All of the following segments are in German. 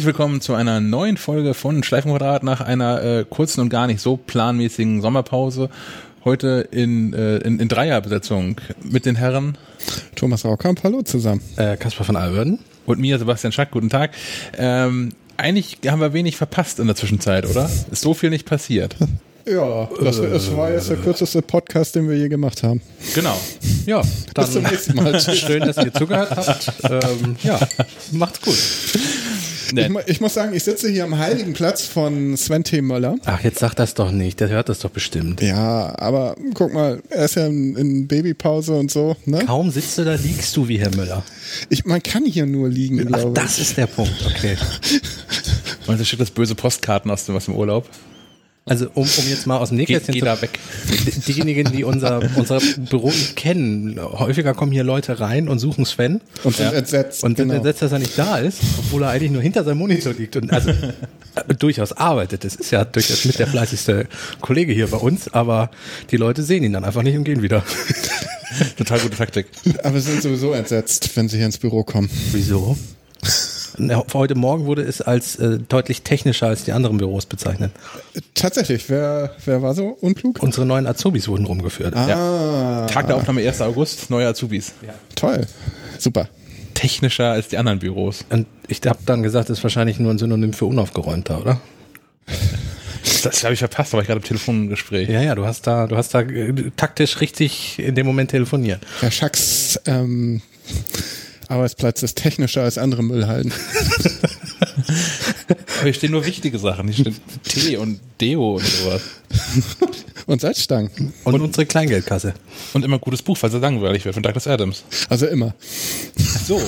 Herzlich willkommen zu einer neuen Folge von Schleifenquadrat nach einer äh, kurzen und gar nicht so planmäßigen Sommerpause. Heute in, äh, in, in Dreierbesetzung mit den Herren Thomas Raukamp, hallo zusammen. Äh, Kaspar von Alverden. und mir, Sebastian Schack, guten Tag. Ähm, eigentlich haben wir wenig verpasst in der Zwischenzeit, oder? Ist so viel nicht passiert. Ja, das, das war jetzt der kürzeste Podcast, den wir je gemacht haben. Genau. Ja, Bis zum dann nächsten Mal. schön, dass ihr zugehört habt. Ähm, ja, macht's gut. Ich, ich muss sagen, ich sitze hier am heiligen Platz von Sven T. Möller. Ach, jetzt sag das doch nicht. Der hört das doch bestimmt. Ja, aber guck mal, er ist ja in, in Babypause und so. Ne? Kaum sitzt du da, liegst du wie Herr Müller. Ich, man kann hier nur liegen, Ach, glaube das ist der Punkt. Okay. Und da schickt das böse Postkarten aus dem, aus dem Urlaub. Also um, um jetzt mal aus dem Nähkästchen geht zu da weg. Die- Diejenigen, die unser, unser Büro nicht kennen, häufiger kommen hier Leute rein und suchen Sven. Und sind Ja. entsetzt. und sind genau. entsetzt, dass er nicht da ist, obwohl er eigentlich nur hinter seinem Monitor liegt und also äh, durchaus arbeitet. Das ist ja durchaus mit der fleißigste Kollege hier bei uns, aber die Leute sehen ihn dann einfach nicht und gehen wieder. Total gute Taktik. Aber sind sowieso entsetzt, wenn sie hier ins Büro kommen. Wieso? Na, Heute Morgen wurde es als äh, deutlich technischer als die anderen Büros bezeichnet. Tatsächlich, wer, wer war so unklug? Unsere neuen Azubis wurden rumgeführt. ah, Tag der Aufnahme 1. August, neue Azubis. toll. Super. Technischer als die anderen Büros. Und ich habe dann gesagt, das ist wahrscheinlich nur ein Synonym für unaufgeräumter, oder? Das habe ich verpasst, aber ich gerade im Telefongespräch. Ja, ja, du hast da, du hast da äh, taktisch richtig in dem Moment telefoniert. Herr Schacks ähm, Arbeitsplatz ist technischer als andere Müllhalden. Aber hier stehen nur wichtige Sachen. Hier steht Tee und Deo und sowas. Und Salzstangen. Und, unsere Kleingeldkasse. Und immer gutes Buch, falls er langweilig wird, von Douglas Adams. Also immer. So.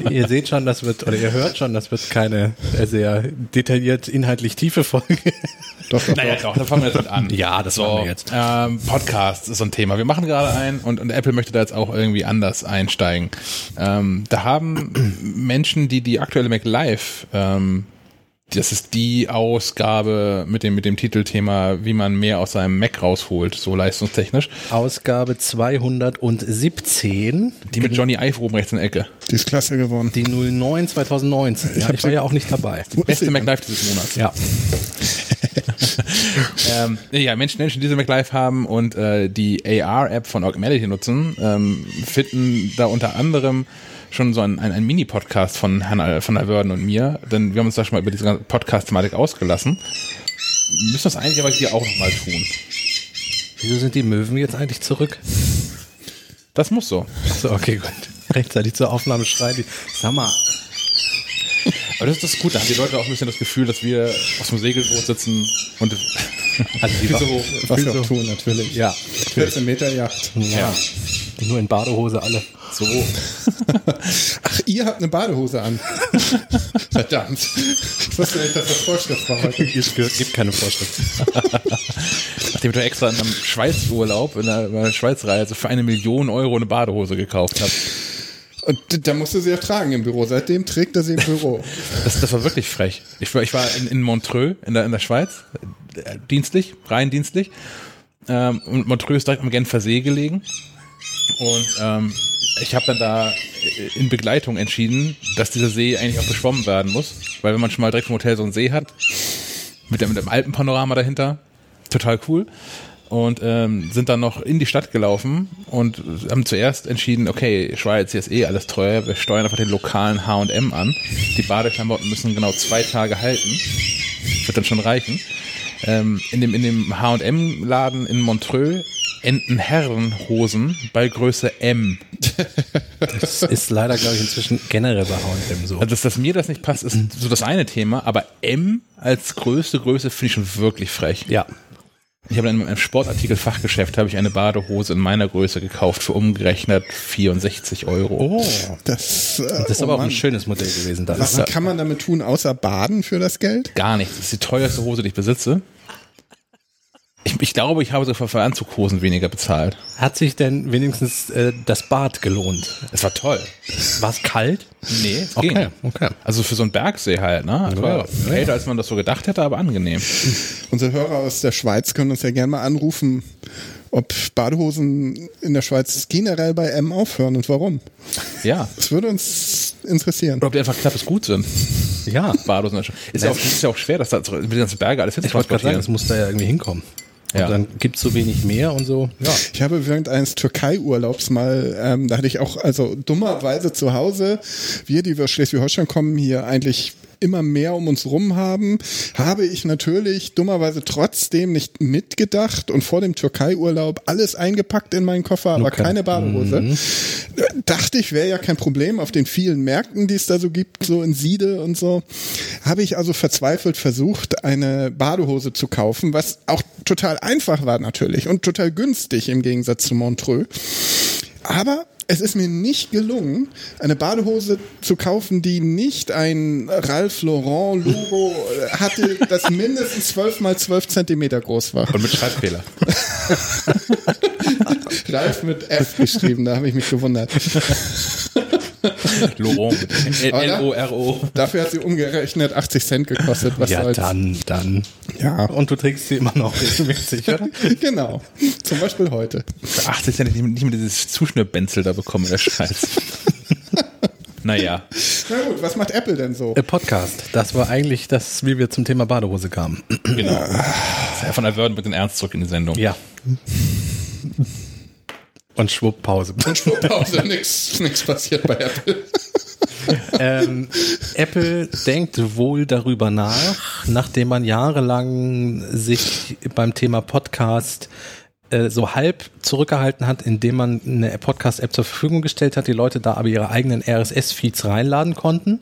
ihr seht schon, das wird, oder ihr hört schon, das wird keine sehr detailliert inhaltlich tiefe Folge. Doch, doch, Naja, doch, dann fangen wir jetzt mit an. Ja, das so, machen wir jetzt. Ähm, Podcast ist so ein Thema. Wir machen gerade einen und, und Apple möchte da jetzt auch irgendwie anders einsteigen. Ähm, da haben Menschen, die die aktuelle Mac Live, ähm, das ist die Ausgabe mit dem, mit dem Titelthema, wie man mehr aus seinem Mac rausholt, so leistungstechnisch. Ausgabe 217. Die mit Johnny Ive oben rechts in der Ecke. die ist klasse geworden. Die 09 2019. Ja, ich war ja auch nicht dabei. Beste Mac Live dieses Monats. Ja. ähm, ja, Menschen, Menschen, die diese Mac Live haben und äh, die AR-App von Augmented nutzen, ähm, finden da unter anderem schon so ein, ein, ein Mini-Podcast von Hannah, von Alverden und mir, denn wir haben uns da schon mal über diese ganze Podcast-Thematik ausgelassen. Müssen das eigentlich aber hier auch nochmal tun. Wieso sind die Möwen jetzt eigentlich zurück? Das muss so. So, okay, gut. Rechtzeitig zur Aufnahme schreien die. Sag mal, Aber das ist das Gute, da haben die Leute auch ein bisschen das Gefühl, dass wir aus dem Segelboot sitzen und also die Füße hoch. Was wir auch tun, natürlich. Ja, 14 Meter Yacht. ja. Nur in Badehose alle. so. Ach, ihr habt eine Badehose an. Verdammt. Ich wusste nicht, dass das Vorschrift war heute. Es gibt keine Vorschrift. Nachdem ich doch extra in einem Schweizurlaub, in einer, in einer Schweizreise für eine Million Euro eine Badehose gekauft habe. Und da musste sie auch tragen im Büro. Seitdem trägt er sie im Büro. Das, das war wirklich frech. Ich war, ich war in, in Montreux, in der, in der Schweiz, äh, dienstlich, rein dienstlich. Ähm, und Montreux ist direkt am Genfer See gelegen. Und ähm, ich habe dann da in Begleitung entschieden, dass dieser See eigentlich auch beschwommen werden muss. Weil wenn man schon mal direkt vom Hotel so einen See hat, mit dem, mit dem Alpenpanorama dahinter, total cool. Und ähm, sind dann noch in die Stadt gelaufen und haben zuerst entschieden, okay, Schweiz, hier ist eh alles teuer, wir steuern einfach den lokalen H&M an. Die Badeklamotten müssen genau zwei Tage halten. Wird dann schon reichen. Ähm, in dem, in dem H&M-Laden in Montreux enden Herrenhosen bei Größe M. Das ist leider, glaube ich, inzwischen generell bei H&M so. Also, dass, dass mir das nicht passt, ist so das eine Thema, aber M als größte Größe finde ich schon wirklich frech. Ja. Ich habe in einem Sportartikel-Fachgeschäft habe ich eine Badehose in meiner Größe gekauft für umgerechnet 64 Euro. Oh. Das, äh, Das ist oh aber auch Mann. ein schönes Modell gewesen. Da. Was kann man damit tun, außer baden für das Geld? Gar nichts. Das ist die teuerste Hose, die ich besitze. Ich, ich glaube, ich habe sogar für Anzughosen weniger bezahlt. Hat sich denn wenigstens äh, das Bad gelohnt? Es war toll. War es kalt? Nee, es Okay, ging. okay. Also für so einen Bergsee halt, ne? War ja. älter, als man das so gedacht hätte, aber angenehm. Unsere Hörer aus der Schweiz können uns ja gerne mal anrufen, ob Badehosen in der Schweiz generell bei M aufhören und warum. Ja. Das würde uns interessieren. Oder ob die einfach knappes gut sind. Ja. Badehosen. Ist ja, auch, ist ja auch schwer, dass da so- mit den ganzen Berge alles Ich wollte gerade sagen, es muss da ja irgendwie hinkommen. Ja. Und dann gibt's so wenig mehr und so. Ja. Ich habe während eines Türkei-Urlaubs mal, ähm, da hatte ich auch, also dummerweise zu Hause, wir, die wir aus Schleswig-Holstein kommen, hier eigentlich immer mehr um uns rum haben, habe ich natürlich dummerweise trotzdem nicht mitgedacht und vor dem Türkei-Urlaub alles eingepackt in meinen Koffer, aber kein- keine Badehose. Dachte ich, wäre ja kein Problem auf den vielen Märkten, die es da so gibt, so in Siede und so. Habe ich also verzweifelt versucht, eine Badehose zu kaufen, was auch total einfach war natürlich und total günstig im Gegensatz zu Montreux. Aber es ist mir nicht gelungen, eine Badehose zu kaufen, die nicht ein Ralph Lauren Logo hatte, das mindestens 12 mal 12 Zentimeter groß war. Und mit Schreibfehler. Ralph mit F geschrieben, da habe ich mich gewundert. Laurent? L-O-R-O. Dafür hat sie umgerechnet 80 Cent gekostet. Was Ja, soll's. dann, dann. Ja, Und du trägst sie immer noch regelmäßig, oder? genau. Zum Beispiel heute. Für 80 Cent hätte ich nicht mehr dieses Zuschnürbenzel da bekommen in der Schweiz. naja. Na gut, was macht Apple denn so? Äh, Podcast. Das war eigentlich das, wie wir zum Thema Badehose kamen. Genau. Von Averden mit den Ernst zurück in die Sendung. Ja. Und schwupp, Pause. Pause, nix, nix passiert bei Apple. ähm, Apple denkt wohl darüber nach, nachdem man jahrelang sich beim Thema Podcast äh, so halb zurückgehalten hat, indem man eine Podcast-App zur Verfügung gestellt hat, die Leute da aber ihre eigenen RSS-Feeds reinladen konnten.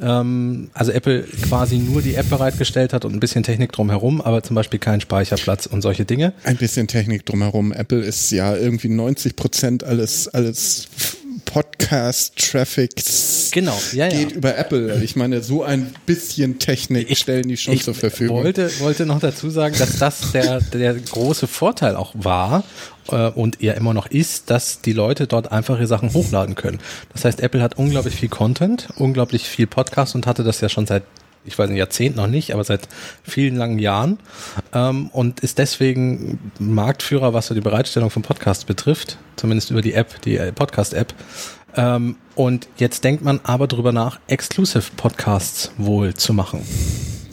Ähm, also Apple quasi nur die App bereitgestellt hat und ein bisschen Technik drumherum, aber zum Beispiel keinen Speicherplatz und solche Dinge. Ein bisschen Technik drumherum. Apple ist ja irgendwie 90 Prozent alles, alles Podcast-Traffics Genau, ja, ja. geht über Apple. Ich meine, so ein bisschen Technik stellen die schon zur Verfügung. Wollte, wollte noch dazu sagen, dass das der, der große Vorteil auch war äh, und ja immer noch ist, dass die Leute dort einfach ihre Sachen hochladen können. Das heißt, Apple hat unglaublich viel Content, unglaublich viel Podcast und hatte das ja schon seit ich weiß nicht, Jahrzehnt noch nicht, aber seit vielen langen Jahren ähm, und ist deswegen Marktführer, was so die Bereitstellung von Podcasts betrifft, zumindest über die App, die äh, Podcast-App. Ähm, und jetzt denkt man aber drüber nach, Exclusive Podcasts wohl zu machen.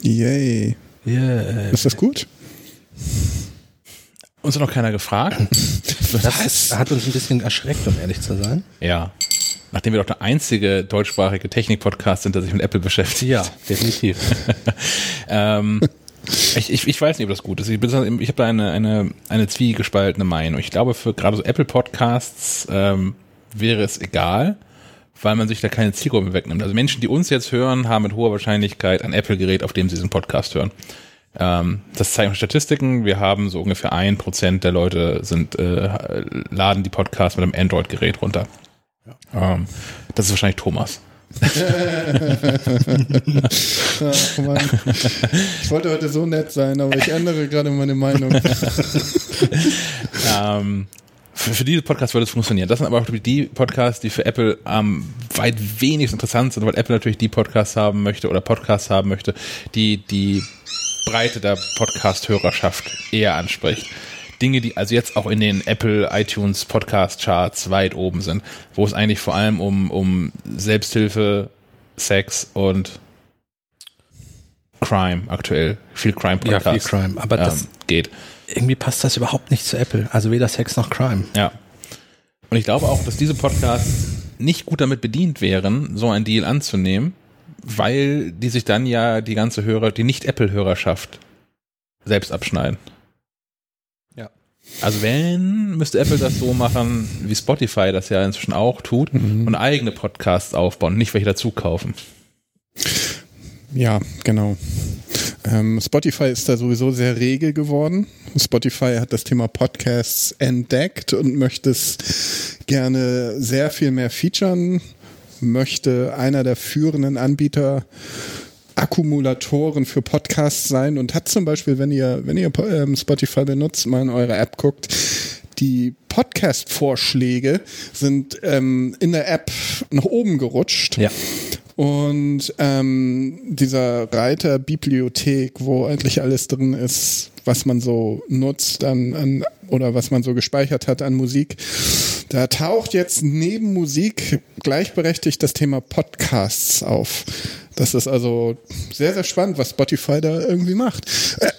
Yay. Yeah. Ist das gut? Uns hat noch keiner gefragt. Das hat uns ein bisschen erschreckt, um ehrlich zu sein. Ja. Nachdem wir doch der einzige deutschsprachige Technik-Podcast sind, der sich mit Apple beschäftigt. Ja, definitiv. ähm, ich, ich, ich weiß nicht, ob das gut ist. Ich, bin- ich habe da eine, eine, eine zwiegespaltene Meinung. Ich glaube, für gerade so Apple-Podcasts ähm, wäre es egal, weil man sich da keine Zielgruppe wegnimmt. Also Menschen, die uns jetzt hören, haben mit hoher Wahrscheinlichkeit ein Apple-Gerät, auf dem sie diesen Podcast hören. Ähm, das zeigen Statistiken. Wir haben so ungefähr ein Prozent der Leute sind äh, laden die Podcasts mit einem Android-Gerät runter. Ähm, das ist wahrscheinlich Thomas. Ach. Ich wollte heute so nett sein, aber ich ändere gerade meine Meinung. ähm, für, für diese Podcasts würde es funktionieren. Das sind aber auch die Podcasts, die für Apple ähm, weit wenigst interessant sind, weil Apple natürlich die Podcasts haben möchte oder Podcasts haben möchte, die die Breite der Podcast-Hörerschaft eher anspricht. Dinge, die also jetzt auch in den Apple iTunes Podcast Charts weit oben sind, wo es eigentlich vor allem um, um Selbsthilfe, Sex und Crime aktuell, viel Crime Ja, Podcast viel Crime. Aber das, ähm, geht. irgendwie passt das überhaupt nicht zu Apple. Also weder Sex noch Crime. Ja. Und ich glaube auch, dass diese Podcasts nicht gut damit bedient wären, so einen Deal anzunehmen, weil die sich dann ja die ganze Hörer, die Nicht-Apple-Hörerschaft selbst abschneiden. Also wenn, müsste Apple das so machen, wie Spotify das ja inzwischen auch tut und eigene Podcasts aufbauen, nicht welche dazu kaufen. Ja, genau. Ähm, Spotify ist da sowieso sehr rege geworden. Spotify hat das Thema Podcasts entdeckt und möchte es gerne sehr viel mehr featuren, möchte einer der führenden Anbieter Akkumulatoren für Podcasts sein und hat zum Beispiel, wenn ihr, wenn ihr ähm, Spotify benutzt, mal in eure App guckt, die Podcast-Vorschläge sind ähm, in der App nach oben gerutscht. Ja. Und ähm, dieser Reiter Bibliothek, wo eigentlich alles drin ist, was man so nutzt an, an oder was man so gespeichert hat an Musik. Da taucht jetzt neben Musik gleichberechtigt das Thema Podcasts auf. Das ist also sehr, sehr spannend, was Spotify da irgendwie macht.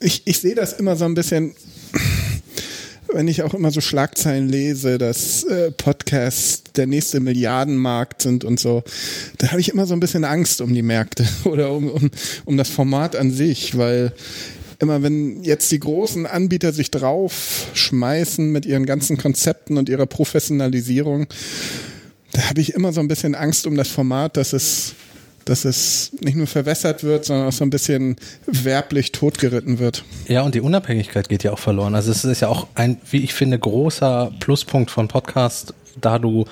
Ich, ich sehe das immer so ein bisschen wenn ich auch immer so Schlagzeilen lese, dass äh, Podcasts der nächste Milliardenmarkt sind und so, da habe ich immer so ein bisschen Angst um die Märkte oder um, um, um das Format an sich, weil immer wenn jetzt die großen Anbieter sich draufschmeißen mit ihren ganzen Konzepten und ihrer Professionalisierung, da habe ich immer so ein bisschen Angst um das Format, dass es dass es nicht nur verwässert wird, sondern auch so ein bisschen werblich totgeritten wird. Ja, und die Unabhängigkeit geht ja auch verloren. Also es ist ja auch ein, wie ich finde, großer Pluspunkt von Podcast, da du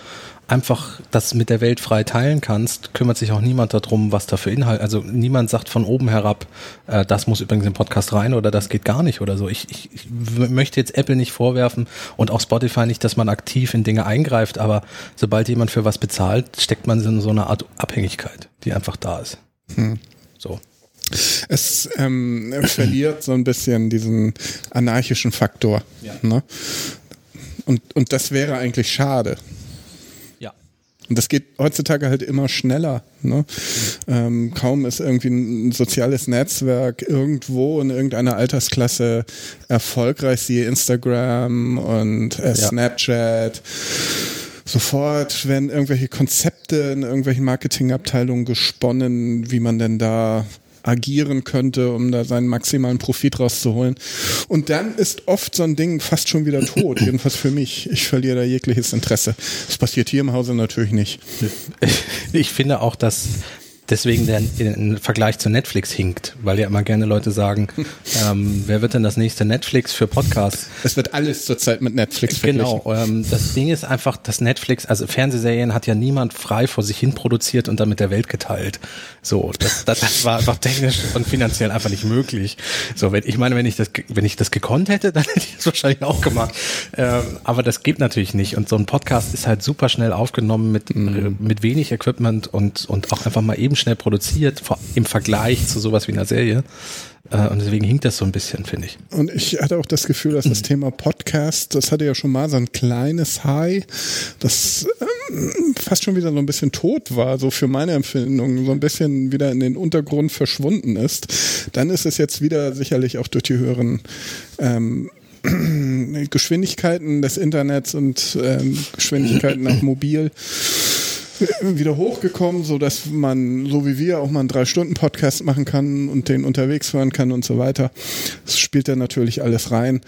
einfach das mit der Welt frei teilen kannst, kümmert sich auch niemand darum, was da für Inhalt, also niemand sagt von oben herab, äh, das muss übrigens im Podcast rein oder das geht gar nicht oder so. Ich, ich, ich möchte jetzt Apple nicht vorwerfen und auch Spotify nicht, dass man aktiv in Dinge eingreift, aber sobald jemand für was bezahlt, steckt man in so eine Art Abhängigkeit, die einfach da ist. Hm. So. Es ähm, verliert so ein bisschen diesen anarchischen Faktor. Ja. Ne? Und, und das wäre eigentlich schade. Und das geht heutzutage halt immer schneller. Ne? Ähm, kaum ist irgendwie ein soziales Netzwerk irgendwo in irgendeiner Altersklasse erfolgreich, siehe Instagram und äh, Snapchat. Sofort werden irgendwelche Konzepte in irgendwelchen Marketingabteilungen gesponnen, wie man denn da agieren könnte, um da seinen maximalen Profit rauszuholen. Und dann ist oft so ein Ding fast schon wieder tot, jedenfalls für mich. Ich verliere da jegliches Interesse. Das passiert hier im Hause natürlich nicht. Ich finde auch, dass deswegen der in Vergleich zu Netflix hinkt, weil ja immer gerne Leute sagen, ähm, wer wird denn das nächste Netflix für Podcasts? Es wird alles zurzeit mit Netflix Genau, ähm, das Ding ist einfach, dass Netflix, also Fernsehserien hat ja niemand frei vor sich hin produziert und dann mit der Welt geteilt. So, das, das, das war einfach technisch und finanziell einfach nicht möglich. So, wenn, ich meine, wenn ich das, wenn ich das gekonnt hätte, dann hätte ich das wahrscheinlich auch gemacht. Ähm, aber das geht natürlich nicht. Und so ein Podcast ist halt super schnell aufgenommen mit, mhm. mit wenig Equipment und, und auch einfach mal eben schnell produziert im Vergleich zu sowas wie einer Serie. Äh, und deswegen hinkt das so ein bisschen, finde ich. Und ich hatte auch das Gefühl, dass das Thema Podcast, das hatte ja schon mal so ein kleines High, das ähm, fast schon wieder so ein bisschen tot war, so für meine Empfindung, so ein bisschen wieder in den Untergrund verschwunden ist. Dann ist es jetzt wieder sicherlich auch durch die höheren ähm, Geschwindigkeiten des Internets und ähm, Geschwindigkeiten nach mobil wieder hochgekommen, so dass man, so wie wir, auch mal einen Drei-Stunden-Podcast machen kann und den unterwegs hören kann und so weiter. Das spielt da natürlich alles rein.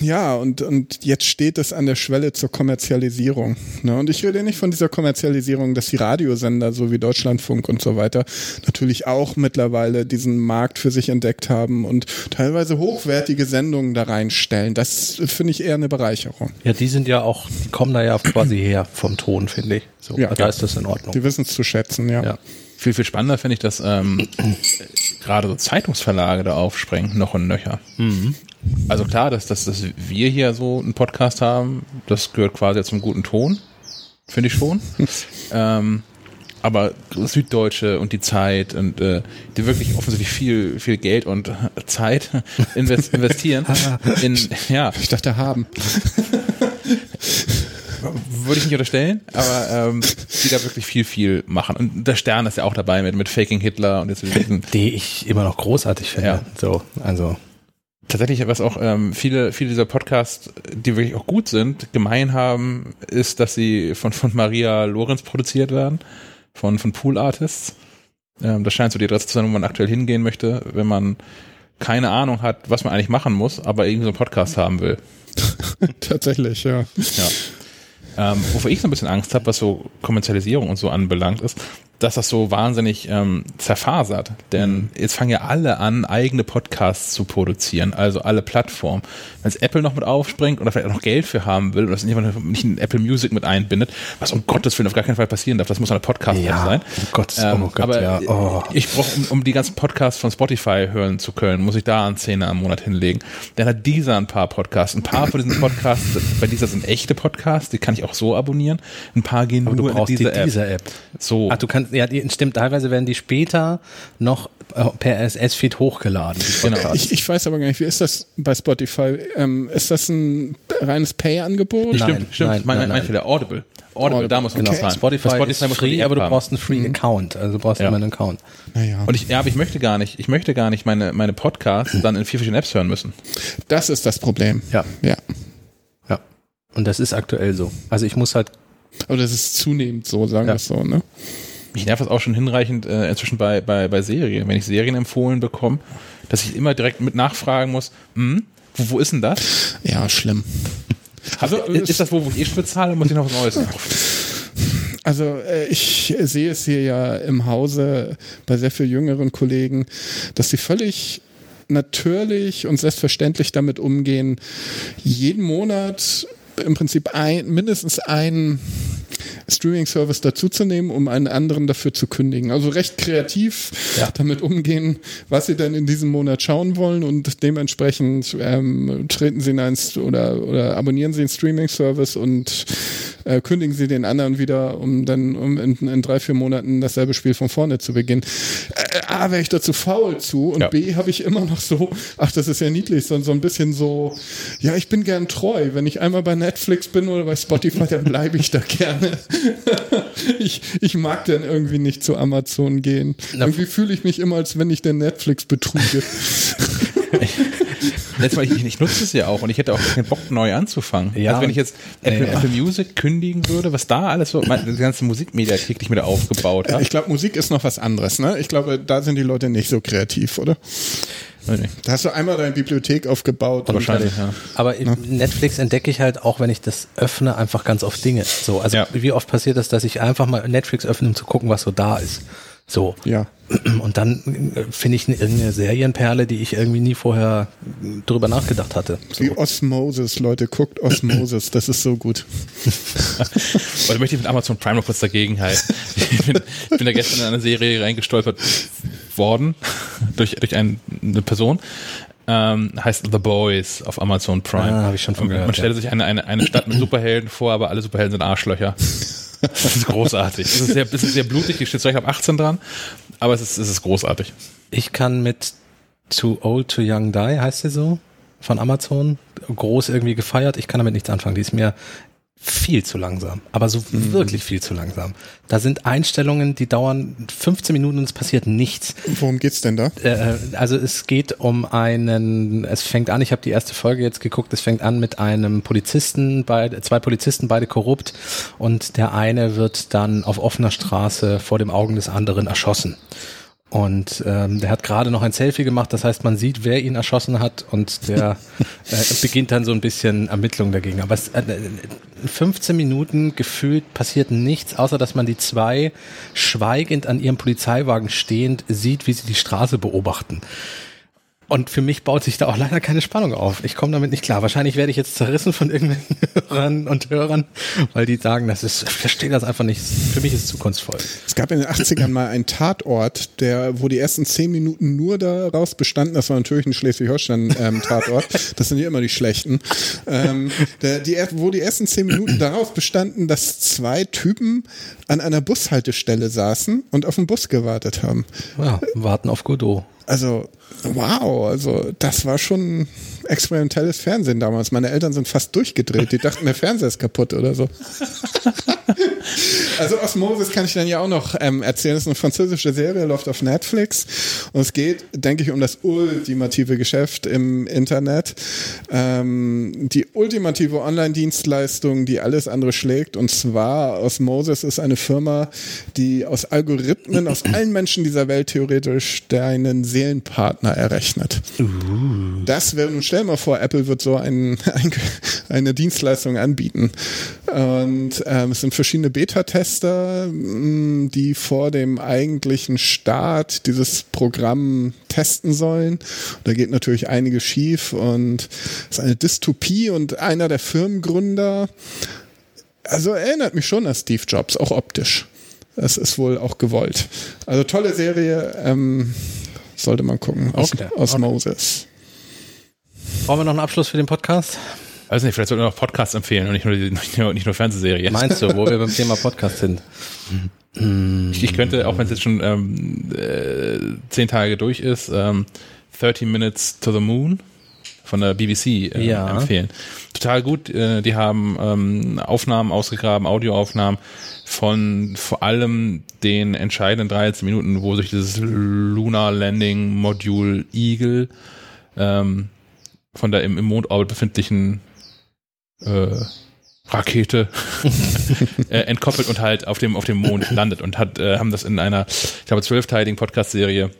Ja, und, und jetzt steht es an der Schwelle zur Kommerzialisierung. Ne? Und ich rede nicht von dieser Kommerzialisierung, dass die Radiosender, so wie Deutschlandfunk und so weiter, natürlich auch mittlerweile diesen Markt für sich entdeckt haben und teilweise hochwertige Sendungen da reinstellen. Das finde ich eher eine Bereicherung. Ja, die sind ja auch, die kommen da ja quasi her vom Ton, finde ich. So, ja, da ist das in Ordnung. Die wissen es zu schätzen, ja. ja. Viel, viel spannender finde ich, dass ähm, gerade so Zeitungsverlage da aufsprengen, noch und nöcher. Mhm. Also klar, dass, dass, dass wir hier so einen Podcast haben, das gehört quasi zum guten Ton, finde ich schon. ähm, aber Süddeutsche und die Zeit und äh, die wirklich offensichtlich viel viel Geld und Zeit invest investieren in ja ich dachte haben würde ich nicht unterstellen aber ähm, die da wirklich viel viel machen und der Stern ist ja auch dabei mit mit Faking Hitler und jetzt die ich immer noch großartig finde ja. so also Tatsächlich, was auch ähm, viele, viele dieser Podcasts, die wirklich auch gut sind, gemein haben, ist, dass sie von, von Maria Lorenz produziert werden, von, von Pool Artists. Ähm, das scheint so die Adresse zu sein, wo man aktuell hingehen möchte, wenn man keine Ahnung hat, was man eigentlich machen muss, aber irgendwie so einen Podcast haben will. Tatsächlich, ja. Ja. Ähm, wovor ich so ein bisschen Angst habe, was so Kommerzialisierung und so anbelangt, ist, dass das so wahnsinnig ähm, zerfasert. Denn mhm. jetzt fangen ja alle an, eigene Podcasts zu produzieren, also alle Plattformen. Wenn es Apple noch mit aufspringt oder vielleicht auch noch Geld für haben will oder das nicht in Apple Music mit einbindet, was um Gottes Willen auf gar keinen Fall passieren darf, das muss eine Podcast-App ja, sein. Oh Gott, ähm, oh Gott, aber ja. oh. ich brauche, um, um, die ganzen Podcasts von Spotify hören zu können, muss ich da einen Zehner am Monat hinlegen. Dann hat dieser ein paar Podcasts. Ein paar von diesen Podcasts, bei dieser sind echte Podcasts, die kann ich auch so abonnieren. Ein paar gehen aber nur du brauchst in diese die, App. Dieser App. So. Ach, du kannst ja, die, stimmt, teilweise werden die später noch äh, per RSS-Feed hochgeladen. Genau. Ich, ich weiß aber gar nicht, wie ist das bei Spotify? Ähm, ist das ein reines Pay-Angebot? Nein, Stimmt, stimmt. nein, mein, nein, mein nein. Fehler. Audible. Audible, da muss man Okay. noch zahlen. Spotify, Bei ist free, App aber du brauchst einen Free Account. Also du brauchst Ja. immer einen Account. Naja, Und ich, ja, aber ich möchte gar nicht, ich möchte gar nicht meine, meine Podcasts dann in vier verschiedenen Apps hören müssen. das ist das Problem. Ja. Ja. Ja. Und das ist aktuell so. Also ich muss halt, Aber das ist zunehmend so, sagen Ja. wir es so, ne? Mich nervt das auch schon hinreichend äh, inzwischen bei, bei, bei Serien. Wenn ich Serien empfohlen bekomme, dass ich immer direkt mit nachfragen muss, hm, wo, wo ist denn das? Ja, schlimm. Also, ist, ist das wo, wo ich eh bezahle, muss ich noch was Neues? Also äh, ich sehe es hier ja im Hause bei sehr viel jüngeren Kollegen, dass sie völlig natürlich und selbstverständlich damit umgehen, jeden Monat im Prinzip ein, mindestens einen Streaming-Service dazuzunehmen, um einen anderen dafür zu kündigen. Also recht kreativ Ja. damit umgehen, was sie denn in diesem Monat schauen wollen und dementsprechend ähm, treten sie in einen St- oder, oder abonnieren sie einen Streaming-Service und äh, kündigen sie den anderen wieder, um dann um in, in drei, vier Monaten dasselbe Spiel von vorne zu beginnen. Äh, A, wäre ich dazu faul zu und Ja. B, habe ich immer noch so, ach, das ist ja niedlich, so, so ein bisschen so, ja, ich bin gern treu. Wenn ich einmal bei Netflix bin oder bei Spotify, dann bleibe ich da gerne. ich, ich mag dann irgendwie nicht zu Amazon gehen. Na, irgendwie fühle ich mich immer, als wenn ich den Netflix betrüge. Letztes Mal, ich, ich nutze es ja auch und ich hätte auch keinen Bock, neu anzufangen. Ja, also wenn ich jetzt Apple, ja. Apple Music kündigen würde, was da alles so, meine, die ganze Musikmediathek, die ich mir da aufgebaut habe. ich glaube, Musik ist noch was anderes, ne? Ich glaube, da sind die Leute nicht so kreativ, oder? Da hast du einmal deine Bibliothek aufgebaut. Wahrscheinlich, ja. aber in Netflix entdecke ich halt auch, wenn ich das öffne, einfach ganz oft Dinge. So, also Ja. wie oft passiert das, dass ich einfach mal Netflix öffne, um zu gucken, was so da ist. So. Ja. Und dann äh, finde ich eine, irgendeine Serienperle, die ich irgendwie nie vorher drüber nachgedacht hatte. So. Wie Osmosis, Leute, guckt Osmosis, das ist so gut. Oder möchte ich mit Amazon Prime noch kurz dagegen halten. Ich bin, ich bin da gestern in eine Serie reingestolpert worden durch, durch ein, eine Person. Ähm, heißt The Boys auf Amazon Prime. Ah, hab ich schon von gehört, Man stellt ja. sich eine, eine, eine Stadt mit Superhelden vor, aber alle Superhelden sind Arschlöcher. Das ist großartig. Es ist sehr, ist sehr blutig, die steht zwar ab 18 dran, aber es ist, es ist großartig. Ich kann mit Too Old to Young Die, heißt sie so, von Amazon, groß irgendwie gefeiert. Ich kann damit nichts anfangen. Die ist mir viel zu langsam, aber so wirklich viel zu langsam. Da sind Einstellungen, die dauern 15 Minuten und es passiert nichts. Worum geht's denn da? Äh, also es geht um einen, es fängt an, ich habe die erste Folge jetzt geguckt, es fängt an mit einem Polizisten, beide, zwei Polizisten, beide korrupt und der eine wird dann auf offener Straße vor dem Augen des anderen erschossen. Und ähm, der hat gerade noch ein Selfie gemacht, das heißt, man sieht, wer ihn erschossen hat und der äh, beginnt dann so ein bisschen Ermittlungen dagegen. Aber es, äh, 15 Minuten gefühlt passiert nichts, außer dass man die zwei schweigend an ihrem Polizeiwagen stehend sieht, wie sie die Straße beobachten. Und für mich baut sich da auch leider keine Spannung auf. Ich komme damit nicht klar. Wahrscheinlich werde ich jetzt zerrissen von irgendwelchen Hörern und Hörern, weil die sagen, das ist, ich verstehe das einfach nicht. Für mich ist es zu kunstvoll. Es gab in den 80ern mal einen Tatort, der, wo die ersten zehn Minuten nur daraus bestanden, das war natürlich ein Schleswig-Holstein-Tatort, das sind ja immer die schlechten, ähm, der, die, wo die ersten zehn Minuten daraus bestanden, dass zwei Typen an einer Bushaltestelle saßen und auf den Bus gewartet haben. Ja, warten auf Godot. Also, wow, also das war schon experimentelles Fernsehen damals. Meine Eltern sind fast durchgedreht. Die dachten, der Fernseher ist kaputt oder so. Also Osmosis kann ich dann ja auch noch ähm, erzählen. Das ist eine französische Serie, läuft auf Netflix. Und es geht, denke ich, um das ultimative Geschäft im Internet. Ähm, die ultimative Online-Dienstleistung, die alles andere schlägt. Und zwar Osmosis ist eine Firma, die aus Algorithmen, aus allen Menschen dieser Welt theoretisch deinen Seelenpartner errechnet. Das wäre, nun stell mal vor, Apple wird so ein, ein, eine Dienstleistung anbieten. Und ähm, es sind verschiedene Beta-Tester, mh, die vor dem eigentlichen Start dieses Programm testen sollen. Da geht natürlich einiges schief und es ist eine Dystopie und einer der Firmengründer, also erinnert mich schon an Steve Jobs, auch optisch. Das ist wohl auch gewollt. Also tolle Serie, ähm, sollte man gucken. Aus, Okay, aus okay. Moses. Brauchen wir noch einen Abschluss für den Podcast? Also nicht, vielleicht sollten wir noch Podcasts empfehlen und nicht nur, nicht nur, nicht nur Fernsehserien. Meinst du, wo wir beim Thema Podcast sind? Ich, ich könnte, auch wenn es jetzt schon ähm, äh, zehn Tage durch ist, ähm, 30 Minutes to the Moon von der BBC äh, Ja. empfehlen. Total gut. Äh, die haben ähm, Aufnahmen ausgegraben, Audioaufnahmen von vor allem den entscheidenden 13 Minuten, wo sich dieses Lunar Landing Module Eagle ähm, von der im, im Mondorbit befindlichen äh, Rakete äh, entkoppelt und halt auf dem auf dem Mond landet und hat äh, haben das in einer ich glaube zwölfteiligen Podcast-Serie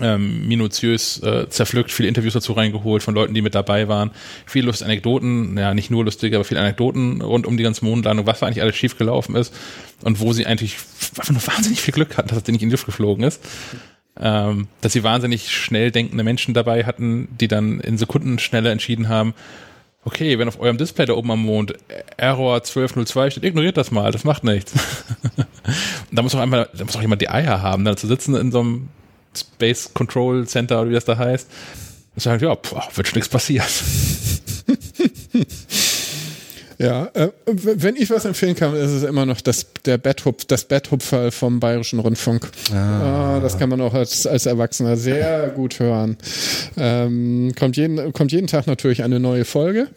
ähm, minutiös äh, zerpflückt, viele Interviews dazu reingeholt von Leuten, die mit dabei waren, viele lustige Anekdoten, ja nicht nur lustige, aber viele Anekdoten rund um die ganze Mondlandung, was da eigentlich alles schief gelaufen ist und wo sie eigentlich einfach nur wahnsinnig viel Glück hatten, dass das Ding nicht in die Luft geflogen ist. Ähm, dass sie wahnsinnig schnell denkende Menschen dabei hatten, die dann in Sekundenschnelle entschieden haben, okay, wenn auf eurem Display da oben am Mond Error 1202 steht, ignoriert das mal, das macht nichts. da muss auch einmal, da muss auch jemand die Eier haben, da zu sitzen in so einem Space Control Center oder wie das da heißt. Und sagen, ja, pff, wird schon nichts passiert. Ja, äh, wenn ich was empfehlen kann, ist es immer noch das, der Betthupf, das Betthupferl vom Bayerischen Rundfunk. Ah. das kann man auch als, als Erwachsener sehr gut hören. Ähm, kommt, jeden, kommt jeden Tag natürlich eine neue Folge.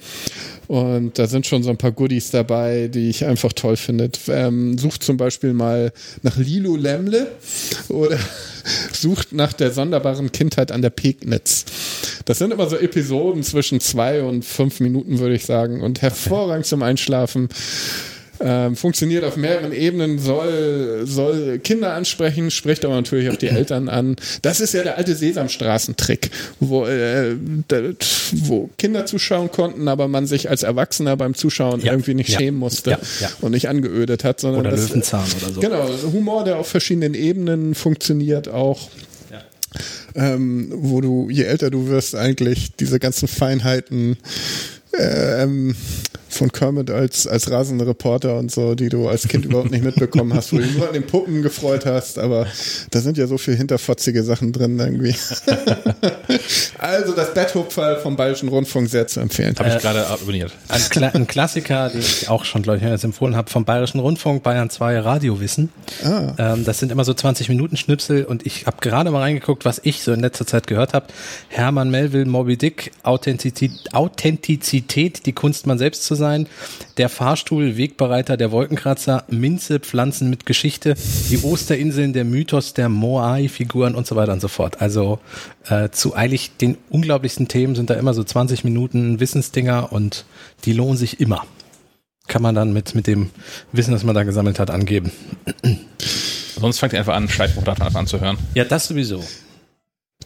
Und da sind schon so ein paar Goodies dabei, die ich einfach toll finde. Ähm, sucht zum Beispiel mal nach Lilo Lemle oder sucht nach der sonderbaren Kindheit an der Pegnitz. Das sind immer so Episoden zwischen zwei und fünf Minuten, würde ich sagen, und hervorragend zum Einschlafen. Ähm, funktioniert auf mehreren Ebenen, soll, soll Kinder ansprechen, spricht aber natürlich auch die Eltern an. Das ist ja der alte Sesamstraßentrick, wo, äh, da, wo Kinder zuschauen konnten, aber man sich als Erwachsener beim Zuschauen Ja, irgendwie nicht ja, schämen musste ja, und nicht angeödet hat, sondern Oder das, Löwenzahn oder so. Genau, Humor, der auf verschiedenen Ebenen funktioniert auch. Ähm, wo du, je älter du wirst, eigentlich diese ganzen Feinheiten ähm, von Kermit als, als rasender Reporter und so, die du als Kind überhaupt nicht mitbekommen hast, wo du dich nur an den Puppen gefreut hast, aber da sind ja so viel hinterfotzige Sachen drin irgendwie. also das Betthupferl vom Bayerischen Rundfunk sehr zu empfehlen. Habe ich gerade abonniert. Ein, Kla ein Klassiker, den ich auch schon, glaube ich, jetzt empfohlen habe, vom Bayerischen Rundfunk, Bayern 2 Radiowissen. Ähm, das sind immer so 20 Minuten Schnipsel und ich habe gerade mal reingeguckt, was ich so in letzter Zeit gehört habe. Hermann Melville, Moby Dick, Authentizität, Authentizität, die Kunst man selbst zu sein, der Fahrstuhl, Wegbereiter, der Wolkenkratzer, Minze, Pflanzen mit Geschichte, die Osterinseln, der Mythos der Moai-Figuren und so weiter und so fort. Also äh, zu eigentlich den unglaublichsten Themen sind da immer so 20 Minuten Wissensdinger und die lohnen sich immer. Kann man dann mit, mit dem Wissen, das man da gesammelt hat, angeben. Sonst fangt ihr einfach an, Schleifbuchdaten anzuhören. Ja, das sowieso.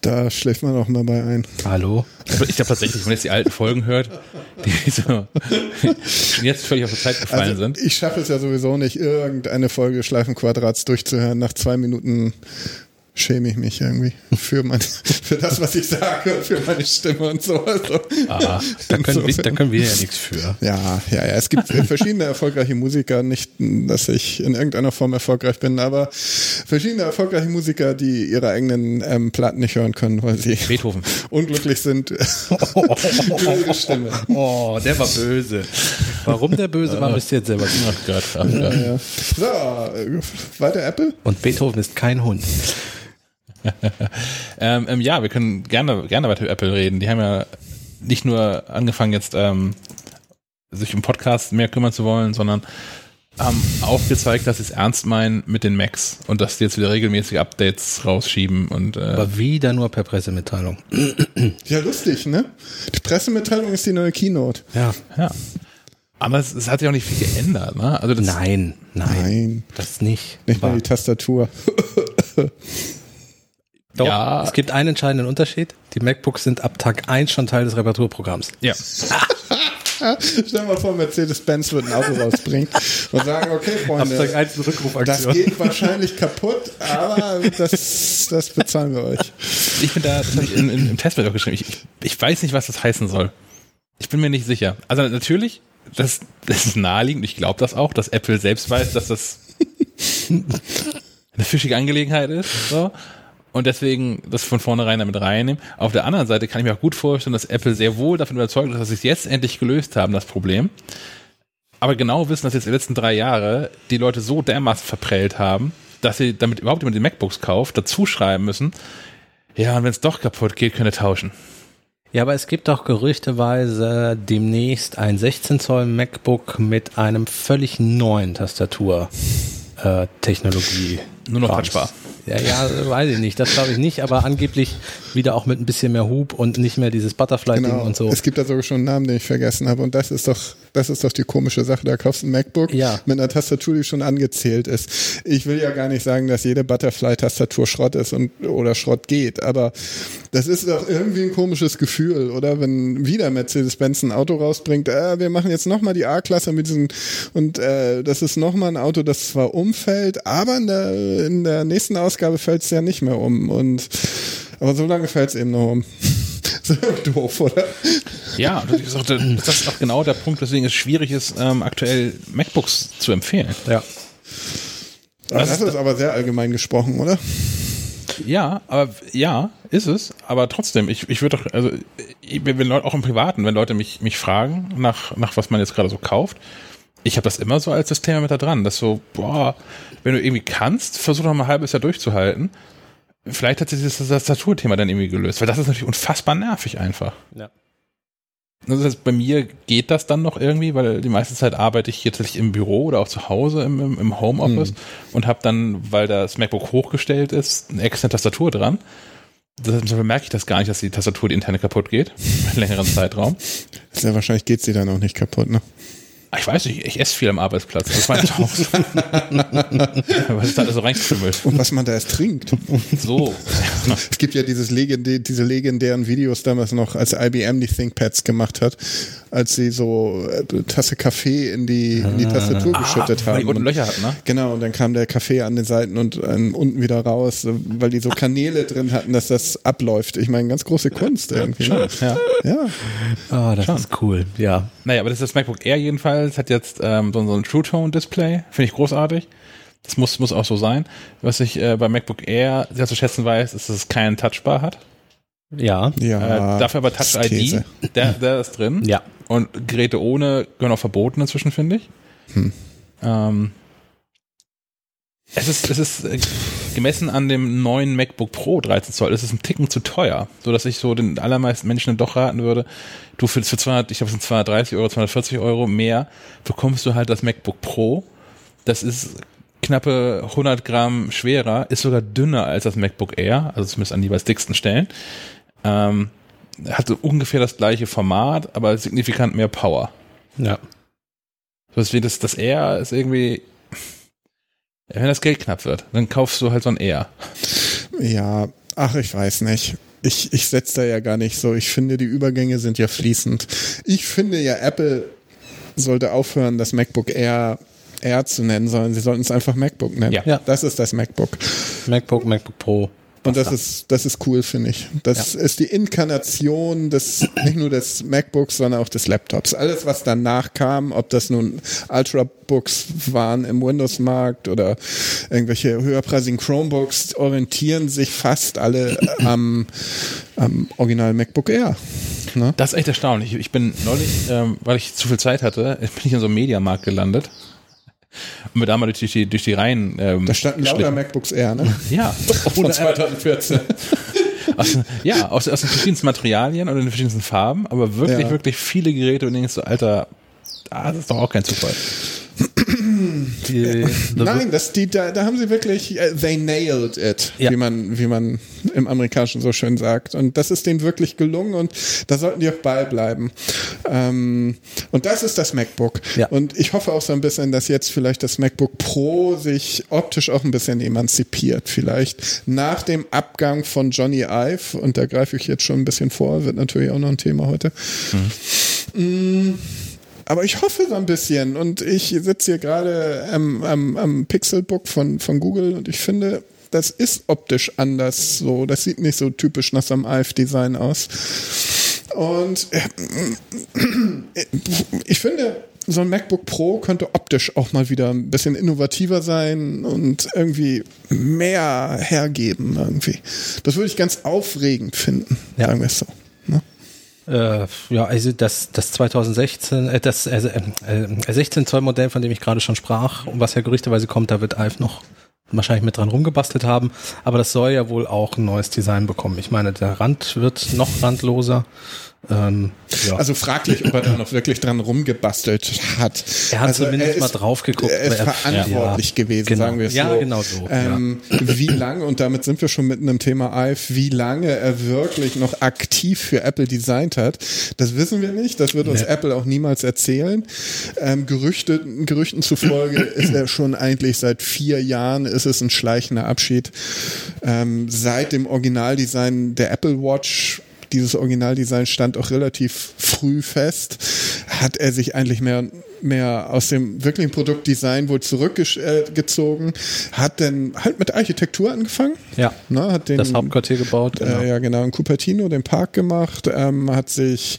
Da schläft man auch dabei ein. Hallo? Ich glaube tatsächlich, wenn man jetzt die alten Folgen hört, die so jetzt völlig auf die Zeit gefallen Also, sind. ich schaffe es ja sowieso nicht, irgendeine Folge Schleifenquadrats durchzuhören. Nach zwei Minuten schäme ich mich irgendwie für mein, für das, was ich sage, für meine Stimme und so. Also, Ah, Da können, wir, da können wir ja nichts für. ja, ja, ja. Es gibt verschiedene erfolgreiche Musiker, nicht, dass ich in irgendeiner Form erfolgreich bin, aber verschiedene erfolgreiche Musiker, die ihre eigenen ähm, Platten nicht hören können, weil sie Beethoven. unglücklich sind über ihre Stimme. Oh, der war böse. Warum der böse war, müsst ihr jetzt selber. Ach Gott, ach Gott. Ja. So, äh, weiter Apple? Und Beethoven ist kein Hund. Ähm, ähm, ja, wir können gerne, gerne weiter über Apple reden. Die haben ja nicht nur angefangen jetzt ähm, sich um Podcasts mehr kümmern zu wollen, sondern haben auch gezeigt, dass sie es ernst meinen mit den Macs und dass die jetzt wieder regelmäßig Updates rausschieben und äh, Aber wieder nur per Pressemitteilung. Ja, lustig, ne? Die Pressemitteilung ist die neue Keynote. Ja. ja. Aber es, es hat sich auch nicht viel geändert, ne? Also das, Nein, nein, Nein, das nicht. nicht mal die Tastatur. doch, Ja. es gibt einen entscheidenden Unterschied. Die MacBooks sind ab Tag 1 schon Teil des Reparaturprogramms. ja. Stell dir mal vor, Mercedes-Benz wird ein Auto rausbringen und sagen, okay, Freunde, 1 eine das Rückrufaktion. geht wahrscheinlich kaputt, aber das, das bezahlen wir euch. Ich bin da, das habe ich in, in, im Testbild auch geschrieben. Ich, ich, ich weiß nicht, was das heißen soll. Ich bin mir nicht sicher. Also natürlich, das, das ist naheliegend. Ich glaube das auch, dass Apple selbst weiß, dass das eine fischige Angelegenheit ist. So. Und deswegen das von vornherein damit reinnehmen. Auf der anderen Seite kann ich mir auch gut vorstellen, dass Apple sehr wohl davon überzeugt ist, dass sie es jetzt endlich gelöst haben, das Problem. Aber genau wissen, dass jetzt die letzten drei Jahre die Leute so dermaßen verprellt haben, dass sie damit überhaupt jemand die MacBooks kauft, dazu schreiben müssen, ja, und wenn es doch kaputt geht, könnt ihr tauschen. Ja, aber es gibt doch gerüchteweise demnächst ein 16 Zoll MacBook mit einem völlig neuen Tastatur. Äh, Technologie. Nur noch touchbar. Ja, ja, weiß ich nicht. Das glaube ich nicht, aber angeblich wieder auch mit ein bisschen mehr Hub und nicht mehr dieses Butterfly-Ding Genau. und so. Es gibt da sogar schon einen Namen, den ich vergessen habe. Und das ist doch, das ist doch die komische Sache. Da kaufst du ein MacBook Ja. mit einer Tastatur, die schon angezählt ist. Ich will ja gar nicht sagen, dass jede Butterfly-Tastatur Schrott ist und oder Schrott geht, aber das ist doch irgendwie ein komisches Gefühl, oder? Wenn wieder Mercedes-Benz ein Auto rausbringt, äh, wir machen jetzt nochmal die A-Klasse mit diesen und äh, das ist nochmal ein Auto, das zwar umfällt, aber in der, in der nächsten Ausgabe fällt es ja nicht mehr um. Und aber so lange fällt es eben noch um. doof, oder? Ja, das ist, auch, der- das ist auch genau der Punkt, weswegen es schwierig ist, ähm, aktuell MacBooks zu empfehlen. ja. Aber das ist aber sehr allgemein gesprochen, oder? Ja, aber ja, ist es. Aber trotzdem, ich, ich würde doch, also ich, wenn Leute, auch im Privaten, wenn Leute mich, mich fragen, nach, nach was man jetzt gerade so kauft, ich habe das immer so als das Thema mit da dran, dass so, boah, wenn du irgendwie kannst, versuch doch mal ein halbes Jahr durchzuhalten. Vielleicht hat sich das Tastaturthema dann irgendwie gelöst, weil das ist natürlich unfassbar nervig einfach. ja. Das heißt, bei mir geht das dann noch irgendwie, weil die meiste Zeit arbeite ich jetzt tatsächlich im Büro oder auch zu Hause im, im, im Homeoffice und habe dann, weil das MacBook hochgestellt ist, eine extra Tastatur dran. Deshalb merke ich das gar nicht, dass die Tastatur die interne kaputt geht, einen längeren Zeitraum. Sehr wahrscheinlich geht sie dann auch nicht kaputt, ne? Ah, Ich weiß nicht, ich esse viel am Arbeitsplatz. Das war nicht Haus. Was ist da alles so reingeschwimmelt? Und was man da erst trinkt. So. Es gibt ja dieses legendä diese legendären Videos damals noch, als IBM die ThinkPads gemacht hat, als sie so äh, eine Tasse Kaffee in die, in die Tastatur geschüttet Ah, weil haben. die unten Und- Löcher hat, ne? Genau, und dann kam der Kaffee an den Seiten und ähm, unten wieder raus, äh, weil die so Kanäle drin hatten, dass das abläuft. Ich meine, ganz große Kunst irgendwie. Ne? Ja. Ja. Ah, das ist cool. Ja. Naja, aber das ist das MacBook Air jedenfalls, hat jetzt ähm, so, so ein True Tone Display, finde ich großartig. Das muss, muss auch so sein. Was ich äh, bei MacBook Air sehr zu schätzen weiß, ist, dass es keinen Touchbar hat. Ja. Ja. äh, dafür aber Touch ID, der, der ist drin. Ja. Und Geräte ohne gehören auch verboten inzwischen, finde ich. Hm. Ähm, es ist, es ist äh, gemessen an dem neuen MacBook Pro 13 Zoll, es ist ein Ticken zu teuer, so dass ich so den allermeisten Menschen doch raten würde, du für, für 200, ich glaube, es sind 230 Euro, 240 Euro mehr, bekommst du halt das MacBook Pro. Das ist knappe 100 Gramm schwerer, ist sogar dünner als das MacBook Air, also zumindest an die jeweils dicksten Stellen. Ähm, hat so ungefähr das gleiche Format, aber signifikant mehr Power. Ja. So, Deswegen das, das Air ist irgendwie, wenn das Geld knapp wird, dann kaufst du halt so ein Air. Ja, ach, ich weiß nicht. Ich, ich setze da ja gar nicht so. Ich finde, die Übergänge sind ja fließend. Ich finde ja, Apple sollte aufhören, das MacBook Air Air zu nennen, sondern sie sollten es einfach MacBook nennen. Ja. Ja. Das ist das MacBook. MacBook, MacBook Pro. Und das ist, das ist cool, finde ich. Das ist die Inkarnation des, nicht nur des MacBooks, sondern auch des Laptops. Alles, was danach kam, ob das nun Ultrabooks waren im Windows-Markt oder irgendwelche höherpreisigen Chromebooks, orientieren sich fast alle am, am Original MacBook Air. Ne? Das ist echt erstaunlich. Ich bin neulich, ähm, weil ich zu viel Zeit hatte, bin ich in so einem Mediamarkt gelandet. Und mir da mal durch die, durch die Reihen. Ähm, Da standen lauter. MacBooks Air, ne? Ja. Von 2014. Aus, ja, aus, aus den verschiedensten Materialien und in den verschiedensten Farben, aber wirklich, Ja. wirklich viele Geräte und denkst so, Alter, ah, das ist doch auch kein Zufall. Die, Nein, das, die, da, da haben sie wirklich, äh, they nailed it, Ja. wie, man, wie man im Amerikanischen so schön sagt. Und das ist denen wirklich gelungen und da sollten die auch beibleiben. Ähm, und das ist das MacBook. Ja. Und ich hoffe auch so ein bisschen, dass jetzt vielleicht das MacBook Pro sich optisch auch ein bisschen emanzipiert. Vielleicht nach dem Abgang von Johnny Ive, und da greife ich jetzt schon ein bisschen vor, wird natürlich auch noch ein Thema heute. Mm, aber ich hoffe so ein bisschen und ich sitze hier gerade am, am, am Pixelbook von, von Google und ich finde, das ist optisch anders so. Das sieht nicht so typisch nach so einem AF-Design aus. Und äh, ich finde, so ein MacBook Pro könnte optisch auch mal wieder ein bisschen innovativer sein und irgendwie mehr hergeben irgendwie. Das würde ich ganz aufregend finden, Ja. sagen wir es so. Äh, ja, also das, das 2016, äh, das äh, äh, 16 Zoll Modell, von dem ich gerade schon sprach, und was ja gerüchteweise kommt, da wird Alf noch wahrscheinlich mit dran rumgebastelt haben, aber das soll ja wohl auch ein neues Design bekommen. Ich meine, der Rand wird noch randloser. Ähm, ja. Also fraglich, ob er da noch wirklich dran rumgebastelt hat. er hat also zumindest er mal ist, drauf geguckt. Er ist verantwortlich gewesen, genau. sagen wir es ja, so. genau so. Ähm, Wie lange, und damit sind wir schon mitten im Thema Alf, wie lange er wirklich noch aktiv für Apple designt hat, das wissen wir nicht. Das wird uns Nee. Apple auch niemals erzählen. Ähm, Gerüchte, Gerüchten zufolge ist er schon eigentlich seit vier Jahren, ist es ein schleichender Abschied. Ähm, seit dem Originaldesign der Apple Watch dieses Originaldesign stand auch relativ früh fest, hat er sich eigentlich mehr mehr aus dem wirklichen Produktdesign wohl zurückgezogen, hat dann halt mit Architektur angefangen. ja. Ne, hat den, das Hauptquartier gebaut. Genau. äh, ja genau, in Cupertino den Park gemacht, ähm, hat sich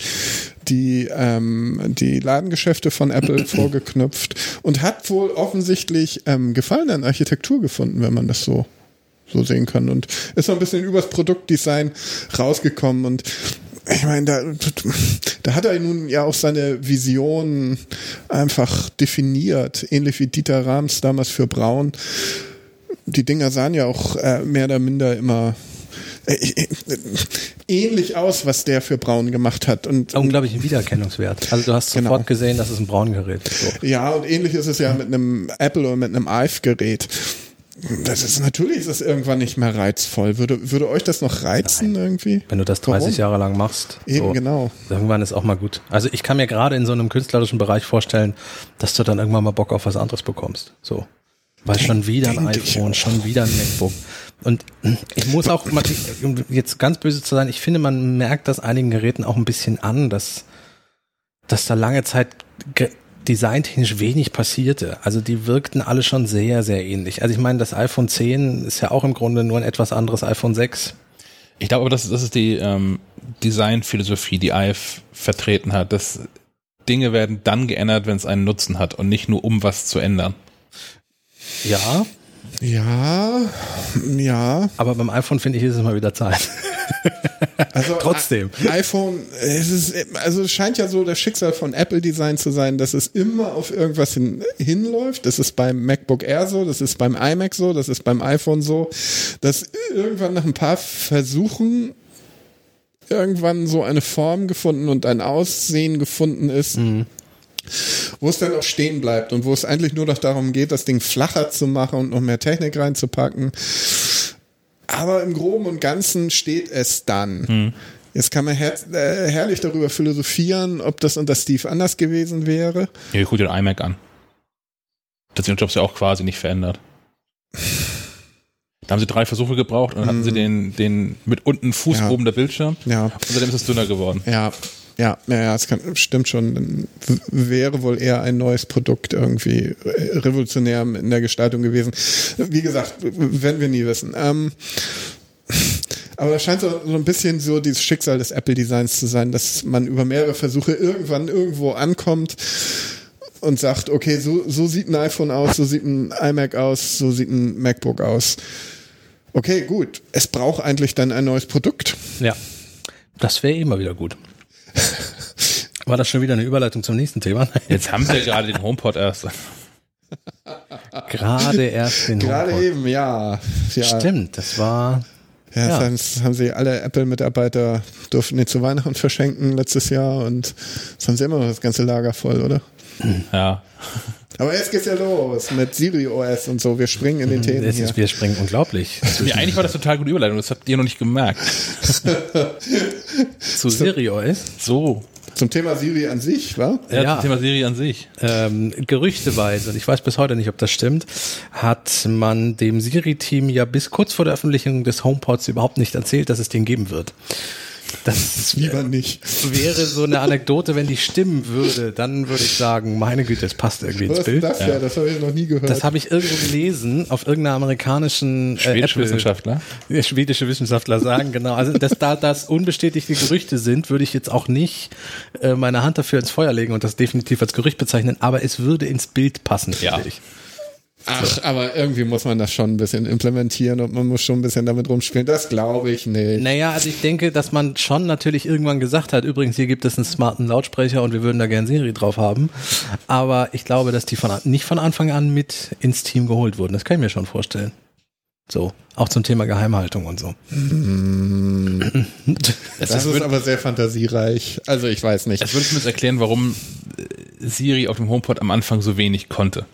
die, ähm, die Ladengeschäfte von Apple vorgeknüpft und hat wohl offensichtlich ähm, Gefallen an Architektur gefunden, wenn man das so so sehen kann und ist so ein bisschen übers Produktdesign rausgekommen und ich meine, da, da hat er nun ja auch seine Vision einfach definiert, ähnlich wie Dieter Rams damals für Braun. Die Dinger sahen ja auch äh, mehr oder minder immer äh, äh, ähnlich aus, was der für Braun gemacht hat. Und Unglaublichen Wiedererkennungswert. Also du hast Genau. sofort gesehen, dass es ein Braungerät ist. So. ja, und ähnlich ist es ja mit einem Apple oder mit einem iPhone-Gerät. Das ist natürlich ist das irgendwann nicht mehr reizvoll. Würde, würde euch das noch reizen irgendwie? Wenn du das 30 Warum? Jahre lang machst. Eben, so. genau. Irgendwann ist auch mal gut. Also ich kann mir gerade in so einem künstlerischen Bereich vorstellen, dass du dann irgendwann mal Bock auf was anderes bekommst. So. Weil schon wieder ein iPhone, schon wieder ein MacBook. Und ich muss auch, mal- um jetzt ganz böse zu sein, ich finde, man merkt das einigen Geräten auch ein bisschen an, dass, dass da lange Zeit designtechnisch wenig passierte. Also die wirkten alle schon sehr, sehr ähnlich. Also ich meine, das iPhone 10 ist ja auch im Grunde nur ein etwas anderes iPhone 6. Ich glaube aber, das, das ist die ähm, Designphilosophie, die IF vertreten hat, dass Dinge werden dann geändert, wenn es einen Nutzen hat und nicht nur um was zu ändern. Ja, Ja, ja. aber beim iPhone finde ich, ist es mal wieder Zeit. Also Trotzdem. IPhone, es ist, also es scheint ja so das Schicksal von Apple Design zu sein, dass es immer auf irgendwas hin, hinläuft. Das ist beim MacBook Air so, das ist beim iMac so, das ist beim iPhone so, dass irgendwann nach ein paar Versuchen irgendwann so eine Form gefunden und ein Aussehen gefunden ist, wo es dann auch stehen bleibt und wo es eigentlich nur noch darum geht, das Ding flacher zu machen und noch mehr Technik reinzupacken. Aber im Groben und Ganzen steht es dann. Jetzt kann man her äh, herrlich darüber philosophieren, ob das unter Steve anders gewesen wäre. Ja, guck dir den iMac an. Das hat sich ja auch quasi nicht verändert. Da haben sie drei Versuche gebraucht und dann hatten sie den, den mit unten Fuß Ja. oben der Bildschirm. Ja, Und seitdem ist es dünner geworden. ja, ja, ja, es kann, stimmt schon. Wäre wohl eher ein neues Produkt irgendwie äh, revolutionär in der Gestaltung gewesen. Wie gesagt, werden wir nie wissen. Ähm, aber das scheint so, so ein bisschen so dieses Schicksal des Apple-Designs zu sein, dass man über mehrere Versuche irgendwann irgendwo ankommt und sagt, okay, so, so sieht ein iPhone aus, so sieht ein iMac aus, so sieht ein MacBook aus. Okay, gut. Es braucht eigentlich dann ein neues Produkt. Ja. Das wäre immer wieder gut. War das schon wieder eine Überleitung zum nächsten Thema? Jetzt haben sie ja gerade den HomePod erst. Gerade erst den Gerade HomePod. eben, ja. ja. Stimmt, das war. Ja, Ja. Das haben, sie alle Apple-Mitarbeiter durften den zu Weihnachten verschenken letztes Jahr und jetzt haben sie immer noch das ganze Lager voll, oder? Ja. Aber jetzt geht's ja los mit Siri OS und so. Wir springen in den Themen Es hier. ist, wir springen unglaublich. ja. Eigentlich war das total gute Überleitung, das habt ihr noch nicht gemerkt. Zu Siri OS. So. Zum Thema Siri an sich, wa? Ja, Ja. zum Thema Serie an sich. Ähm, gerüchteweise, und ich weiß bis heute nicht, ob das stimmt, hat man dem Siri-Team ja bis kurz vor der Veröffentlichung des HomePods überhaupt nicht erzählt, dass es den geben wird. Das Lieber nicht. wäre so eine Anekdote, wenn die stimmen würde, dann würde ich sagen, meine Güte, es passt irgendwie ins Was ist Bild. das ja? Das habe ich noch nie gehört. Das habe ich irgendwo gelesen auf irgendeiner amerikanischen äh, Schwedische Apple- Wissenschaftler. Ja, schwedische Wissenschaftler sagen, genau. Also dass da das unbestätigte Gerüchte sind, würde ich jetzt auch nicht äh, meine Hand dafür ins Feuer legen und das definitiv als Gerücht bezeichnen, aber es würde ins Bild passen, Ja. finde ich. Ach, aber irgendwie muss man das schon ein bisschen implementieren und man muss schon ein bisschen damit rumspielen. Das glaube ich nicht. Naja, also ich denke, dass man schon natürlich irgendwann gesagt hat, übrigens, hier gibt es einen smarten Lautsprecher und wir würden da gern Siri drauf haben. Aber ich glaube, dass die von, an- nicht von Anfang an mit ins Team geholt wurden. Das kann ich mir schon vorstellen. So, auch zum Thema Geheimhaltung und so. Das, ist aber sehr fantasiereich. Also ich weiß nicht. Das würde mir jetzt erklären, warum äh, Siri auf dem HomePod am Anfang so wenig konnte.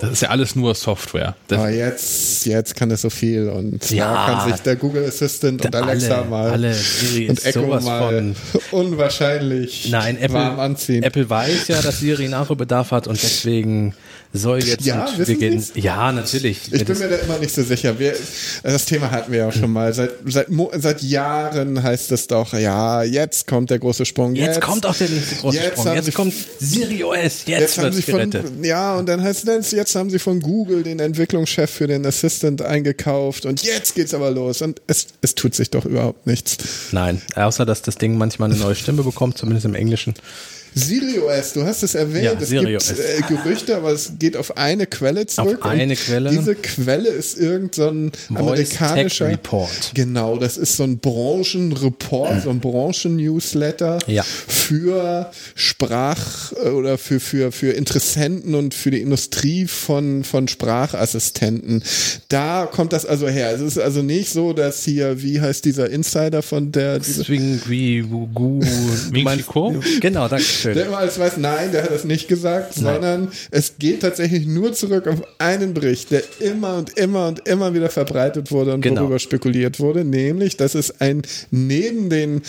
Das ist ja alles nur Software. Das, Aber jetzt, jetzt kann es so viel und Ja. da kann sich der Google Assistant und Alexa alle, mal alle Siri und Echo mal unwahrscheinlich Nein, warm Apple, anziehen. Apple weiß ja, dass Siri Nachholbedarf hat und deswegen soll jetzt Ja, gehen, Sie's? ja, natürlich. Ich bin mir da immer nicht so sicher. Wir, das Thema hatten wir ja schon mal. Seit, seit, seit Jahren heißt es doch, ja, jetzt kommt der große Sprung. jetzt, kommt auch der nächste große jetzt Sprung. Jetzt sie- kommt Siri OS, jetzt, Jetzt haben sie von, gerettet. ja, und dann heißt es, jetzt haben sie von Google den Entwicklungschef für den Assistant eingekauft und jetzt geht's aber los und es, es tut sich doch überhaupt nichts. Nein, außer dass das Ding manchmal eine neue Stimme bekommt, zumindest im Englischen. Siri OS, du hast es erwähnt, Ja, es gibt äh, Gerüchte, aber es geht auf eine Quelle zurück. Auf eine Quelle. Diese Quelle ist irgend so amerikanischer Tech Report. Genau, das ist so ein Branchenreport, so ein Branchen-Newsletter Ja. für Sprach- oder für, für, für Interessenten und für die Industrie von, von Sprachassistenten. Da kommt das also her. Es ist also nicht so, dass hier, wie heißt dieser Insider von der, Swing, wie, Gu? Genau, danke schön. der weiß, nein, der hat das nicht gesagt, sondern es geht tatsächlich nur zurück auf einen Bericht, der immer und immer und immer wieder verbreitet wurde und Genau. worüber spekuliert wurde, nämlich, dass es ein, neben den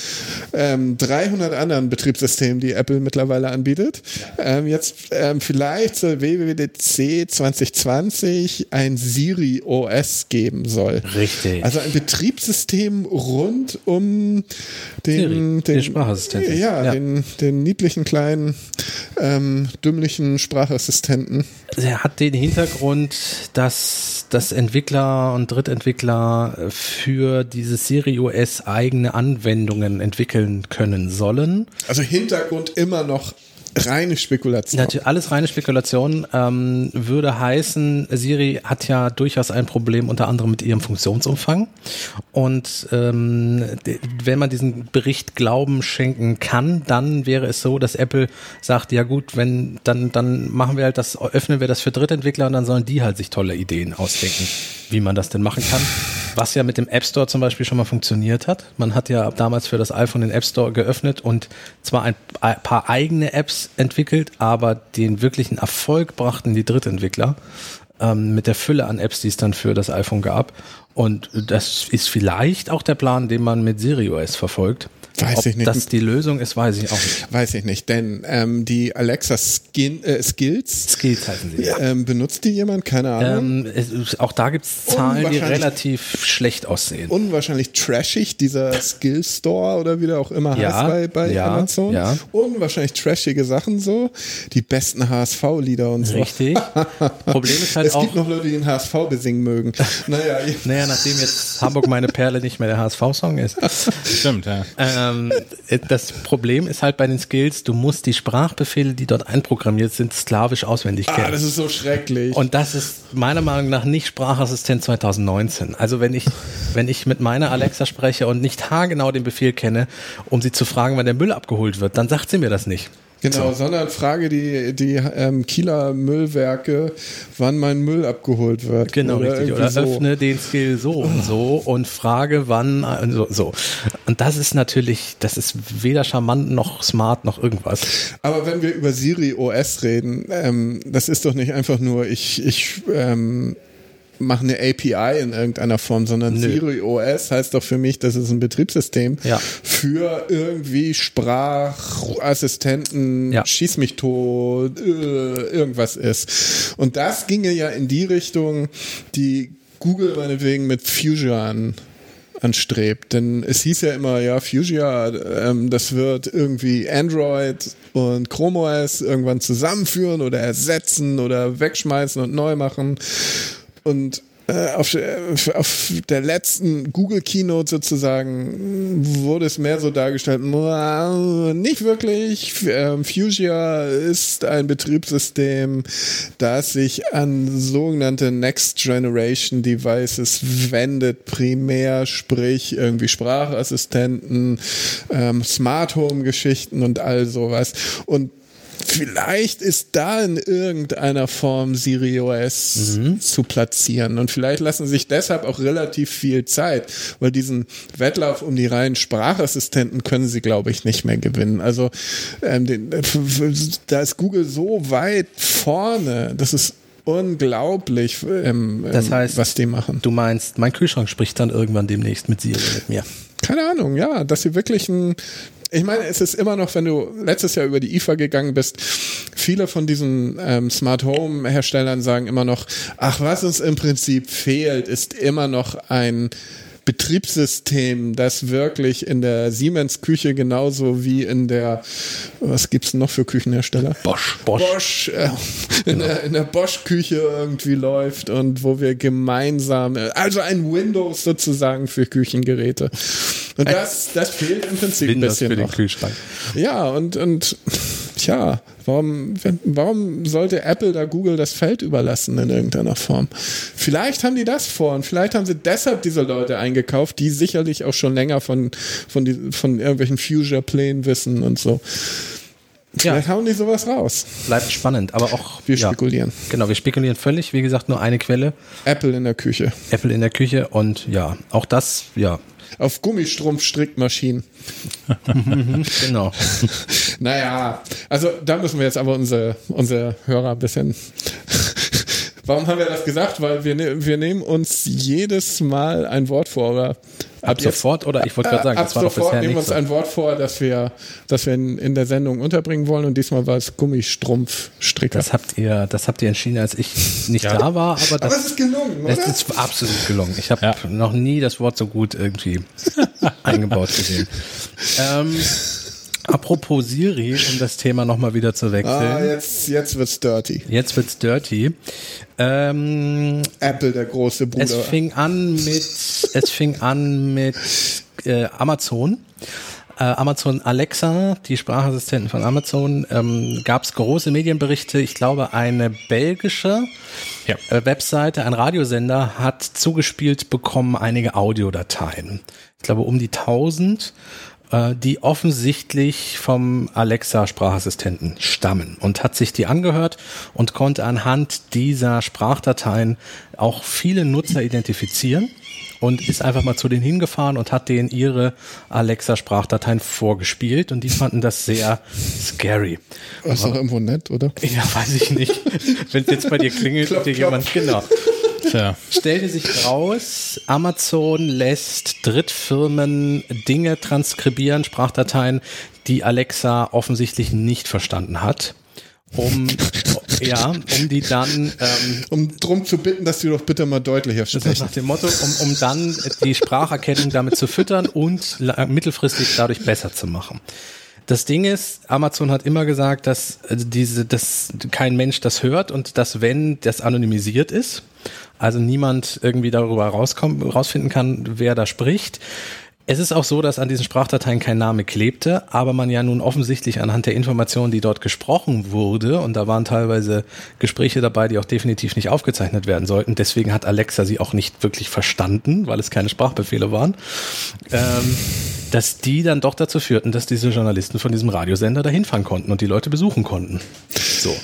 ähm, 300 anderen Betriebssystemen, die Apple mittlerweile anbietet, ähm, jetzt ähm, vielleicht zur WWDC 2020 ein Siri OS geben soll. Richtig. Also ein Betriebssystem rund um den, Siri, den den Sprachassistenten. Ja, Ja. Den, den niedlichen kleinen ähm, dümmlichen Sprachassistenten. Er hat den Hintergrund, dass, dass Entwickler und Drittentwickler für dieses Siri OS eigene Anwendungen entwickeln können sollen. Also Hintergrund immer noch reine Spekulation. Natürlich, alles reine Spekulation ähm, würde heißen, Siri hat ja durchaus ein Problem unter anderem mit ihrem Funktionsumfang. Und ähm, wenn man diesen Bericht Glauben schenken kann, dann wäre es so, dass Apple sagt, ja gut, wenn dann dann machen wir halt das, öffnen wir das für Drittentwickler und dann sollen die halt sich tolle Ideen ausdenken, wie man das denn machen kann. Was ja mit dem App Store zum Beispiel schon mal funktioniert hat. Man hat ja damals für das iPhone den App Store geöffnet und zwar ein paar eigene Apps entwickelt, aber den wirklichen Erfolg brachten die Drittentwickler ähm, mit der Fülle an Apps, die es dann für das iPhone gab. Und das ist vielleicht auch der Plan, den man mit Siri OS verfolgt. Weiß Ob ich nicht. das die Lösung ist, weiß ich auch nicht. Weiß ich nicht, denn ähm, die Alexa Skin, äh, Skills, Skills heißen sie. Ja. ähm, benutzt die jemand? Keine Ahnung. Ähm, es, auch da gibt es Zahlen, die relativ schlecht aussehen. Unwahrscheinlich trashig, dieser Skill Store oder wie der auch immer Ja, heißt bei, bei ja, Amazon. ja. Unwahrscheinlich trashige Sachen so. Die besten HSV-Lieder und so. Richtig. Problem ist halt es auch, gibt noch Leute, die den HSV besingen mögen. naja, naja, nachdem jetzt Hamburg meine Perle nicht mehr der HSV-Song ist, Stimmt, ja. Ähm, das Problem ist halt bei den Skills, du musst die Sprachbefehle, die dort einprogrammiert sind, slawisch auswendig ah, kennen. das ist so schrecklich. und das ist meiner Meinung nach nicht Sprachassistent 2019. Also wenn ich, wenn ich mit meiner Alexa spreche und nicht haargenau den Befehl kenne, um sie zu fragen, wann der Müll abgeholt wird, dann sagt sie mir das nicht. Genau, sondern frage die, die ähm, Kieler Müllwerke, wann mein Müll abgeholt wird. Genau, richtig. irgendwie Oder so. öffne den Skill so und so und frage, wann, so, so. Und das ist natürlich, das ist weder charmant noch smart noch irgendwas. Aber wenn wir über Siri OS reden, ähm, das ist doch nicht einfach nur, ich, ich ähm, mache eine API in irgendeiner Form, sondern Nö. Siri OS heißt doch für mich, das ist ein Betriebssystem Ja. für irgendwie Sprachassistenten, Ja. schieß mich tot, äh, irgendwas ist. Und das ginge ja in die Richtung, die Google meinetwegen mit Fusion anstrebt. Denn es hieß ja immer, ja, Fuchsia, ähm, das wird irgendwie Android und Chrome OS irgendwann zusammenführen oder ersetzen oder wegschmeißen und neu machen. Und äh, auf, äh, auf der letzten Google Keynote sozusagen wurde es mehr so dargestellt, nicht wirklich. Ähm, Fuchsia ist ein Betriebssystem, das sich an sogenannte Next Generation Devices wendet, primär, sprich irgendwie Sprachassistenten, ähm, Smart Home Geschichten und all sowas. Und vielleicht ist da in irgendeiner Form Siri OS mhm. zu platzieren. Und vielleicht lassen sich deshalb auch relativ viel Zeit, weil diesen Wettlauf um die reinen Sprachassistenten können sie, glaube ich, nicht mehr gewinnen. Also ähm, den, da ist Google so weit vorne, das ist unglaublich, ähm, das heißt, was die machen. Du meinst, mein Kühlschrank spricht dann irgendwann demnächst mit Siri mit mir. Keine Ahnung, ja, dass sie wirklich ein ich meine, es ist immer noch, wenn du letztes Jahr über die IFA gegangen bist, viele von diesen ähm, Smart Home Herstellern sagen immer noch, ach, was uns im Prinzip fehlt, ist immer noch ein Betriebssystem, das wirklich in der Siemens-Küche genauso wie in der, was gibt's noch für Küchenhersteller? Bosch. Bosch, Bosch äh, in, genau. der, in der Bosch-Küche irgendwie läuft und wo wir gemeinsam, also ein Windows sozusagen für Küchengeräte. Und das, das fehlt im Prinzip Windows ein bisschen für den noch. Kühlschrank. Ja, und, und tja, warum, warum sollte Apple da Google das Feld überlassen in irgendeiner Form? Vielleicht haben die das vor und vielleicht haben sie deshalb diese Leute eingekauft, die sicherlich auch schon länger von, von, die, von irgendwelchen Future-Plänen wissen und so. Vielleicht ja. hauen die sowas raus. Bleibt spannend, aber auch. Wir spekulieren. Ja, genau, wir spekulieren völlig. Wie gesagt, nur eine Quelle. Apple in der Küche. Apple in der Küche und ja, auch das, ja, auf Gummistrumpfstrickmaschinen. genau. naja, also da müssen wir jetzt aber unsere, unsere Hörer ein bisschen. Warum haben wir das gesagt? Weil wir, ne, wir nehmen uns jedes Mal ein Wort vor, oder? Ab jetzt, sofort oder ich wollte gerade sagen, ab das war sofort doch bisher nehmen wir uns so. ein Wort vor, das wir, das wir in, in, der Sendung unterbringen wollen und diesmal war es Gummistrumpfstricker. Das habt ihr, das habt ihr entschieden, als ich nicht ja. da war, aber das aber es ist gelungen, oder? Es ist absolut gelungen. Ich habe ja. noch nie das Wort so gut irgendwie eingebaut gesehen. Ähm, Apropos Siri, um das Thema nochmal wieder zu wechseln. Ah, jetzt, jetzt wird's dirty. Jetzt wird's dirty. Ähm, Apple, der große Bruder. Es fing an mit, es fing an mit äh, Amazon. Äh, Amazon Alexa, die Sprachassistenten von Amazon, ähm, gab es große Medienberichte. Ich glaube, eine belgische ja. äh, Webseite, ein Radiosender hat zugespielt bekommen einige Audiodateien. Ich glaube, um die 1000 äh, die offensichtlich vom Alexa-Sprachassistenten stammen und hat sich die angehört und konnte anhand dieser Sprachdateien auch viele Nutzer identifizieren und ist einfach mal zu denen hingefahren und hat denen ihre Alexa-Sprachdateien vorgespielt und die fanden das sehr scary. Das ist doch irgendwo nett, oder? Ja, weiß ich nicht. Wenn es jetzt bei dir klingelt klopf, dir jemand, genau. Tja. Stellte sich raus, Amazon lässt Drittfirmen Dinge transkribieren, Sprachdateien, die Alexa offensichtlich nicht verstanden hat. Um, ja, um die dann, ähm, um drum zu bitten, dass sie doch bitte mal deutlicher sprechen. Nach dem Motto, um, um dann die Spracherkennung damit zu füttern und mittelfristig dadurch besser zu machen. Das Ding ist, Amazon hat immer gesagt, dass also diese, dass kein Mensch das hört und dass wenn das anonymisiert ist, also niemand irgendwie darüber rauskommen, rausfinden kann, wer da spricht. Es ist auch so, dass an diesen Sprachdateien kein Name klebte, aber man ja nun offensichtlich anhand der Informationen, die dort gesprochen wurde, und da waren teilweise Gespräche dabei, die auch definitiv nicht aufgezeichnet werden sollten, deswegen hat Alexa sie auch nicht wirklich verstanden, weil es keine Sprachbefehle waren, ähm, dass die dann doch dazu führten, dass diese Journalisten von diesem Radiosender dahin fahren konnten und die Leute besuchen konnten. So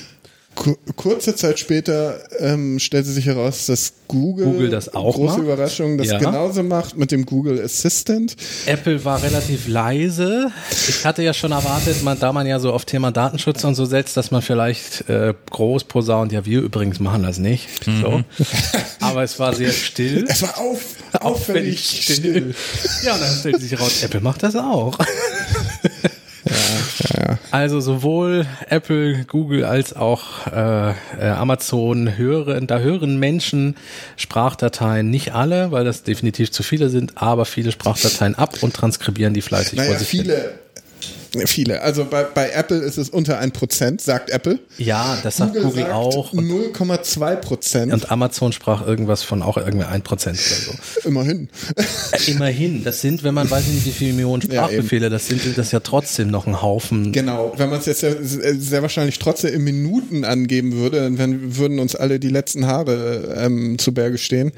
kurze Zeit später ähm, stellte sich heraus, dass Google, Google das auch große macht. Überraschung, das Ja. genauso macht mit dem Google Assistant. Apple war relativ leise. Ich hatte ja schon erwartet, man, da man ja so auf Thema Datenschutz und so setzt, dass man vielleicht äh, groß posaunt, ja, wir übrigens machen das nicht. So. Aber es war sehr still. Es war auf, auffällig still. Ja, und dann stellt sich raus, Apple macht das auch. Ja, ja. Also sowohl Apple, Google als auch äh, äh, Amazon hören, da hören Menschen Sprachdateien, nicht alle, weil das definitiv zu viele sind, aber viele Sprachdateien ab und transkribieren die fleißig Naja, vor sich hin. Viele, viele. Also bei, bei Apple ist es unter ein Prozent, sagt Apple. Ja, das sagt Google, sagt auch. Und, 0,2 Prozent. und Amazon sprach irgendwas von auch irgendwie ein Prozent oder so. Immerhin. Äh, Immerhin, das sind, wenn man weiß nicht, wie viele Millionen Ja. Sprachbefehle, das sind das ja trotzdem noch ein Haufen. Genau, wenn man es jetzt sehr, sehr wahrscheinlich trotzdem in Minuten angeben würde, dann wären- würden uns alle die letzten Haare ähm, zu Berge stehen.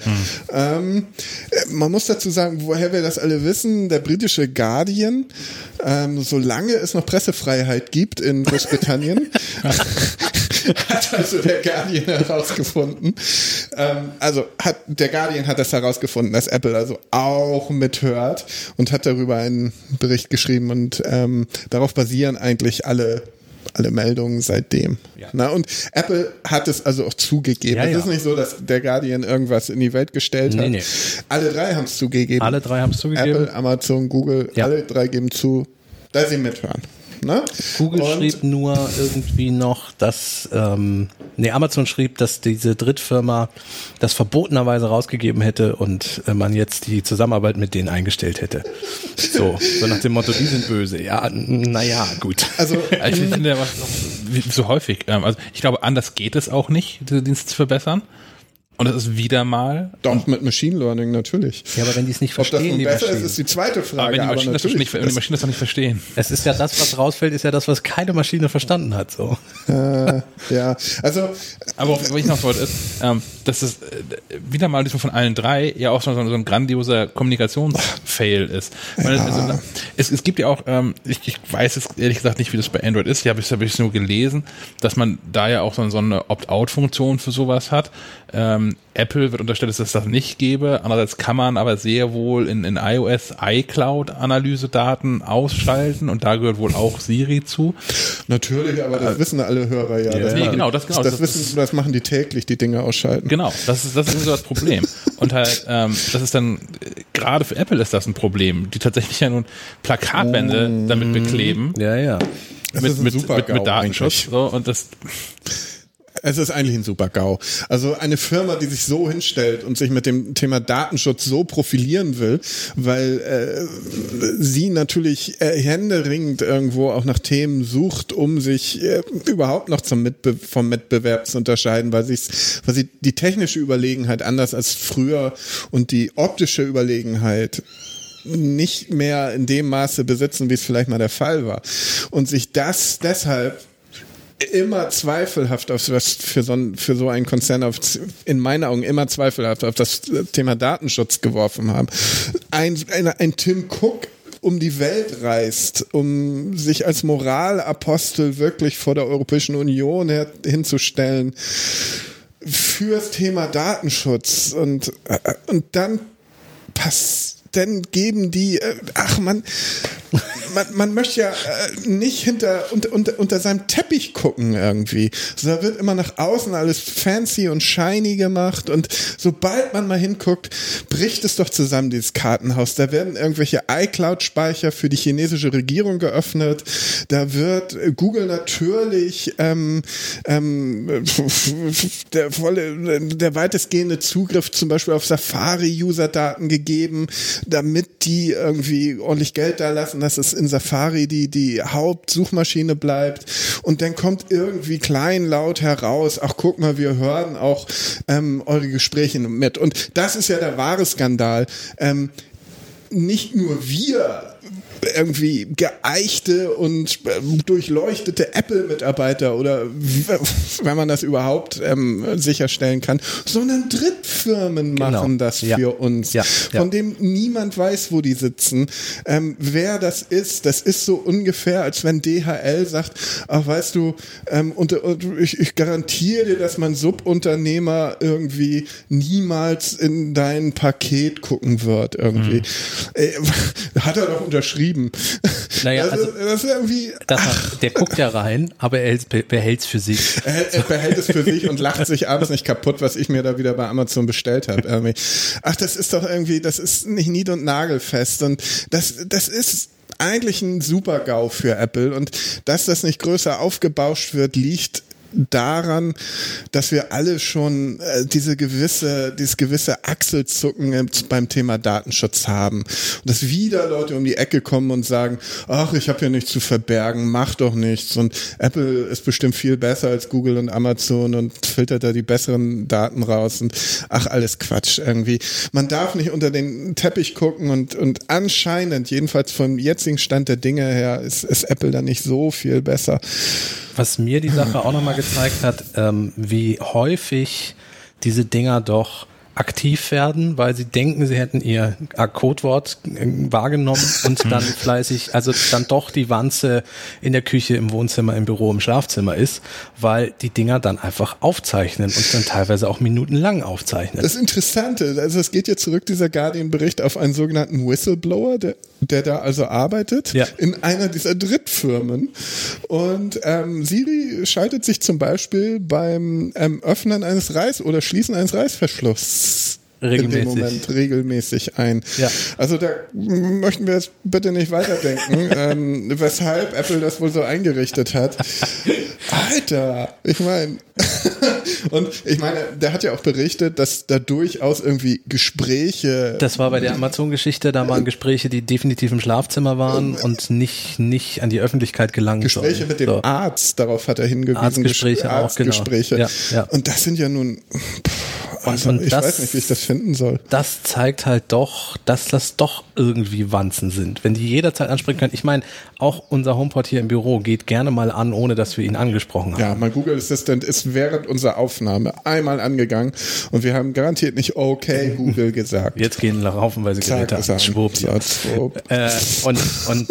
Ähm, äh, man muss dazu sagen, woher wir das alle wissen, der britische Guardian, ähm, solange es noch Pressefreiheit gibt in Großbritannien, hat also der Guardian herausgefunden, ähm, also hat der Guardian hat das herausgefunden, dass Apple also auch mithört und hat darüber einen Bericht geschrieben und ähm, darauf basieren eigentlich alle alle Meldungen seitdem. Ja. Na, und Apple hat es also auch zugegeben. Ja, es ja. ist nicht so, dass der Guardian irgendwas in die Welt gestellt Nee, hat. nee. Alle drei haben es zugegeben. Alle drei haben es zugegeben. Apple, Amazon, Google, alle drei geben zu, dass sie mithören. Ne? Google Und schrieb nur irgendwie noch, dass, ähm, nee, Amazon schrieb, dass diese Drittfirma das verbotenerweise rausgegeben hätte und äh, man jetzt die Zusammenarbeit mit denen eingestellt hätte. So, so nach dem Motto, die sind böse. Ja, naja, gut. Also, Ja, Ich finde ja was wie so häufig. Ähm, also ich glaube, anders geht es auch nicht, diese Dienste zu verbessern. Und das ist wieder mal. doch mit Machine Learning natürlich. Ja, aber wenn die es nicht Ob das verstehen, nun die besser Maschinen. ist, ist die zweite Frage. Aber wenn die aber Maschinen, das, nicht, natürlich. wenn die Maschinen das doch nicht verstehen. Es ist ja das, was rausfällt, ist ja das, was keine Maschine verstanden hat. So. äh, ja, also Aber was ich noch wollte, ist, ähm, dass es äh, wieder mal diesmal von allen drei ja auch so, so ein grandioser Kommunikationsfail ist. Weil es, also, es, es gibt ja auch, ähm, ich, ich weiß jetzt ehrlich gesagt nicht, wie das bei Android ist, ich habe es hab ich's nur gelesen, dass man da ja auch so, so eine Opt-out-Funktion für sowas hat. Ähm, Apple wird unterstellt, dass es das nicht gäbe. Andererseits kann man aber sehr wohl in, in iOS iCloud-Analysedaten ausschalten und da gehört wohl auch Siri zu. natürlich, aber das wissen alle Hörer ja. das Nee, machen- genau, das- genau, das, das- wissen, das machen die täglich, die Dinge ausschalten. Genau, das ist, das ist so das Problem. Und halt, ähm, das ist dann, äh, gerade für Apple ist das ein Problem, die tatsächlich ja nun Plakatwände damit bekleben. Ja, ja. Das mit, ist ein mit, super mit, mit Datenschutz. So, und das, Es ist eigentlich ein super GAU. Also eine Firma, die sich so hinstellt und sich mit dem Thema Datenschutz so profilieren will, weil äh, sie natürlich äh, händeringend irgendwo auch nach Themen sucht, um sich äh, überhaupt noch zum Mitbe vom Wettbewerb zu unterscheiden, weil, weil sie die technische Überlegenheit anders als früher und die optische Überlegenheit nicht mehr in dem Maße besitzen, wie es vielleicht mal der Fall war. Und sich das deshalb immer zweifelhaft auf was für so, ein, für so einen Konzern auf, in meinen Augen immer zweifelhaft auf das Thema Datenschutz geworfen haben. Ein, ein, ein Tim Cook um die Welt reist, um sich als Moralapostel wirklich vor der Europäischen Union her, hinzustellen fürs Thema Datenschutz und, äh, und dann pass dann geben die, äh, ach man, man, man möchte ja äh, nicht hinter unter, unter, unter seinem Teppich gucken irgendwie. So, da wird immer nach außen alles fancy und shiny gemacht und sobald man mal hinguckt, bricht es doch zusammen, dieses Kartenhaus. Da werden irgendwelche iCloud-Speicher für die chinesische Regierung geöffnet. Da wird Google natürlich ähm, ähm, der volle, der weitestgehende Zugriff zum Beispiel auf Safari-User-Daten gegeben, damit die irgendwie ordentlich Geld da lassen, dass es in Safari die, die Hauptsuchmaschine bleibt. Und dann kommt irgendwie kleinlaut heraus, ach guck mal, wir hören auch ähm, eure Gespräche mit. Und das ist ja der wahre Skandal. Ähm, nicht nur wir irgendwie geeichte und ähm, durchleuchtete Apple-Mitarbeiter oder wenn man das überhaupt ähm, sicherstellen kann, sondern Drittfirmen Genau. machen das Ja. für uns, Ja. Ja. von dem niemand weiß, wo die sitzen, ähm, wer das ist. Das ist so ungefähr, als wenn DHL sagt, ach weißt du, ähm, und, und ich, ich garantiere dir, dass mein Subunternehmer irgendwie niemals in dein Paket gucken wird irgendwie. Mhm. Äh, hat er doch unterschrieben. Naja, das, also- ist, das ist irgendwie. Das der guckt ja rein, aber er hält- behält es für sich. Er, er behält es für sich und lacht sich abends nicht kaputt, was ich mir da wieder bei Amazon bestellt habe. Ach, das ist doch irgendwie, das ist nicht nied- und nagelfest. Und das, das ist eigentlich ein Super-GAU für Apple und dass das nicht größer aufgebauscht wird, liegt daran, dass wir alle schon äh, diese gewisse, dieses gewisse Achselzucken beim Thema Datenschutz haben. Und dass wieder Leute um die Ecke kommen und sagen, ach, ich habe ja nichts zu verbergen, mach doch nichts. Und Apple ist bestimmt viel besser als Google und Amazon und filtert da die besseren Daten raus und ach, alles Quatsch irgendwie. Man darf nicht unter den Teppich gucken und, und anscheinend, jedenfalls vom jetzigen Stand der Dinge her, ist, ist Apple da nicht so viel besser. Was mir die Sache auch nochmal gezeigt hat, ähm, wie häufig diese Dinger doch aktiv werden, weil sie denken, sie hätten ihr Codewort äh, wahrgenommen und dann fleißig, also dann doch die Wanze in der Küche, im Wohnzimmer, im Büro, im Schlafzimmer ist, weil die Dinger dann einfach aufzeichnen und dann teilweise auch minutenlang aufzeichnen. Das Interessante, also es geht jetzt zurück, dieser Guardian-Bericht, auf einen sogenannten Whistleblower, der, der da also arbeitet, Ja. in einer dieser Drittfirmen. Und ähm, Siri schaltet sich zum Beispiel beim ähm, Öffnen eines Reiß- oder Schließen eines Reißverschlusses in Regelmäßig. dem Moment regelmäßig ein. Ja. Also da möchten wir jetzt bitte nicht weiterdenken, ähm, weshalb Apple das wohl so eingerichtet hat. Alter, ich meine, und ich meine, der hat ja auch berichtet, dass da durchaus irgendwie Gespräche Das war bei der Amazon-Geschichte, da waren Gespräche, die definitiv im Schlafzimmer waren und nicht, nicht an die Öffentlichkeit gelangen Gespräche sollen. mit dem So. Arzt, darauf hat er hingewiesen. Arztgespräche Ges- auch, genau. Arztgespräche. Ja, ja. Und das sind ja nun, pff, also und ich das- weiß nicht, wie ich das finden soll. das zeigt halt doch, dass das doch irgendwie Wanzen sind. Wenn die jederzeit ansprechen können. Ich meine, auch unser HomePod hier im Büro geht gerne mal an, ohne dass wir ihn angesprochen haben. Ja, mein Google Assistant ist während unserer Aufnahme einmal angegangen und wir haben garantiert nicht okay Google gesagt. Jetzt gehen haufenweise Zack, Geräte an. er Schwupp, ja. Schwupp. Äh, und, und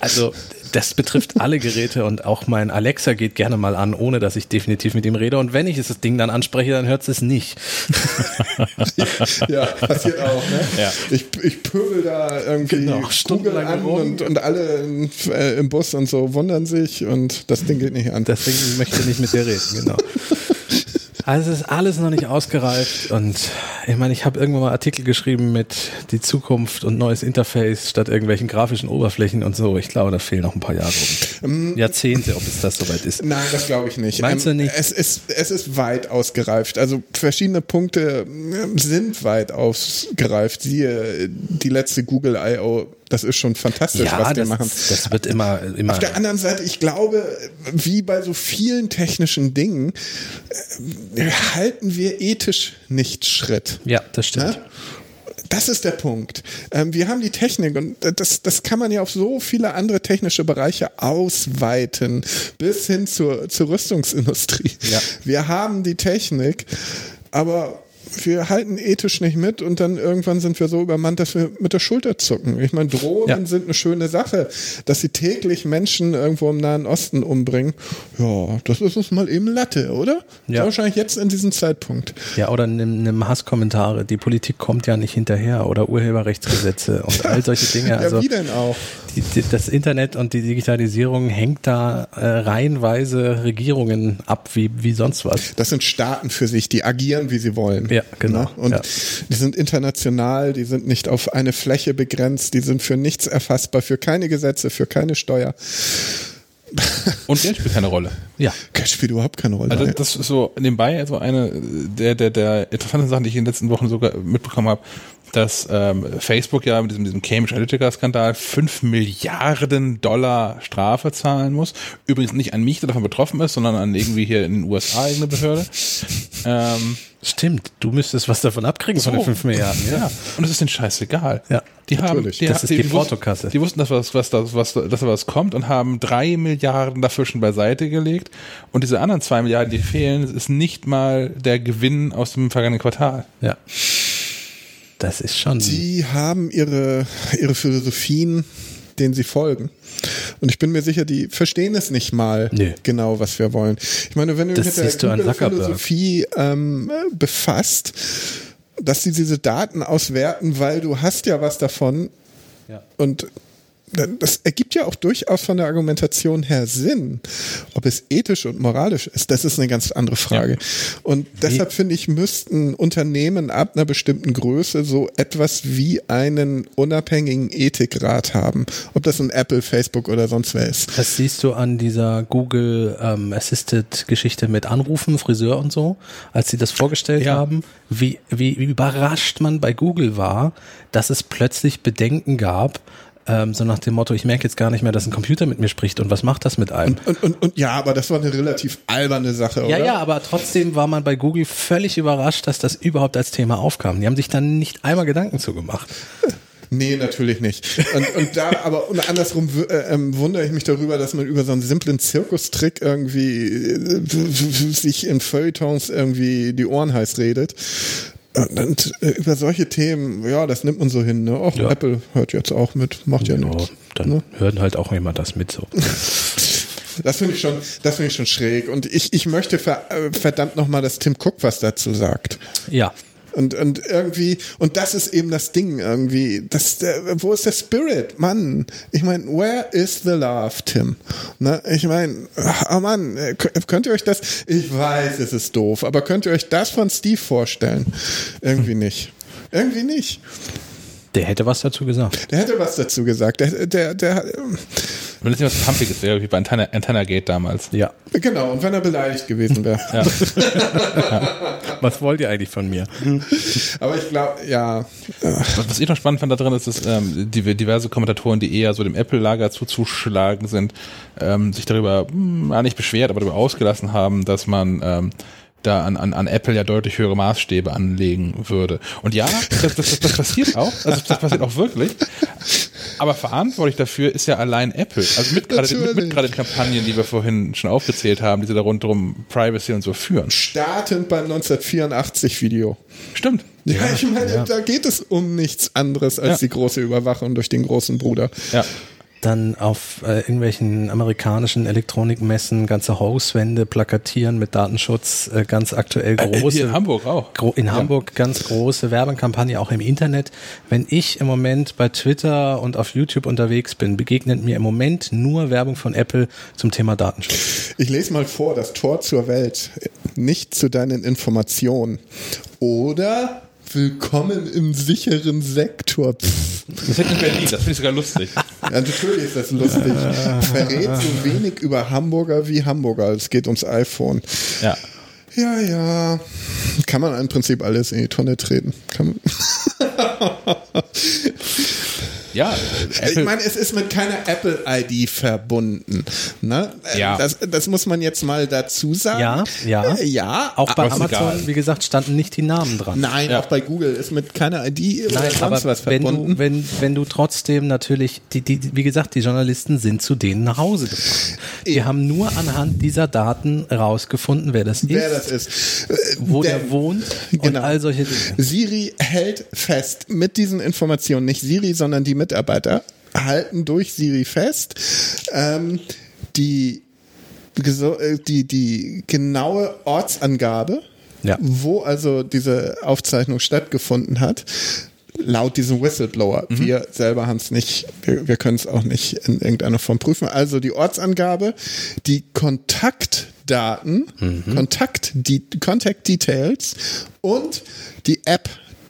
also das betrifft alle Geräte und auch mein Alexa geht gerne mal an, ohne dass ich definitiv mit ihm rede. Und wenn ich das Ding dann anspreche, dann hört es nicht. Ja, passiert auch. Ne? Ja. Ich, ich pöbel da irgendwie Genau, stundenlang an und, und alle in, äh, im Bus und so wundern sich und das Ding geht nicht an. Deswegen möchte ich nicht mit dir reden, genau. Also es ist alles noch nicht ausgereift und ich meine, ich habe irgendwann mal Artikel geschrieben mit die Zukunft und neues Interface statt irgendwelchen grafischen Oberflächen und so. Ich glaube, da fehlen noch ein paar Jahre rum. Jahrzehnte, ob es das soweit ist. Nein, das glaube ich nicht. Meinst du nicht? Es ist, es ist weit ausgereift. Also verschiedene Punkte äh, sind weit ausgereift. Siehe die letzte Google I.O. Das ist schon fantastisch, was Ja, die das, machen. das wird immer, immer. Auf der anderen Seite, ich glaube, wie bei so vielen technischen Dingen, äh, halten wir ethisch nicht Schritt. Ja, das stimmt. Ne? Das ist der Punkt. Ähm, wir haben die Technik und das, das kann man ja auf so viele andere technische Bereiche ausweiten, bis hin zur, zur Rüstungsindustrie. Ja. Wir haben die Technik, aber wir halten ethisch nicht mit und dann irgendwann sind wir so übermannt, dass wir mit der Schulter zucken. Ich meine, Drohnen Ja. sind eine schöne Sache, dass sie täglich Menschen irgendwo im Nahen Osten umbringen. Ja, das ist uns mal eben Latte, oder? Ja. Wahrscheinlich jetzt in diesem Zeitpunkt. Ja, oder nimm, nimm Hasskommentare. Die Politik kommt ja nicht hinterher oder Urheberrechtsgesetze und all solche Dinge. Also ja, wie denn auch? Die, die, das Internet und die Digitalisierung hängt da äh, reihenweise Regierungen ab, wie, wie sonst was. Das sind Staaten für sich, die agieren, wie sie wollen. Ja, genau. Ne? Und Ja. die sind international, die sind nicht auf eine Fläche begrenzt, die sind für nichts erfassbar, für keine Gesetze, für keine Steuer. Und Geld spielt keine Rolle. Ja. Das spielt überhaupt keine Rolle. Also das ist so nebenbei also eine der der der interessanten Sachen, die ich in den letzten Wochen sogar mitbekommen habe, dass ähm, Facebook ja mit diesem, diesem Cambridge Analytica-Skandal 5 Milliarden Dollar Strafe zahlen muss. Übrigens nicht an mich, der davon betroffen ist, sondern an irgendwie hier in den USA irgendeine Behörde. Ähm, Stimmt, du müsstest was davon abkriegen von den 5 Milliarden. Ja. ja. Und es ist denen scheißegal. Ja. Die haben, Natürlich. die, Das ist die wussten- Portokasse. Die wussten, dass was, was, was, was, dass da was kommt und haben drei Milliarden dafür schon beiseite gelegt. Und diese anderen zwei Milliarden, die fehlen, das ist nicht mal der Gewinn aus dem vergangenen Quartal. ja. Das ist schon. die haben ihre, ihre Philosophien, denen sie folgen. Und ich bin mir sicher, die verstehen es nicht mal Nö. genau, was wir wollen. Ich meine, wenn du Das mit der Zuckerberg. Google-Philosophie ähm, befasst, dass sie diese Daten auswerten, weil du hast ja was davon Ja. und das ergibt ja auch durchaus von der Argumentation her Sinn. Ob es ethisch und moralisch ist, das ist eine ganz andere Frage. Ja. Und deshalb finde ich, müssten Unternehmen ab einer bestimmten Größe so etwas wie einen unabhängigen Ethikrat haben. Ob das ein Apple, Facebook oder sonst wer ist. Das siehst du an dieser Google ähm, Assisted Geschichte mit Anrufen, Friseur und so, als sie das vorgestellt ja. haben, wie, wie, wie überrascht man bei Google war, dass es plötzlich Bedenken gab, ähm, so nach dem Motto, ich merke jetzt gar nicht mehr, dass ein Computer mit mir spricht und was macht das mit einem? Und, und, und, und ja, aber das war eine relativ alberne Sache, oder? Ja, ja, aber trotzdem war man bei Google völlig überrascht, dass das überhaupt als Thema aufkam. Die haben sich dann nicht einmal Gedanken zugemacht. Nee, natürlich nicht. Und, und da, aber und andersrum äh, ähm, wundere ich mich darüber, dass man über so einen simplen Zirkustrick irgendwie äh, sich in Feuilletons irgendwie die Ohren heiß redet. Und äh, über solche Themen, ja, das nimmt man so hin. Ne? Auch ja. Apple hört jetzt auch mit, macht ja, ja nichts. Dann ne? hört halt auch jemand das mit so. Das finde ich schon, das finde ich schon schräg. Und ich, ich möchte ver, äh, verdammt nochmal, dass Tim Cook was dazu sagt. Ja. Und, und irgendwie, und das ist eben das Ding irgendwie. Das, der, wo ist der Spirit? Mann, ich meine, where is the love, Tim? Na, ich meine, oh Mann, könnt ihr euch das, ich weiß, es ist doof, aber könnt ihr euch das von Steve vorstellen? Irgendwie nicht. Irgendwie nicht. Der hätte was dazu gesagt. Der hätte was dazu gesagt. Der, der, der, wenn das nicht was Pumpiges wäre, wie bei Antenna, Antenna Gate damals. Ja. Genau, und wenn er beleidigt gewesen wäre. ja. ja. Was wollt ihr eigentlich von mir? Aber ich glaube, ja. Was, was ich noch spannend fand da drin, ist, dass ähm, die, diverse Kommentatoren, die eher so dem Apple-Lager zuzuschlagen sind, ähm, sich darüber, mh, hm, nicht beschwert, aber darüber ausgelassen haben, dass man ähm, da an, an, an Apple ja deutlich höhere Maßstäbe anlegen würde. Und ja, das, das, das passiert auch. Also das passiert auch wirklich. Aber verantwortlich dafür ist ja allein Apple. Also mit gerade mit, mit gerade den Kampagnen, die wir vorhin schon aufgezählt haben, die sie da rundherum Privacy und so führen. Startend beim 1984 Video. Stimmt. Ja, ja ich meine, ja. da geht es um nichts anderes als ja. die große Überwachung durch den großen Bruder. Ja dann auf äh, irgendwelchen amerikanischen Elektronikmessen ganze Hauswände plakatieren mit Datenschutz, äh, ganz aktuell äh, große. in Hamburg auch. Gro in ja. Hamburg ganz große Werbekampagne, auch im Internet. Wenn ich im Moment bei Twitter und auf YouTube unterwegs bin, begegnet mir im Moment nur Werbung von Apple zum Thema Datenschutz. Ich lese mal vor, das Tor zur Welt, nicht zu deinen Informationen. Oder Willkommen im sicheren Sektor. Pff. Das hätte in Berlin, das finde ich sogar lustig. Ja, natürlich ist das lustig. Verrät so wenig über Hamburger wie Hamburger. Es geht ums iPhone. Ja. Ja, ja. Kann man im Prinzip alles in die Tonne treten. Kann man Ja, Apple. ich meine, es ist mit keiner Apple-ID verbunden. Ne? Ja. Das, das, muss man jetzt mal dazu sagen. Ja, ja. Äh, ja. Auch bei Amazon, egal. wie gesagt, standen nicht die Namen dran. Nein, ja. auch bei Google ist mit keiner ID Nein, aber was wenn verbunden. Du, wenn, wenn du trotzdem natürlich, die, die, wie gesagt, die Journalisten sind zu denen nach Hause gefahren. Die haben nur anhand dieser Daten rausgefunden, wer das ist. Wer das ist. Wo der, der wohnt genau. und all solche Dinge. Siri hält fest mit diesen Informationen, nicht Siri, sondern die mit Mitarbeiter halten durch Siri fest. Ähm, die, äh, die, die genaue Ortsangabe, ja. wo also diese Aufzeichnung stattgefunden hat, laut diesem Whistleblower. Mhm. Wir selber haben es nicht, wir, wir können es auch nicht in irgendeiner Form prüfen. Also die Ortsangabe, die Kontaktdaten, mhm. Kontakt, die Contact Details und die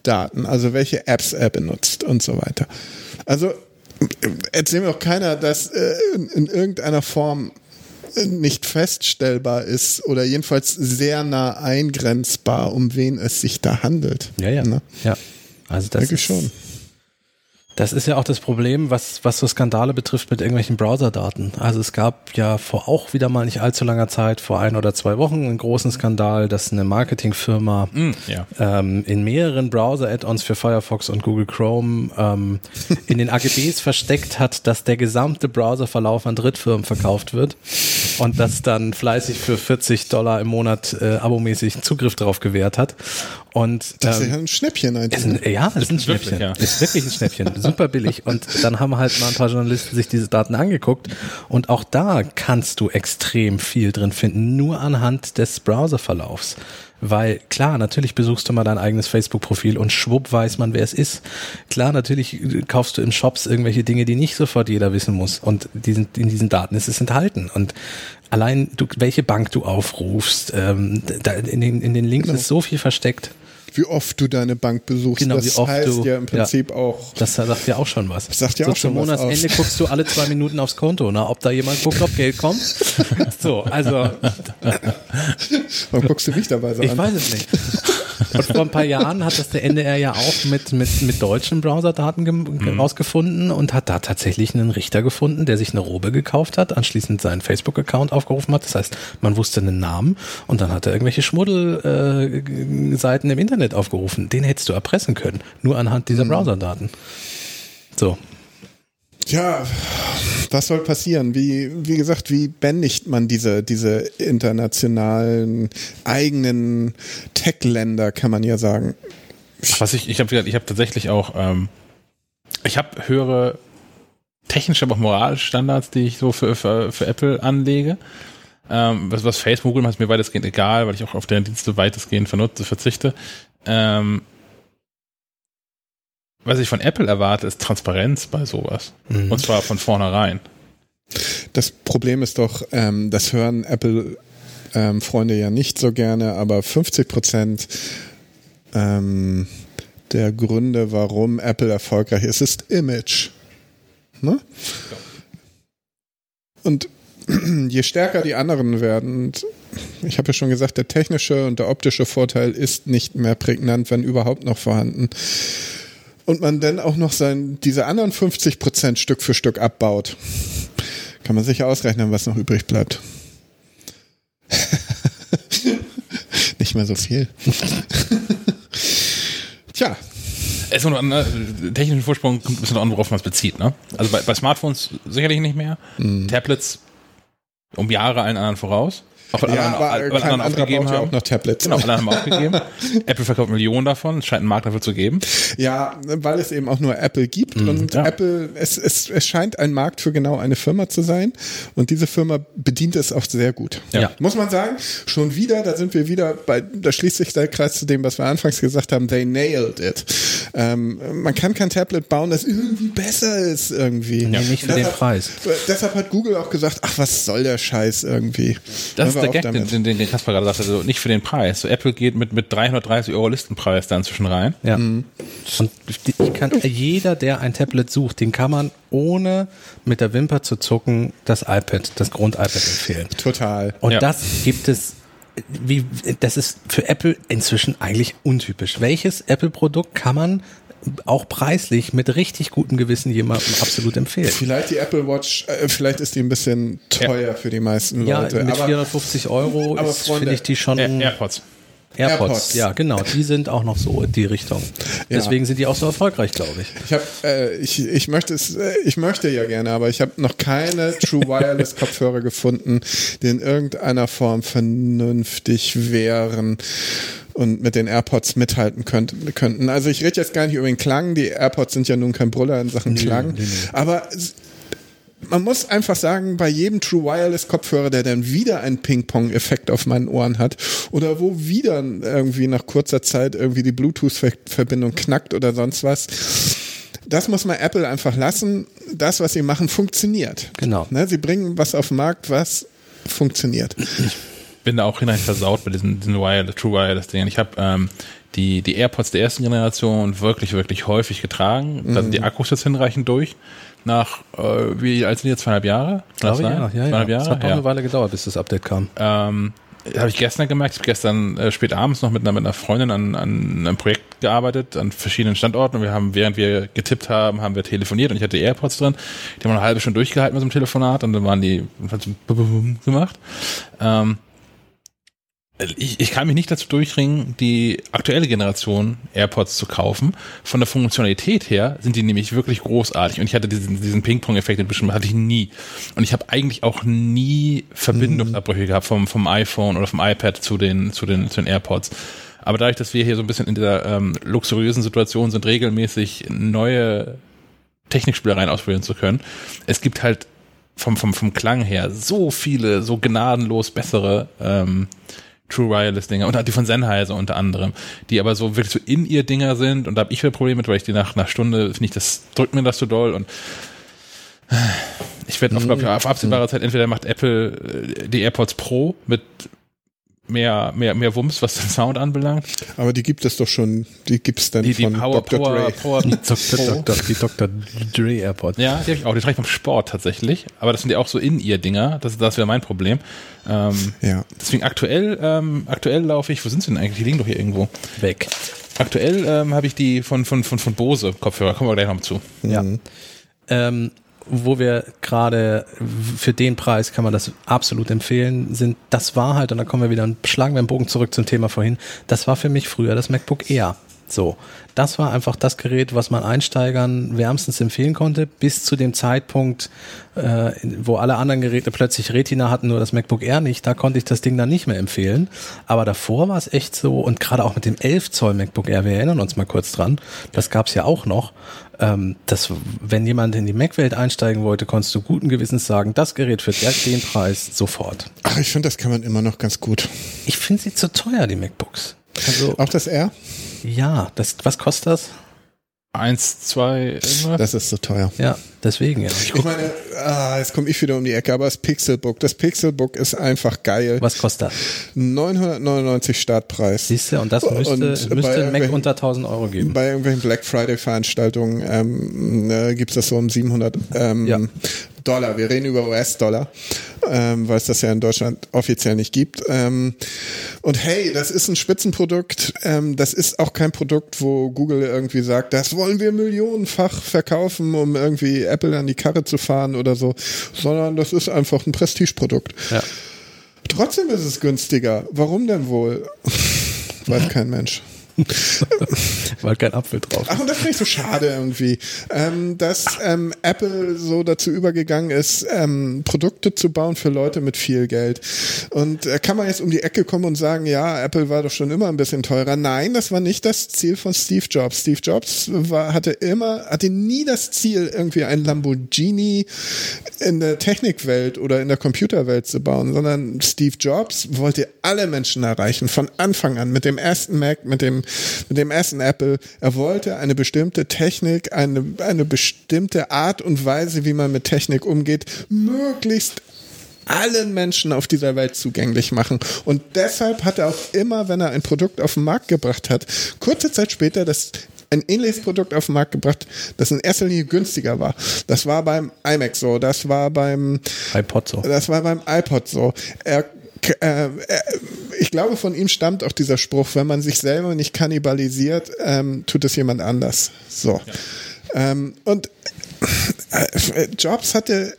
App-Daten, also welche Apps er benutzt und so weiter. Also erzähl mir auch keiner, dass äh, in, in irgendeiner Form nicht feststellbar ist oder jedenfalls sehr nah eingrenzbar, um wen es sich da handelt. Ja, ja. Ne? Ja. Also das Denke ist, schon. Das ist ja auch das Problem, was, was so Skandale betrifft mit irgendwelchen Browserdaten. Also es gab ja vor auch wieder mal nicht allzu langer Zeit, vor ein oder zwei Wochen, einen großen Skandal, dass eine Marketingfirma mm, ja. ähm, in mehreren Browser-Add-ons für Firefox und Google Chrome ähm, in den AGBs versteckt hat, dass der gesamte Browserverlauf an Drittfirmen verkauft wird und das dann fleißig für 40 Dollar im Monat äh, abomäßig Zugriff darauf gewährt hat. Und, das ist ähm, ja ein Schnäppchen eigentlich. Ist ein, ja, das ist ein Schnäppchen. Wirklich, ja. Ist wirklich ein Schnäppchen super billig. Und dann haben halt mal ein paar Journalisten sich diese Daten angeguckt. Und auch da kannst du extrem viel drin finden, nur anhand des Browserverlaufs. Weil klar, natürlich besuchst du mal dein eigenes Facebook-Profil und schwupp weiß man, wer es ist. Klar, natürlich kaufst du im Shops irgendwelche Dinge, die nicht sofort jeder wissen muss. Und die sind, in diesen Daten ist es enthalten. Und allein du, welche Bank du aufrufst, ähm, da in, den, in den Links Genau. ist so viel versteckt. Wie oft du deine Bank besuchst, Genau, das wie oft heißt du- ja im Prinzip ja. auch. Das sagt ja auch schon was. sagt ja so auch schon zum was Monatsende aus. guckst du alle zwei Minuten aufs Konto, na, ob da jemand guckt, ob Geld kommt. So, also Warum guckst du mich dabei so ich an? weiß es nicht. Und vor ein paar Jahren hat das der NDR ja auch mit, mit, mit deutschen Browserdaten gem- rausgefunden und hat da tatsächlich einen Richter gefunden, der sich eine Robe gekauft hat, anschließend seinen Facebook-Account aufgerufen hat. Das heißt, man wusste einen Namen und dann hat er irgendwelche Schmuddelseiten äh, im Internet aufgerufen. Den hättest du erpressen können, nur anhand dieser Browserdaten. So. Ja, was soll passieren? Wie, wie gesagt, wie bändigt man diese, diese internationalen eigenen Tech-Länder, kann man ja sagen. Was ich, ich habe ich hab tatsächlich auch, ähm, ich habe höhere technische, aber auch moralische Standards, die ich so für, für, für Apple anlege. Ähm, was, was Facebook macht, ist mir weitestgehend egal, weil ich auch auf deren Dienste weitestgehend vernutze, verzichte. Ähm, was ich von Apple erwarte, ist Transparenz bei sowas. Mhm. Und zwar von vornherein. Das Problem ist doch, ähm, das hören Apple ähm, ja nicht so gerne, aber 50 Prozent ähm, der Gründe, warum Apple erfolgreich ist, ist Image. Ne? Und je stärker die anderen werden, und ich habe ja schon gesagt, der technische und der optische Vorteil ist nicht mehr prägnant, wenn überhaupt noch vorhanden. Und man dann auch noch sein, diese anderen 50 Prozent Stück für Stück abbaut, kann man sich ausrechnen, was noch übrig bleibt. nicht mehr so viel. Tja, Es ist ein äh, technischen Vorsprung kommt ein bisschen an, worauf man es bezieht. Ne? Also bei, bei Smartphones sicherlich nicht mehr. Mhm. Tablets um Jahre allen anderen voraus. Auch ja, andere, aber weil kein andere anderer aufgegeben ja haben. auch noch Tablets. Genau, alle haben aufgegeben. Apple verkauft Millionen davon. Es scheint einen Markt dafür zu geben. Ja, weil es eben auch nur Apple gibt und ja. Apple, es, es, es scheint ein Markt für genau eine Firma zu sein und diese Firma bedient es auch sehr gut. Ja. Muss man sagen, schon wieder, da sind wir wieder bei, da schließt sich der Kreis zu dem, was wir anfangs gesagt haben, they nailed it. Ähm, man kann kein Tablet bauen, das irgendwie besser ist irgendwie. Nee, nicht für Und den deshalb- Preis. Deshalb hat Google auch gesagt, ach, was soll der Scheiß irgendwie. Das ist der Gag, damit. den, den, den Kasper gerade sagte. Also nicht für den Preis. So Apple geht mit, mit 330 Euro Listenpreis da inzwischen rein. Ja. Und die- ich kann, jeder, der ein Tablet sucht, den kann man ohne mit der Wimper zu zucken das iPad, das Grund-iPad empfehlen. Total. Und Ja. das gibt es, wie, das ist für Apple inzwischen eigentlich untypisch. Welches Apple-Produkt kann man auch preislich mit richtig gutem Gewissen jemandem absolut empfehlen? Vielleicht die Apple Watch, äh, vielleicht ist die ein bisschen teuer für die meisten Ja, Leute. mit aber 450 Euro finde ich die schon Air- AirPods. AirPods. AirPods. Ja, genau, die sind auch noch so in die Richtung. Ja. Deswegen sind die auch so erfolgreich, glaube ich. Ich habe, äh, ich, ich möchte es, äh, ich möchte ja gerne, aber ich habe noch keine True Wireless Kopfhörer gefunden, die in irgendeiner Form vernünftig wären und mit den AirPods mithalten könnt, könnten. Also ich rede jetzt gar nicht über den Klang. Die AirPods sind ja nun kein Brüller in Sachen Klang, aber es- man muss einfach sagen, bei jedem True Wireless Kopfhörer, der dann wieder einen Ping-Pong-Effekt auf meinen Ohren hat oder wo wieder irgendwie nach kurzer Zeit irgendwie die Bluetooth-Verbindung knackt oder sonst was, das muss man Apple einfach lassen. Das, was sie machen, funktioniert. Genau. Ne, sie bringen was auf den Markt, was funktioniert. Bin da auch hinein versaut bei diesen, diesen Wireless, True Wireless Dingen. Ich habe ähm, die, die AirPods der ersten Generation wirklich, wirklich häufig getragen. Da sind die Akkus jetzt hinreichend durch. Nach, äh, wie alt sind die jetzt? Zweieinhalb Jahre? Glaube ich, ja, ja, Zweieinhalb ja. Jahre? Es hat noch ja. eine Weile gedauert, bis das Update kam. Ähm, habe ich gestern gemerkt. Ich habe gestern äh, spät abends noch mit einer, mit einer Freundin an, an einem Projekt gearbeitet, an verschiedenen Standorten. Und wir haben, während wir getippt haben, haben wir telefoniert und ich hatte AirPods drin. Die haben eine halbe Stunde durchgehalten mit so einem Telefonat und dann waren die hat so bum, bum, bum gemacht. Ähm, ich, ich kann mich nicht dazu durchringen, die aktuelle Generation AirPods zu kaufen. Von der Funktionalität her sind die nämlich wirklich großartig. Und ich hatte diesen, diesen Ping-Pong-Effekt bestimmt hatte ich nie. Und ich habe eigentlich auch nie Verbindungsabbrüche gehabt vom, vom iPhone oder vom iPad zu den, zu den, zu den AirPods. Aber dadurch, dass wir hier so ein bisschen in dieser ähm, luxuriösen Situation sind, regelmäßig neue Technikspielereien ausprobieren zu können. Es gibt halt vom, vom, vom Klang her so viele, so gnadenlos bessere ähm, True Wireless Dinger und die von Sennheiser unter anderem, die aber so wirklich so in ihr Dinger sind und da habe ich wieder Probleme mit, weil ich die nach einer Stunde finde ich, das drückt mir das zu doll und ich werde auf, ich, auf absehbare Zeit entweder macht Apple äh, die AirPods Pro mit mehr, mehr, mehr Wumms, was den Sound anbelangt. Aber die gibt es doch schon, die gibt es dann Die, die von Power, Dr. Power, Dre. Power, Die Dr. Dr. Die Dr. Dre Airport. Ja, die habe ich auch. Die trage ich beim Sport tatsächlich. Aber das sind ja auch so in ihr Dinger. Das, das wäre mein Problem. Ähm, Ja. deswegen aktuell, ähm, aktuell laufe ich, wo sind sie denn eigentlich? Die liegen doch hier irgendwo. Weg. Aktuell ähm, habe ich die von, von, von, von Bose Kopfhörer. Kommen wir gleich noch zu. Ja. Ähm, wo wir gerade für den Preis kann man das absolut empfehlen, sind, das war halt, und da kommen wir wieder, schlagen wir den Bogen zurück zum Thema vorhin, das war für mich früher das MacBook Air. So, das war einfach das Gerät, was man Einsteigern wärmstens empfehlen konnte, bis zu dem Zeitpunkt, äh, wo alle anderen Geräte plötzlich Retina hatten, nur das MacBook Air nicht, da konnte ich das Ding dann nicht mehr empfehlen. Aber davor war es echt so, und gerade auch mit dem 11 Zoll MacBook Air, wir erinnern uns mal kurz dran, das gab's ja auch noch, ähm, das, wenn jemand in die Mac-Welt einsteigen wollte, konntest du guten Gewissens sagen, das Gerät für den Preis sofort. Ach, ich finde, das kann man immer noch ganz gut. Ich finde sie zu teuer, die MacBooks. Also, Auch das R? ja, das, was kostet das? Eins, zwei, irgendwas. Das ist so teuer. Ja, deswegen ja. Ich meine, ah, jetzt komme ich wieder um die Ecke, aber das Pixelbook, das Pixelbook ist einfach geil. Was kostet das? 999 Startpreis. Siehst du, und das müsste, Und müsste ein Mac unter 1000 Euro geben. Bei irgendwelchen Black Friday Veranstaltungen ähm, äh, gibt es das so um 700 ähm, Ja. Dollar. Wir reden über US-Dollar, ähm, weil es das ja in Deutschland offiziell nicht gibt. Ähm, und hey, das ist ein Spitzenprodukt. Ähm, das ist auch kein Produkt, wo Google irgendwie sagt, das wollen wir millionenfach verkaufen, um irgendwie Apple an die Karre zu fahren oder so, sondern das ist einfach ein Prestigeprodukt. Ja. Trotzdem ist es günstiger. Warum denn wohl? Weiß kein Mensch. Weil kein Apfel drauf. Ach, und das finde ich so schade irgendwie, ähm, dass ähm, Apple so dazu übergegangen ist, ähm, Produkte zu bauen für Leute mit viel Geld. Und äh, kann man jetzt um die Ecke kommen und sagen, ja, Apple war doch schon immer ein bisschen teurer. Nein, das war nicht das Ziel von Steve Jobs. Steve Jobs war, hatte immer, hatte nie das Ziel, irgendwie ein Lamborghini in der Technikwelt oder in der Computerwelt zu bauen, sondern Steve Jobs wollte alle Menschen erreichen, von Anfang an, mit dem ersten Mac, mit dem, mit dem ersten Apple. Er wollte eine bestimmte Technik, eine, eine bestimmte Art und Weise, wie man mit Technik umgeht, möglichst allen Menschen auf dieser Welt zugänglich machen. Und deshalb hat er auch immer, wenn er ein Produkt auf den Markt gebracht hat, kurze Zeit später das ein ähnliches Produkt auf den Markt gebracht, das in erster Linie günstiger war. Das war beim iMac so, das war beim iPod so. das war beim iPod so. Er, äh, äh, ich glaube, von ihm stammt auch dieser Spruch, wenn man sich selber nicht kannibalisiert, ähm, tut es jemand anders. So. Ähm, und äh, Jobs hatte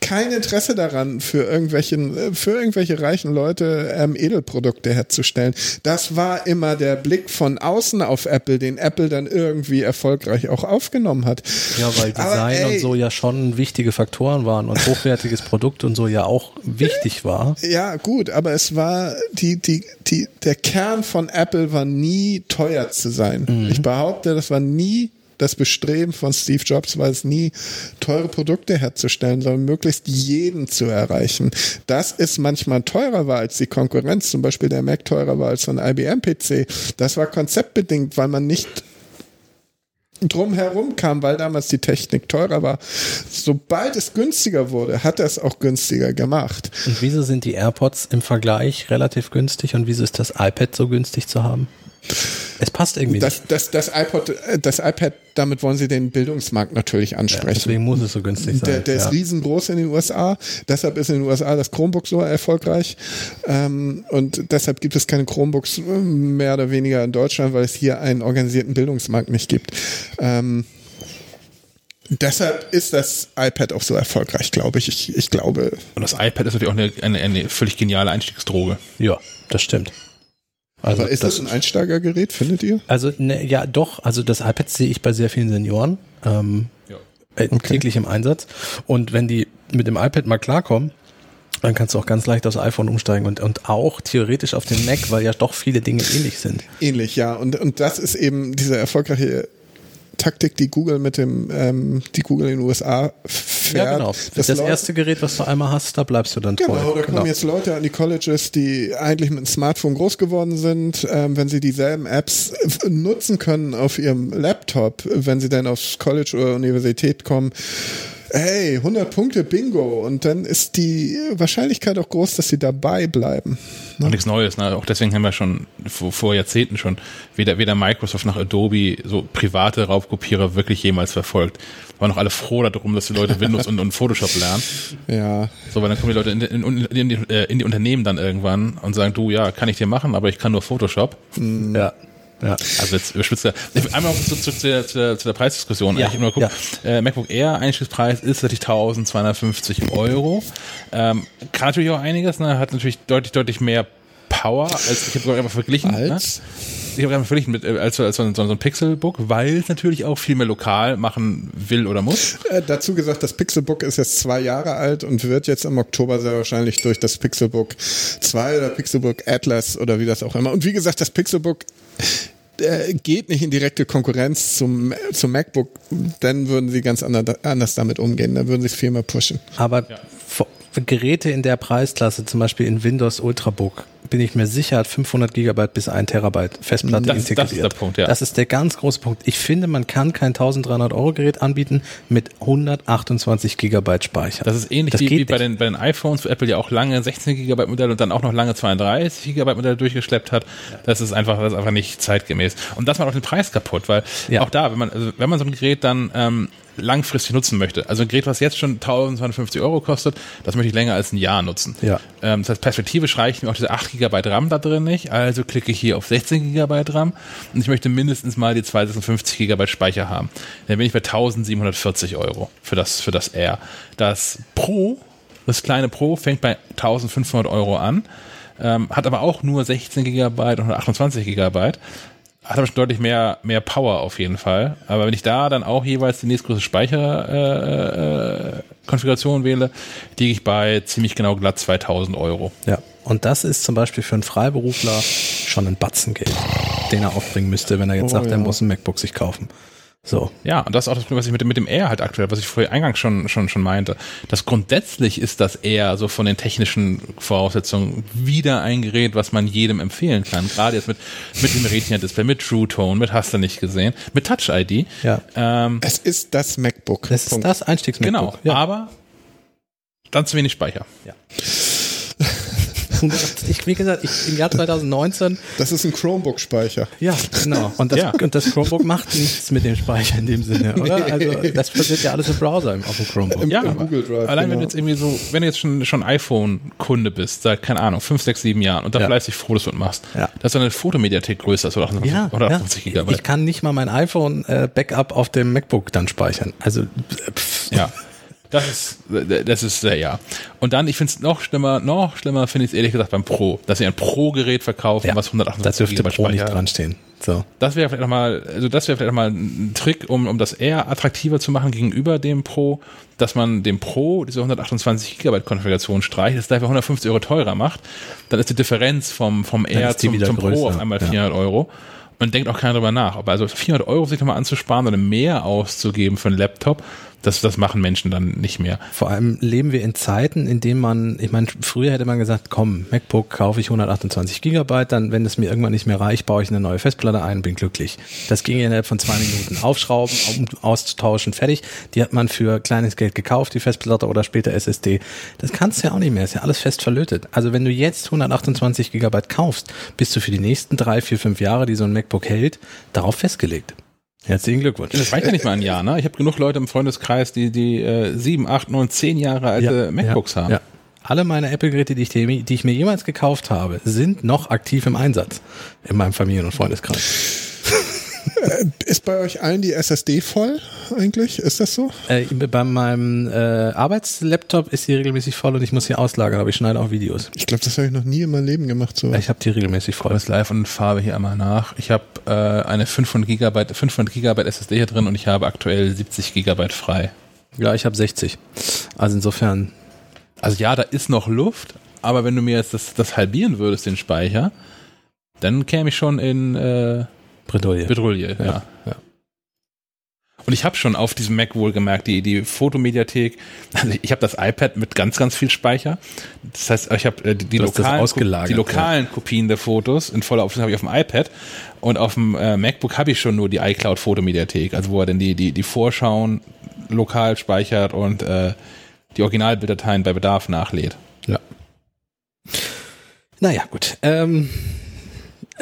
kein Interesse daran, für irgendwelchen, für irgendwelche reichen Leute ähm, Edelprodukte herzustellen. Das war immer der Blick von außen auf Apple, den Apple dann irgendwie erfolgreich auch aufgenommen hat. Ja, weil Design und so ja schon wichtige Faktoren waren und hochwertiges Produkt und so ja auch wichtig war. Ja, gut, aber es war die, die, die, der Kern von Apple war nie teuer zu sein. Ich behaupte, das war nie das Bestreben von Steve Jobs war es nie, teure Produkte herzustellen, sondern möglichst jeden zu erreichen. Das ist manchmal teurer war als die Konkurrenz, zum Beispiel der Mac teurer war als so ein IBM-PC. Das war konzeptbedingt, weil man nicht drumherum kam, weil damals die Technik teurer war. Sobald es günstiger wurde, hat er es auch günstiger gemacht. Und wieso sind die AirPods im Vergleich relativ günstig und wieso ist das iPad so günstig zu haben? Es passt irgendwie Das, das, das iPod, äh, das iPad, damit wollen sie den Bildungsmarkt natürlich nicht. ansprechen. Deswegen muss es so günstig sein. Der, der ja. ist riesengroß in den USA, deshalb ist in den USA das Chromebook so erfolgreich ähm, und deshalb gibt es keine Chromebooks äh, mehr oder weniger in Deutschland, weil es hier einen organisierten Bildungsmarkt nicht gibt. Ähm, deshalb ist das iPad auch so erfolgreich, glaube ich. Ich, ich glaube, Und das iPad ist natürlich auch eine, eine, eine völlig geniale Einstiegsdroge. ja, das stimmt. Also aber ist das, ein Einsteigergerät, findet ihr? Also ne, ja, doch. Also das iPad sehe ich bei sehr vielen Senioren ähm, Ja. äh, täglich im Einsatz. Und wenn die mit dem iPad mal klarkommen, dann kannst du auch ganz leicht aufs iPhone umsteigen und, und auch theoretisch auf den Mac, weil ja doch viele Dinge ähnlich sind. Ähnlich, ja. Und, und das ist eben dieser erfolgreiche Taktik, die Google mit dem, ähm, die Google in den USA fährt. Ja, genau. Das, das erste Gerät, was du einmal hast, da bleibst du dann treu. Genau, da kommen genau. jetzt Leute an die Colleges, die eigentlich mit einem Smartphone groß geworden sind, ähm, wenn sie dieselben Apps nutzen können auf ihrem Laptop, wenn sie dann aufs College oder Universität kommen, hey, 100 Punkte, Bingo. Und dann ist die Wahrscheinlichkeit auch groß, dass sie dabei bleiben. Ne? Und nichts Neues. Ne? Auch deswegen haben wir schon vor, vor Jahrzehnten schon weder, weder Microsoft noch Adobe so private Raubkopierer wirklich jemals verfolgt. Waren noch alle froh darum, dass die Leute Windows und, und Photoshop lernen. Ja. So, weil dann kommen die Leute in, in, in, die, äh, in die Unternehmen dann irgendwann und sagen, du, ja, kann ich dir machen, aber ich kann nur Photoshop. Mhm. Ja. Ja. Also jetzt überspitzt. Einmal zu, zu, zu, der, zu, der, zu der Preisdiskussion. Ja. Ich immer gucken. Ja. Äh, MacBook Air Einstiegspreis ist natürlich 1250 Euro. Ähm, kann natürlich auch einiges. Ne? Hat natürlich deutlich deutlich mehr Power als ich habe sogar einfach verglichen. Ne? Als? Ne? Ich habe einfach verglichen mit äh, als, als so, ein, so ein Pixelbook, weil es natürlich auch viel mehr lokal machen will oder muss. Äh, dazu gesagt, das Pixelbook ist jetzt zwei Jahre alt und wird jetzt im Oktober sehr wahrscheinlich durch das Pixelbook 2 oder Pixelbook Atlas oder wie das auch immer. Und wie gesagt, das Pixelbook geht nicht in direkte Konkurrenz zum, zum MacBook, dann würden sie ganz anders damit umgehen, dann würden sie es viel mehr pushen. Aber ja. Geräte in der Preisklasse, zum Beispiel in Windows Ultrabook, bin ich mir sicher, hat 500 Gigabyte bis 1 Terabyte Festplatte das, integriert. Das ist der Punkt, ja. Das ist der ganz große Punkt. Ich finde, man kann kein 1300 Euro Gerät anbieten mit 128 Gigabyte Speicher. Das ist ähnlich das wie, wie bei, den, bei den iPhones, wo Apple ja auch lange 16 Gigabyte Modelle und dann auch noch lange 32 Gigabyte Modelle durchgeschleppt hat. Das ist einfach, das ist einfach nicht zeitgemäß. Und das macht auch den Preis kaputt, weil ja. auch da, wenn man, also wenn man so ein Gerät dann ähm, langfristig nutzen möchte. Also ein Gerät, was jetzt schon 1250 Euro kostet, das möchte ich länger als ein Jahr nutzen. Ja. Ähm, das heißt, perspektivisch reicht mir auch diese 8 GB RAM da drin nicht, also klicke ich hier auf 16 GB RAM und ich möchte mindestens mal die 256 GB Speicher haben. Dann bin ich bei 1740 Euro für das, für das R. Das Pro, das kleine Pro fängt bei 1500 Euro an. Ähm, hat aber auch nur 16 GB und 28 GB hat aber schon deutlich mehr, mehr Power auf jeden Fall. Aber wenn ich da dann auch jeweils die nächstgrößte Speicherkonfiguration äh, äh, wähle, liege ich bei ziemlich genau glatt 2000 Euro. Ja, und das ist zum Beispiel für einen Freiberufler schon ein Batzengeld, den er aufbringen müsste, wenn er jetzt oh, sagt, ja. er muss ein MacBook sich kaufen. So. Ja, und das ist auch das Problem, was ich mit, mit dem Air halt aktuell, was ich vorher eingangs schon, schon, schon meinte. Das grundsätzlich ist das Air so von den technischen Voraussetzungen wieder ein Gerät, was man jedem empfehlen kann. Gerade jetzt mit, mit dem Retina-Display, mit True Tone, mit hast du nicht gesehen, mit Touch ID. Ja. Ähm, es ist das MacBook. Es ist das Einstiegs-MacBook. Genau. Ja. Aber dann zu wenig Speicher. Ja. ich, wie gesagt, ich, im Jahr 2019. Das ist ein Chromebook-Speicher. Ja, genau. Und das, ja. und das Chromebook macht nichts mit dem Speicher in dem Sinne, oder? Also, das passiert ja alles im Browser auf dem Chromebook. Im, ja, im Google Drive. Allein genau. wenn du jetzt irgendwie so, wenn du jetzt schon, schon iPhone-Kunde bist, seit, keine Ahnung, fünf, sechs, sieben Jahren und da ja. fleißig Fotos und machst, ja. dass deine Fotomediathek größer ist oder 58, ja, oder 50 ja. Gigabyte. Ich kann nicht mal mein iPhone-Backup äh, auf dem MacBook dann speichern. Also, pff. ja. Das ist, das ist, äh, ja. Und dann, ich finde es noch schlimmer, noch schlimmer finde ich es ehrlich gesagt beim Pro, dass sie ein Pro-Gerät verkaufen, ja, was 128 Das dürfte Pro Speicher. nicht dran stehen. So. Das wäre vielleicht nochmal, also das wäre vielleicht nochmal ein Trick, um, um das eher attraktiver zu machen gegenüber dem Pro, dass man dem Pro diese 128 Gigabyte Konfiguration streicht, das dafür 150 Euro teurer macht. Dann ist die Differenz vom, vom R zum, zum Pro auf einmal 400 ja. Euro und denkt auch keiner drüber nach. Aber also 400 Euro sich nochmal anzusparen oder mehr auszugeben für einen Laptop, das, das machen Menschen dann nicht mehr. Vor allem leben wir in Zeiten, in denen man, ich meine, früher hätte man gesagt, komm, MacBook kaufe ich 128 Gigabyte, dann, wenn es mir irgendwann nicht mehr reicht, baue ich eine neue Festplatte ein, bin glücklich. Das ging innerhalb von zwei Minuten. Aufschrauben, austauschen, fertig. Die hat man für kleines Geld gekauft, die Festplatte oder später SSD. Das kannst du ja auch nicht mehr, ist ja alles fest verlötet. Also wenn du jetzt 128 Gigabyte kaufst, bist du für die nächsten drei, vier, fünf Jahre, die so ein MacBook hält, darauf festgelegt. Herzlichen Glückwunsch. Das reicht ja nicht mal ein Jahr, ne? Ich habe genug Leute im Freundeskreis, die die äh, sieben, acht, neun, zehn Jahre alte ja, MacBooks ja, haben. Ja. Alle meine Apple-Geräte, die ich, die ich mir jemals gekauft habe, sind noch aktiv im Einsatz in meinem Familien- und Freundeskreis. Äh, ist bei euch allen die SSD voll eigentlich? Ist das so? Äh, bei meinem äh, Arbeitslaptop ist sie regelmäßig voll und ich muss sie auslagern, aber ich schneide auch Videos. Ich glaube, das habe ich noch nie in meinem Leben gemacht. So. Ich habe die regelmäßig voll. Das live und Farbe hier einmal nach. Ich habe äh, eine 500 Gigabyte, 500 Gigabyte SSD hier drin und ich habe aktuell 70 Gigabyte frei. Ja, ich habe 60. Also insofern. Also ja, da ist noch Luft, aber wenn du mir jetzt das, das halbieren würdest, den Speicher, dann käme ich schon in äh, Bredouille. Bredouille, ja. ja. ja. Und ich habe schon auf diesem Mac wohl gemerkt, die, die Fotomediathek, also ich habe das iPad mit ganz, ganz viel Speicher. Das heißt, ich habe äh, die, die, lokalen, ausgelagert, die lokalen Kopien der Fotos in voller Auflösung habe ich auf dem iPad und auf dem äh, MacBook habe ich schon nur die iCloud Fotomediathek, also wo er dann die, die, die Vorschauen lokal speichert und äh, die Originalbilddateien bei Bedarf nachlädt. Ja. Naja, gut. Ähm,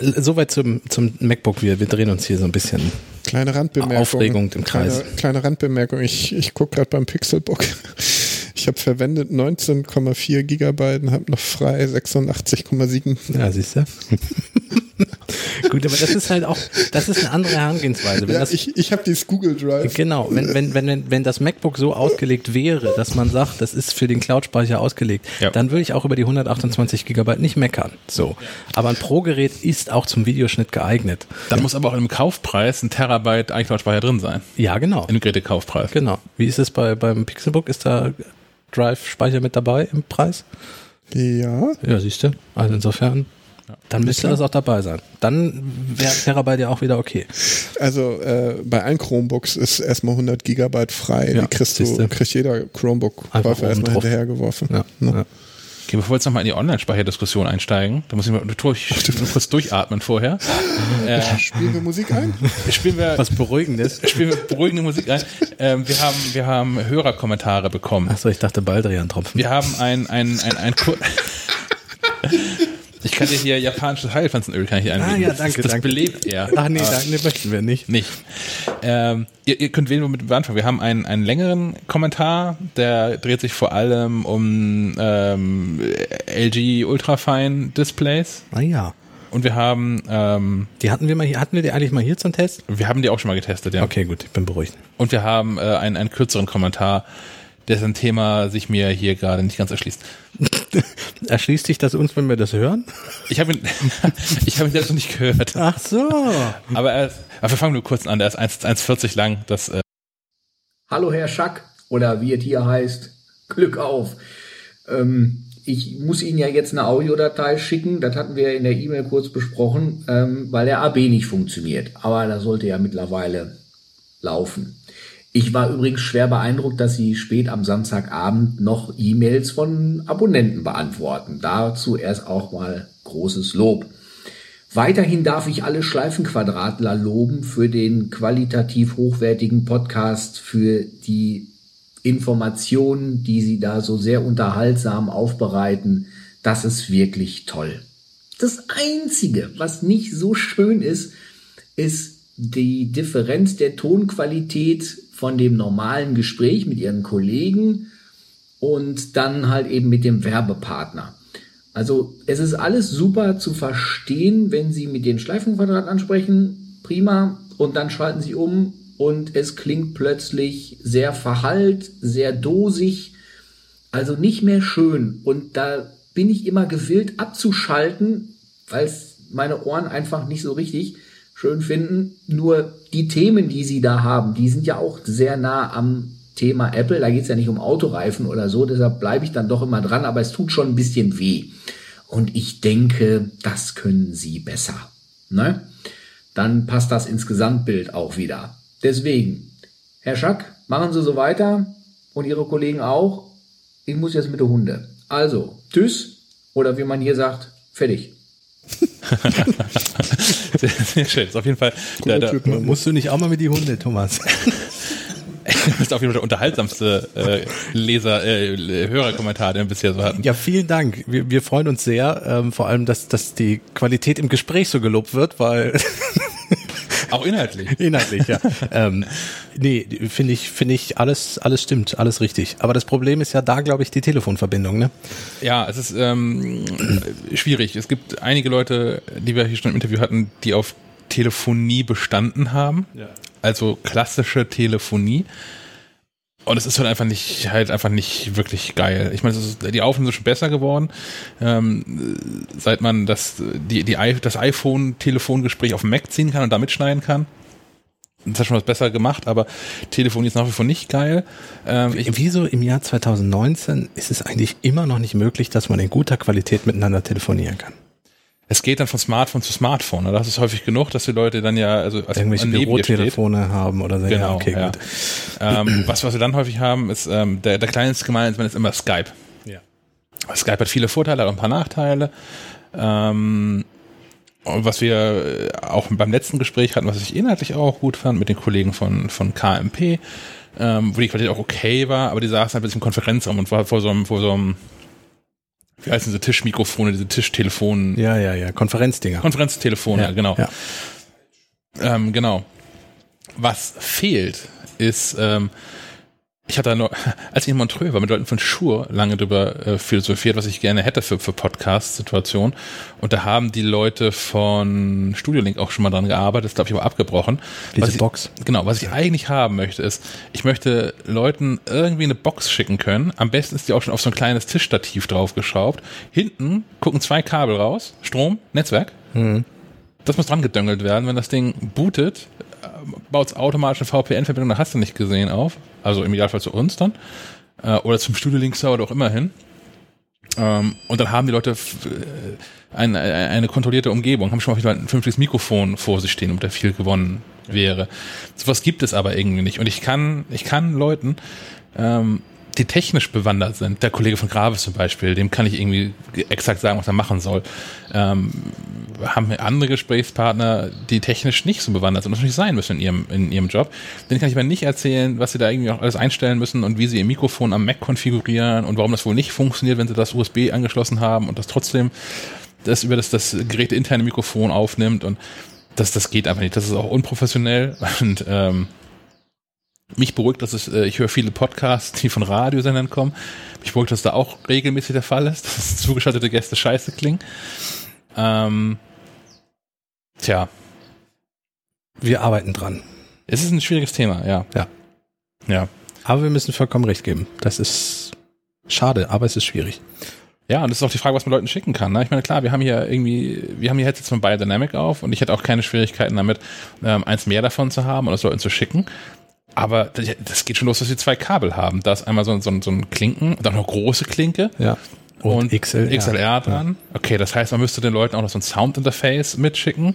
soweit zum, zum MacBook. Wir, wir drehen uns hier so ein bisschen. Kleine Randbemerkung. Aufregung im Kreis. Kleine, kleine Randbemerkung. Ich, ich gucke gerade beim Pixelbook. Ich habe verwendet 19,4 Gigabyte und habe noch frei 86,7. Ja, siehst du? Gut, aber das ist halt auch, das ist eine andere Herangehensweise. Wenn Ja, das, ich ich habe dieses Google Drive. Genau, wenn, wenn, wenn, wenn, wenn das MacBook so ausgelegt wäre, dass man sagt, das ist für den Cloud-Speicher ausgelegt, Ja. dann würde ich auch über die 128 Gigabyte nicht meckern. So. Aber ein Pro-Gerät ist auch zum Videoschnitt geeignet. Dann muss aber auch im Kaufpreis ein Terabyte iCloud-Speicher drin sein. Ja, genau. Im Gerätekaufpreis. Genau. Wie ist es bei, beim Pixelbook? Ist da Drive-Speicher mit dabei im Preis? Ja, Ja, siehst du. Also insofern, dann müsste das auch dabei sein. Dann wäre Terabyte ja auch wieder okay. also äh, bei allen Chromebooks ist erstmal 100 Gigabyte frei. Ja, Die kriegst du, kriegt jeder Einfach Chromebook-Käufer erstmal drauf. hinterhergeworfen. Ja. Ne? ja. Okay, bevor wir jetzt nochmal in die Online-Speicherdiskussion einsteigen, da muss ich mal durch, kurz durchatmen vorher. Äh, Spielen wir Musik ein? spielen wir, Was Beruhigendes. spielen wir beruhigende Musik ein. Ähm, wir haben, wir haben Hörerkommentare bekommen. Achso, ich dachte Baldrian-Tropfen. Wir haben ein, ein, ein, ein, Kur Ich kann dir hier japanisches Heilpflanzenöl kann ich dir anbieten. Ah, ja, danke, Das danke. belebt er. Ach nee, da, nee, möchten wir nicht. Nicht. Ähm, ihr, ihr könnt wählen, womit wir anfangen. Wir haben einen, einen längeren Kommentar, der dreht sich vor allem um ähm, LG Ultrafine Displays. Ah ja. Und wir haben, ähm, Die hatten wir mal hier, hatten wir die eigentlich mal hier zum Test? wir haben die auch schon mal getestet, ja. Okay, gut, ich bin beruhigt. Und wir haben äh, einen, einen kürzeren Kommentar, dessen Thema sich mir hier gerade nicht ganz erschließt. Erschließt sich das uns, wenn wir das hören? Ich habe ihn, ich habe ihn selbst noch nicht gehört. Ach so. Aber, er ist, aber wir fangen nur kurz an. Der ist 1 1,40 lang. Das äh, Hallo Herr Schack oder wie es hier heißt, Glück auf. Ähm, ich muss Ihnen ja jetzt eine Audiodatei schicken, das hatten wir in der E-Mail kurz besprochen, ähm, weil der AB nicht funktioniert. Aber das sollte ja mittlerweile laufen. Ich war übrigens schwer beeindruckt, dass Sie spät am Samstagabend noch E-Mails von Abonnenten beantworten. Dazu erst auch mal großes Lob. Weiterhin darf ich alle Schleifenquadratler loben für den qualitativ hochwertigen Podcast, für die Informationen, die sie da so sehr unterhaltsam aufbereiten. Das ist wirklich toll. Das Einzige, was nicht so schön ist, ist die Differenz der Tonqualität von dem normalen Gespräch mit ihren Kollegen und dann halt eben mit dem Werbepartner. Also es ist alles super zu verstehen, wenn Sie mit den Schleifenquadrat ansprechen, prima, und dann schalten Sie um und es klingt plötzlich sehr verhallt, sehr dosig, also nicht mehr schön. Und da bin ich immer gewillt abzuschalten, weil es meine Ohren einfach nicht so richtig schön finden. Nur die Themen, die Sie da haben, die sind ja auch sehr nah am Thema Apple. Da geht es ja nicht um Autoreifen oder so, deshalb bleibe ich dann doch immer dran, aber es tut schon ein bisschen weh. Und ich denke, das können Sie besser. Ne? Dann passt das ins Gesamtbild auch wieder. Deswegen, Herr Schack, machen Sie so weiter und Ihre Kollegen auch. Ich muss jetzt mit der Hunde. Also, tschüss oder wie man hier sagt, fertig. Sehr, sehr schön. Ist auf jeden Fall der, Typ, ne? Musst du nicht auch mal mit die Hunde, Thomas? ist auf jeden Fall der unterhaltsamste äh, Leser, äh, Hörerkommentar, den wir bisher so hatten. Ja, vielen Dank. Wir, wir freuen uns sehr, ähm, vor allem, dass, dass die Qualität im Gespräch so gelobt wird, weil Auch inhaltlich. inhaltlich, ja. ähm, nee, finde ich, finde ich, alles, alles stimmt, alles richtig. Aber das Problem ist ja da, glaube ich, die Telefonverbindung, ne? Ja, es ist ähm, schwierig. Es gibt einige Leute, die wir hier schon im Interview hatten, die auf Telefonie bestanden haben. Also klassische Telefonie. Und es ist halt einfach nicht, halt einfach nicht wirklich geil. Ich meine, die Aufnahmen sind schon besser geworden, ähm, seit man das, die, die, das iPhone-Telefongespräch auf Mac ziehen kann und da mitschneiden kann. Das hat schon was besser gemacht, aber Telefonie ist nach wie vor nicht geil. Ähm, Wieso im Jahr 2019 ist es eigentlich immer noch nicht möglich, dass man in guter Qualität miteinander telefonieren kann? Es geht dann von Smartphone zu Smartphone. Ne? Das ist häufig genug, dass die Leute dann ja also als Irgendwelche. Bürotelefone haben oder so. Genau, ja, okay, ja. gut. Ähm, was, was wir dann häufig haben, ist ähm, der, der kleinste Gemeinsmann ist immer Skype. Ja. Skype hat viele Vorteile, hat auch ein paar Nachteile. Ähm, und was wir äh, auch beim letzten Gespräch hatten, was ich inhaltlich auch gut fand, mit den Kollegen von, von KMP, ähm, wo die Qualität auch okay war, aber die saßen halt ein bisschen im Konferenzraum und war vor so einem, vor so einem, wie heißen diese Tischmikrofone, diese Tischtelefone, Ja, ja, ja. Konferenzdinger. Konferenztelefone, Ja, genau. ja. Ähm, genau. Was fehlt, ist, ähm, ich hatte da nur, als ich in Montreux war, mit Leuten von Schur lange drüber äh, philosophiert, was ich gerne hätte für, für Podcast-Situationen. Und da haben die Leute von Studiolink auch schon mal dran gearbeitet, das glaube ich aber abgebrochen. Diese was ich, Box. Genau, was ich eigentlich haben möchte, ist, ich möchte Leuten irgendwie eine Box schicken können. Am besten ist die auch schon auf so ein kleines Tischstativ draufgeschraubt. Hinten gucken zwei Kabel raus, Strom, Netzwerk. Das muss dran gedöngelt werden. Wenn das Ding bootet, baut es automatisch eine VPN-Verbindung, da hast du nicht gesehen auf. Also im Idealfall zu uns dann. Äh, oder zum Studio-Link-Server oder auch immer hin. Ähm, und dann haben die Leute f- äh, eine, kontrollierte Umgebung, haben schon mal ein vernünftiges Mikrofon vor sich stehen, damit da viel gewonnen wäre. Sowas gibt es aber irgendwie nicht. Und ich kann, ich kann Leuten, ähm, die technisch bewandert sind, der Kollege von Graves zum Beispiel, dem kann ich irgendwie exakt sagen, was er machen soll. Ähm, haben andere Gesprächspartner, die technisch nicht so bewandert sind und das nicht sein müssen in ihrem, in ihrem Job. Denen kann ich mir nicht erzählen, was sie da irgendwie auch alles einstellen müssen und wie sie ihr Mikrofon am Mac konfigurieren und warum das wohl nicht funktioniert, wenn sie das USB angeschlossen haben und das trotzdem das über das, das Gerät interne Mikrofon aufnimmt und das, das geht einfach nicht. Das ist auch unprofessionell und ähm, mich beruhigt, dass es, äh, ich höre viele Podcasts, die von Radiosendern kommen. Mich beruhigt, dass da auch regelmäßig der Fall ist, dass zugeschaltete Gäste scheiße klingen. Ähm, tja, Wir arbeiten dran. es ist ein schwieriges Thema, ja. Ja. Ja. Aber wir müssen vollkommen recht geben. Das ist schade, aber es ist schwierig. Ja, und das ist auch die Frage, was man Leuten schicken kann. Ne? Ich meine, klar, wir haben hier irgendwie, wir haben hier Headsets von Biodynamic auf und ich hätte auch keine Schwierigkeiten damit, ähm, eins mehr davon zu haben und das Leuten zu schicken. Aber das, das geht schon los, dass wir zwei Kabel haben. Da ist einmal so, ein- so, ein- so ein Klinken, dann noch große Klinke Ja. und, XLR. XLR dran. Okay, das heißt, man müsste den Leuten auch noch so ein Soundinterface mitschicken.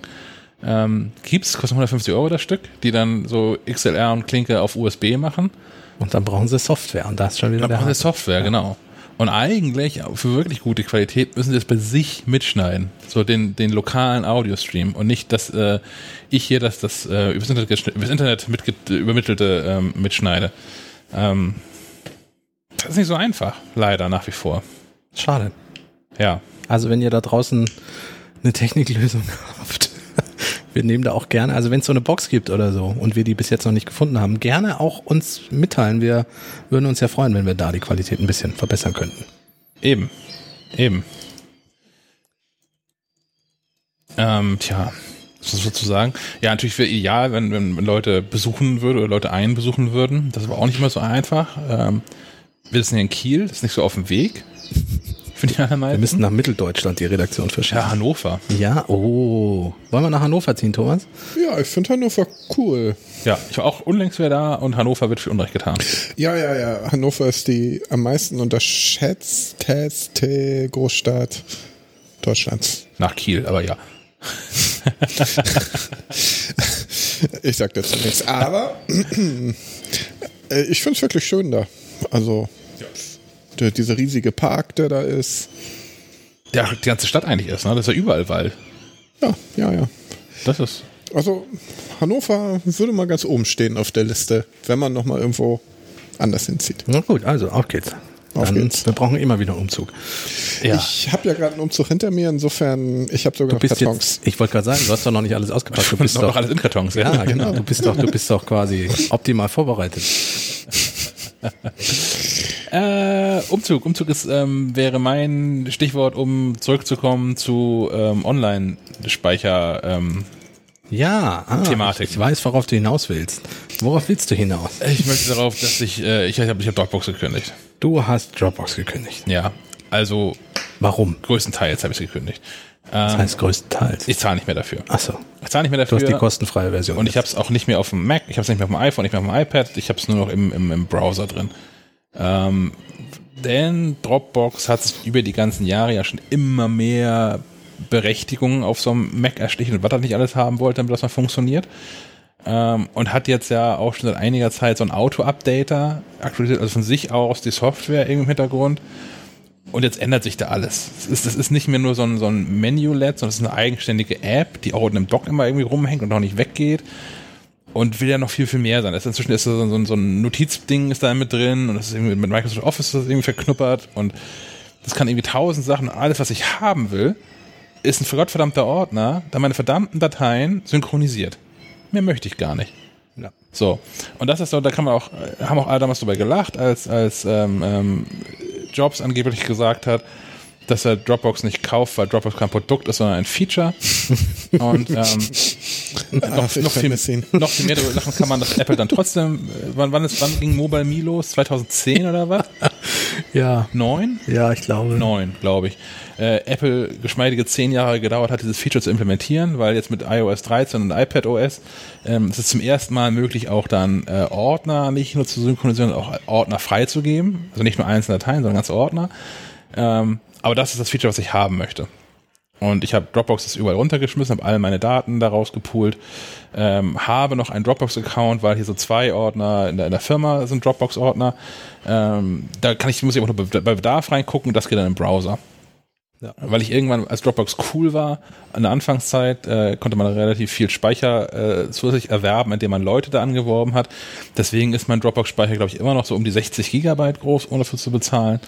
Ähm, gibt's, kostet 150 Euro das Stück, die dann so XLR und Klinke auf USB machen. Und dann brauchen sie Software und da ist schon wieder Dann brauchen sie. Software, genau. Und eigentlich, für wirklich gute Qualität, müssen sie das bei sich mitschneiden. So den, den lokalen Audiostream und nicht, dass äh, ich hier das, das äh, übers Internet, übers Internet übermittelte ähm, mitschneide. Ähm, das ist nicht so einfach, leider, nach wie vor. Schade. Ja. Also wenn ihr da draußen eine Techniklösung habt, wir nehmen da auch gerne, also wenn es so eine Box gibt oder so und wir die bis jetzt noch nicht gefunden haben, gerne auch uns mitteilen. Wir würden uns ja freuen, wenn wir da die Qualität ein bisschen verbessern könnten. Eben. Eben. Ähm, tja, sozusagen. Ja, natürlich wäre ideal, wenn, wenn Leute besuchen würden oder Leute einen besuchen würden. Das aber auch nicht immer so einfach. Ähm, wir sind hier in Kiel, das ist nicht so auf dem Weg. Für die Wir allermeisten. müssen nach Mitteldeutschland die Redaktion verschieben. ja, Hannover. Ja, oh. Wollen wir nach Hannover ziehen, Thomas? Ja, ich finde Hannover cool. Ja, ich war auch unlängst wieder da und Hannover wird viel Unrecht getan. Ja, ja, ja. Hannover ist die am meisten unterschätzte Großstadt Deutschlands. Nach Kiel, aber ja. Ich sag dazu nichts. Aber äh, ich finde es wirklich schön da. Also der, dieser riesige Park, der da ist. Ja, die ganze Stadt eigentlich ist, ne? Das ist ja überall Wald. Ja, ja, ja. Das ist. Also Hannover würde mal ganz oben stehen auf der Liste, wenn man noch mal irgendwo anders hinzieht. Na gut, also auf geht's. Auf Dann, geht's. Wir brauchen immer wieder einen Umzug. Ja. Ich habe ja gerade einen Umzug hinter mir, insofern ich habe sogar Du noch bist Kartons. jetzt, ich wollte gerade sagen, du hast doch noch nicht alles ausgepackt. Du bist noch doch, alles in Kartons. ja, genau. Du bist doch, du bist doch quasi optimal vorbereitet. Äh, Umzug. Umzug ist, ähm, wäre mein Stichwort, um zurückzukommen zu ähm, Online-Speicher. Ähm, Ja, ah, Thematik. Ich weiß, worauf du hinaus willst. Worauf willst du hinaus? ich möchte darauf, dass ich, äh, ich habe ich hab Dropbox gekündigt. Du hast Dropbox gekündigt. Ja, also Warum? größtenteils habe ich es gekündigt. Das Ähm, heißt größtenteils. ich zahle nicht mehr dafür. Achso, Ich zahle nicht mehr du dafür. hast die kostenfreie Version. und ich habe es auch nicht mehr auf dem Mac, ich habe es nicht mehr auf dem iPhone, nicht mehr auf dem iPad, ich habe es nur noch im, im, im Browser drin. Ähm, denn Dropbox hat sich über die ganzen Jahre ja schon immer mehr Berechtigungen auf so einem Mac erschlichen und was er nicht alles haben wollte, damit das mal funktioniert. Ähm, und hat jetzt ja auch schon seit einiger Zeit so einen Auto-Updater aktualisiert, also von sich aus die Software im Hintergrund. Und jetzt ändert sich da alles. Es ist, das ist nicht mehr nur so ein, so ein Menu-LED, sondern es ist eine eigenständige App, die auch in einem Dock immer irgendwie rumhängt und auch nicht weggeht. Und will ja noch viel, viel mehr sein. Das ist inzwischen ist so, so, so ein Notizding ist da mit drin und das ist irgendwie mit Microsoft Office ist das irgendwie verknuppert und das kann irgendwie tausend Sachen. Alles, was ich haben will, ist ein gottverdammter Ordner, der meine verdammten Dateien synchronisiert. Mehr möchte ich gar nicht. Ja. So. Und das ist so, da kann man auch, haben auch alle damals drüber gelacht, als, als ähm, ähm, Jobs angeblich gesagt hat, dass er Dropbox nicht kauft, weil Dropbox kein Produkt ist, sondern ein Feature. Und ähm, noch, ich noch, viel, noch viel mehr darüber lachen kann man, dass Apple dann trotzdem, äh, wann, wann, ist, wann ging Mobile Me los? 2010 oder was? Ja, Neun? ja, ich glaube. Neun, glaube ich. Äh, Apple geschmeidige zehn Jahre gedauert hat, dieses Feature zu implementieren, weil jetzt mit iOS 13 und iPad OS ähm, es ist zum ersten Mal möglich, auch dann äh, Ordner nicht nur zu synchronisieren, sondern auch Ordner freizugeben. Also nicht nur einzelne Dateien, sondern ganze Ordner. Ähm, aber das ist das Feature, was ich haben möchte. Und ich habe Dropbox das überall runtergeschmissen, habe alle meine Daten daraus gepoolt, ähm, habe noch einen Dropbox-Account, weil hier so zwei Ordner in der, in der Firma sind Dropbox-Ordner. Ähm, da kann ich, muss ich auch noch bei Bedarf reingucken, das geht dann im Browser. Ja. Weil ich irgendwann, als Dropbox cool war, an der Anfangszeit, äh, konnte man relativ viel Speicher äh, zusätzlich erwerben, indem man Leute da angeworben hat. Deswegen ist mein Dropbox-Speicher, glaube ich, immer noch so um die 60 Gigabyte groß, ohne dafür zu bezahlen.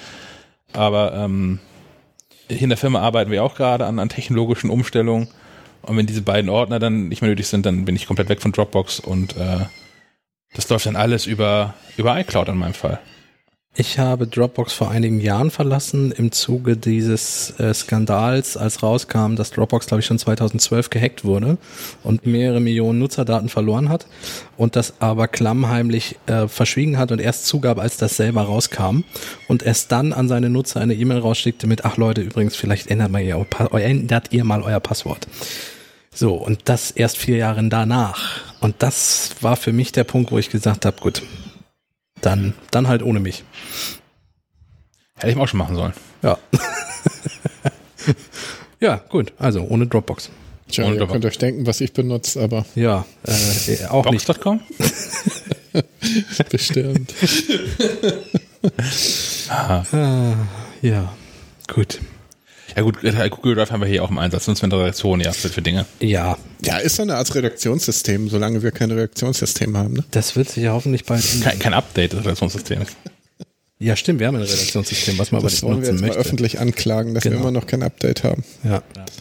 Aber ähm, hier in der Firma arbeiten wir auch gerade an, an technologischen Umstellungen. Und wenn diese beiden Ordner dann nicht mehr nötig sind, dann bin ich komplett weg von Dropbox und äh, das läuft dann alles über, über iCloud in meinem Fall. Ich habe Dropbox vor einigen Jahren verlassen im Zuge dieses äh, Skandals, als rauskam, dass Dropbox, glaube ich, schon 2012 gehackt wurde und mehrere Millionen Nutzerdaten verloren hat und das aber klammheimlich äh, verschwiegen hat und erst zugab, als das selber rauskam und erst dann an seine Nutzer eine E-Mail rausschickte mit, ach Leute, übrigens, vielleicht ändert, mal ihr, ändert ihr mal euer Passwort. So, und das erst vier Jahre danach. Und das war für mich der Punkt, wo ich gesagt habe, gut, dann, dann halt ohne mich. Hätte ich mal auch schon machen sollen. Ja. ja, gut. Also ohne Dropbox. Tja, ihr Wunderbar. könnt euch denken, was ich benutze, aber Ja, äh, auch nicht. Box.com? bestimmt. Ah, ja, gut. Ja gut, äh, Google Drive haben wir hier auch im Einsatz, sonst in der Redaktion, ja, für, für Dinge. Ja, Ja, ist so eine Art Redaktionssystem, solange wir kein Redaktionssystem haben. Ne? das wird sich ja hoffentlich bald. Kein, kein Update des Redaktionssystems. Ja, stimmt, wir haben ein Redaktionssystem, was man aber Das nicht wollen wir nutzen jetzt mal möchte. öffentlich anklagen, dass wir Genau. immer noch kein Update haben. Ja. Vielleicht,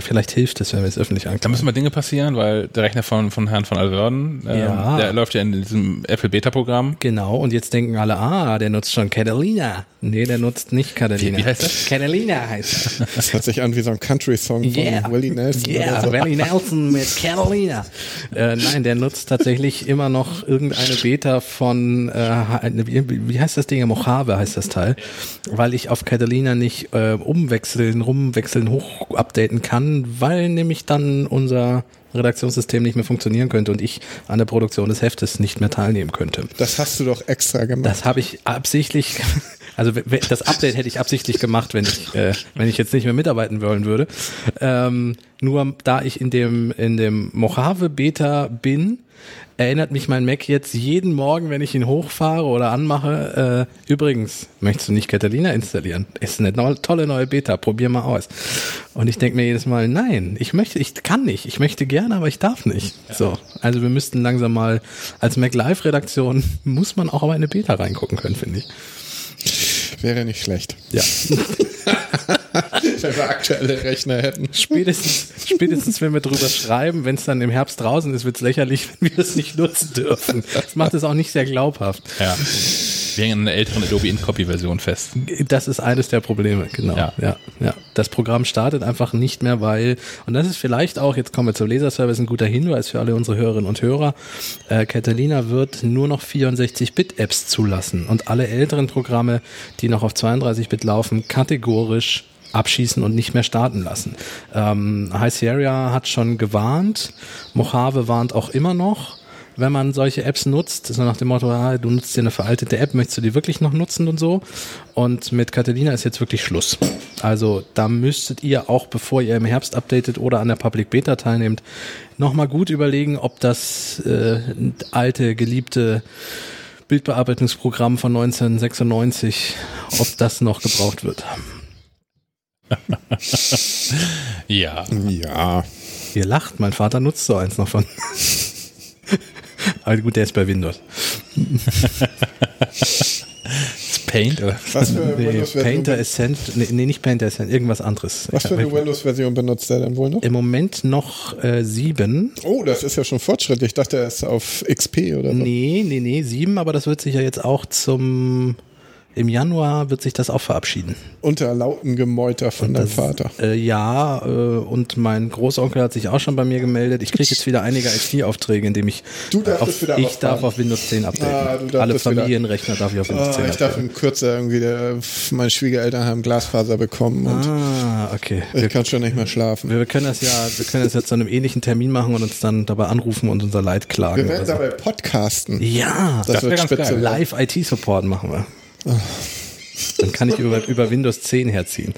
vielleicht hilft es, wenn wir es öffentlich Da anklagen. müssen mal Dinge passieren, weil der Rechner von, von Herrn von Alverden, ähm, Ja. der läuft ja in diesem Apple Beta-Programm. Genau, und jetzt denken alle, ah, der nutzt schon Catalina. Nee, der nutzt nicht Catalina. Wie- heißt das? Catalina heißt er. Das hört sich an wie so ein Country-Song von Yeah. Willie Nelson. Yeah, so. Willie Nelson mit Catalina. Äh, nein, der nutzt tatsächlich immer noch irgendeine Beta von, äh, wie, heißt das Ding? Mojave heißt das Teil. Weil ich auf Catalina nicht äh, umwechseln, rumwechseln, hoch updaten kann, weil nämlich dann unser Redaktionssystem nicht mehr funktionieren könnte und ich an der Produktion des Heftes nicht mehr teilnehmen könnte. Das hast du doch extra gemacht. Das habe ich absichtlich, also das Update hätte ich absichtlich gemacht, wenn ich, äh, wenn ich jetzt nicht mehr mitarbeiten wollen würde. Ähm, nur da ich in dem, in dem Mojave Beta bin, erinnert mich mein Mac jetzt jeden Morgen, wenn ich ihn hochfahre oder anmache, äh, übrigens, möchtest du nicht Catalina installieren? Ist eine tolle neue Beta, probier mal aus. Und ich denke mir jedes Mal, nein, ich möchte, ich kann nicht, ich möchte gerne, aber ich darf nicht. So, also wir müssten langsam mal, als Mac Live Redaktion muss man auch aber in eine Beta reingucken können, finde ich. Wäre nicht schlecht. Ja. Wenn wir aktuelle Rechner hätten. Spätestens, spätestens wenn wir drüber schreiben, wenn es dann im Herbst draußen ist, wird es lächerlich, wenn wir es nicht nutzen dürfen. Das macht es auch nicht sehr glaubhaft. Ja. Wir hängen an einer älteren Adobe InCopy-Version fest. Das ist eines der Probleme, genau. Ja. ja, ja. Das Programm startet einfach nicht mehr, weil, und das ist vielleicht auch, jetzt kommen wir zum Leserservice, ein guter Hinweis für alle unsere Hörerinnen und Hörer. Äh, Catalina wird nur noch 64-Bit-Apps zulassen und alle älteren Programme, die noch auf 32-Bit laufen, kategorisch abschießen und nicht mehr starten lassen. Ähm, High Sierra hat schon gewarnt, Mojave warnt auch immer noch. Wenn man solche Apps nutzt, so nach dem Motto, ah, du nutzt dir eine veraltete App, möchtest du die wirklich noch nutzen und so. Und mit Catalina ist jetzt wirklich Schluss. Also da müsstet ihr auch, bevor ihr im Herbst updatet oder an der Public Beta teilnehmt, nochmal gut überlegen, ob das äh, alte, geliebte Bildbearbeitungsprogramm von 1996, ob das noch gebraucht wird. Ja. Ja. Ihr lacht, mein Vater nutzt so eins noch von. Aber gut, der ist bei Windows. Paint oder? Was für Nee, Windows-Version Painter Ascent, nee, nee, nicht Painter Ascent, irgendwas anderes. was für eine Windows-Version benutzt er denn wohl noch? Im Moment noch äh, sieben. Oh, das ist ja schon fortschrittlich. Ich dachte, er ist auf XP oder so. Nee, nee, nee, sieben, aber das wird sich ja jetzt auch zum im Januar wird sich das auch verabschieden. Unter lauten Gemäuter von deinem Vater. Äh, ja, äh, und mein Großonkel hat sich auch schon bei mir gemeldet. Ich kriege jetzt wieder einige IT-Aufträge, indem ich Du darfst auf, ich darf auf Windows 10 updaten. Ah, Alle es wieder- Familienrechner darf ich auf Windows Oh, 10 ich darf updaten. in Kürze irgendwie, der, meine Schwiegereltern haben Glasfaser bekommen und Ah, okay. ich kann schon nicht mehr schlafen. Wir, wir können das ja, wir können das jetzt zu einem ähnlichen Termin machen und uns dann dabei anrufen und unser Leid klagen. Wir werden oder so. dabei podcasten. Ja, Das, Das wird ganz spitze. geil. Live IT-Support machen wir. Dann kann ich über, über Windows 10 herziehen.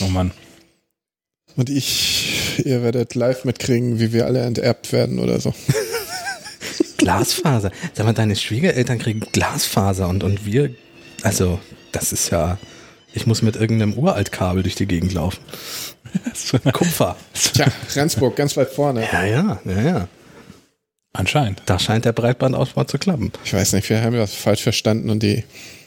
Oh Mann. Und ich, ihr werdet live mitkriegen, wie wir alle enterbt werden oder so. Glasfaser. Sag mal, deine Schwiegereltern kriegen Glasfaser und, und wir, also, das ist ja, ich muss mit irgendeinem Uraltkabel durch die Gegend laufen. Kupfer. Tja, Rendsburg, ganz weit vorne. Ja, ja, ja, ja. Anscheinend. Da scheint der Breitbandausbau zu klappen. Ich weiß nicht, wir haben das falsch verstanden und die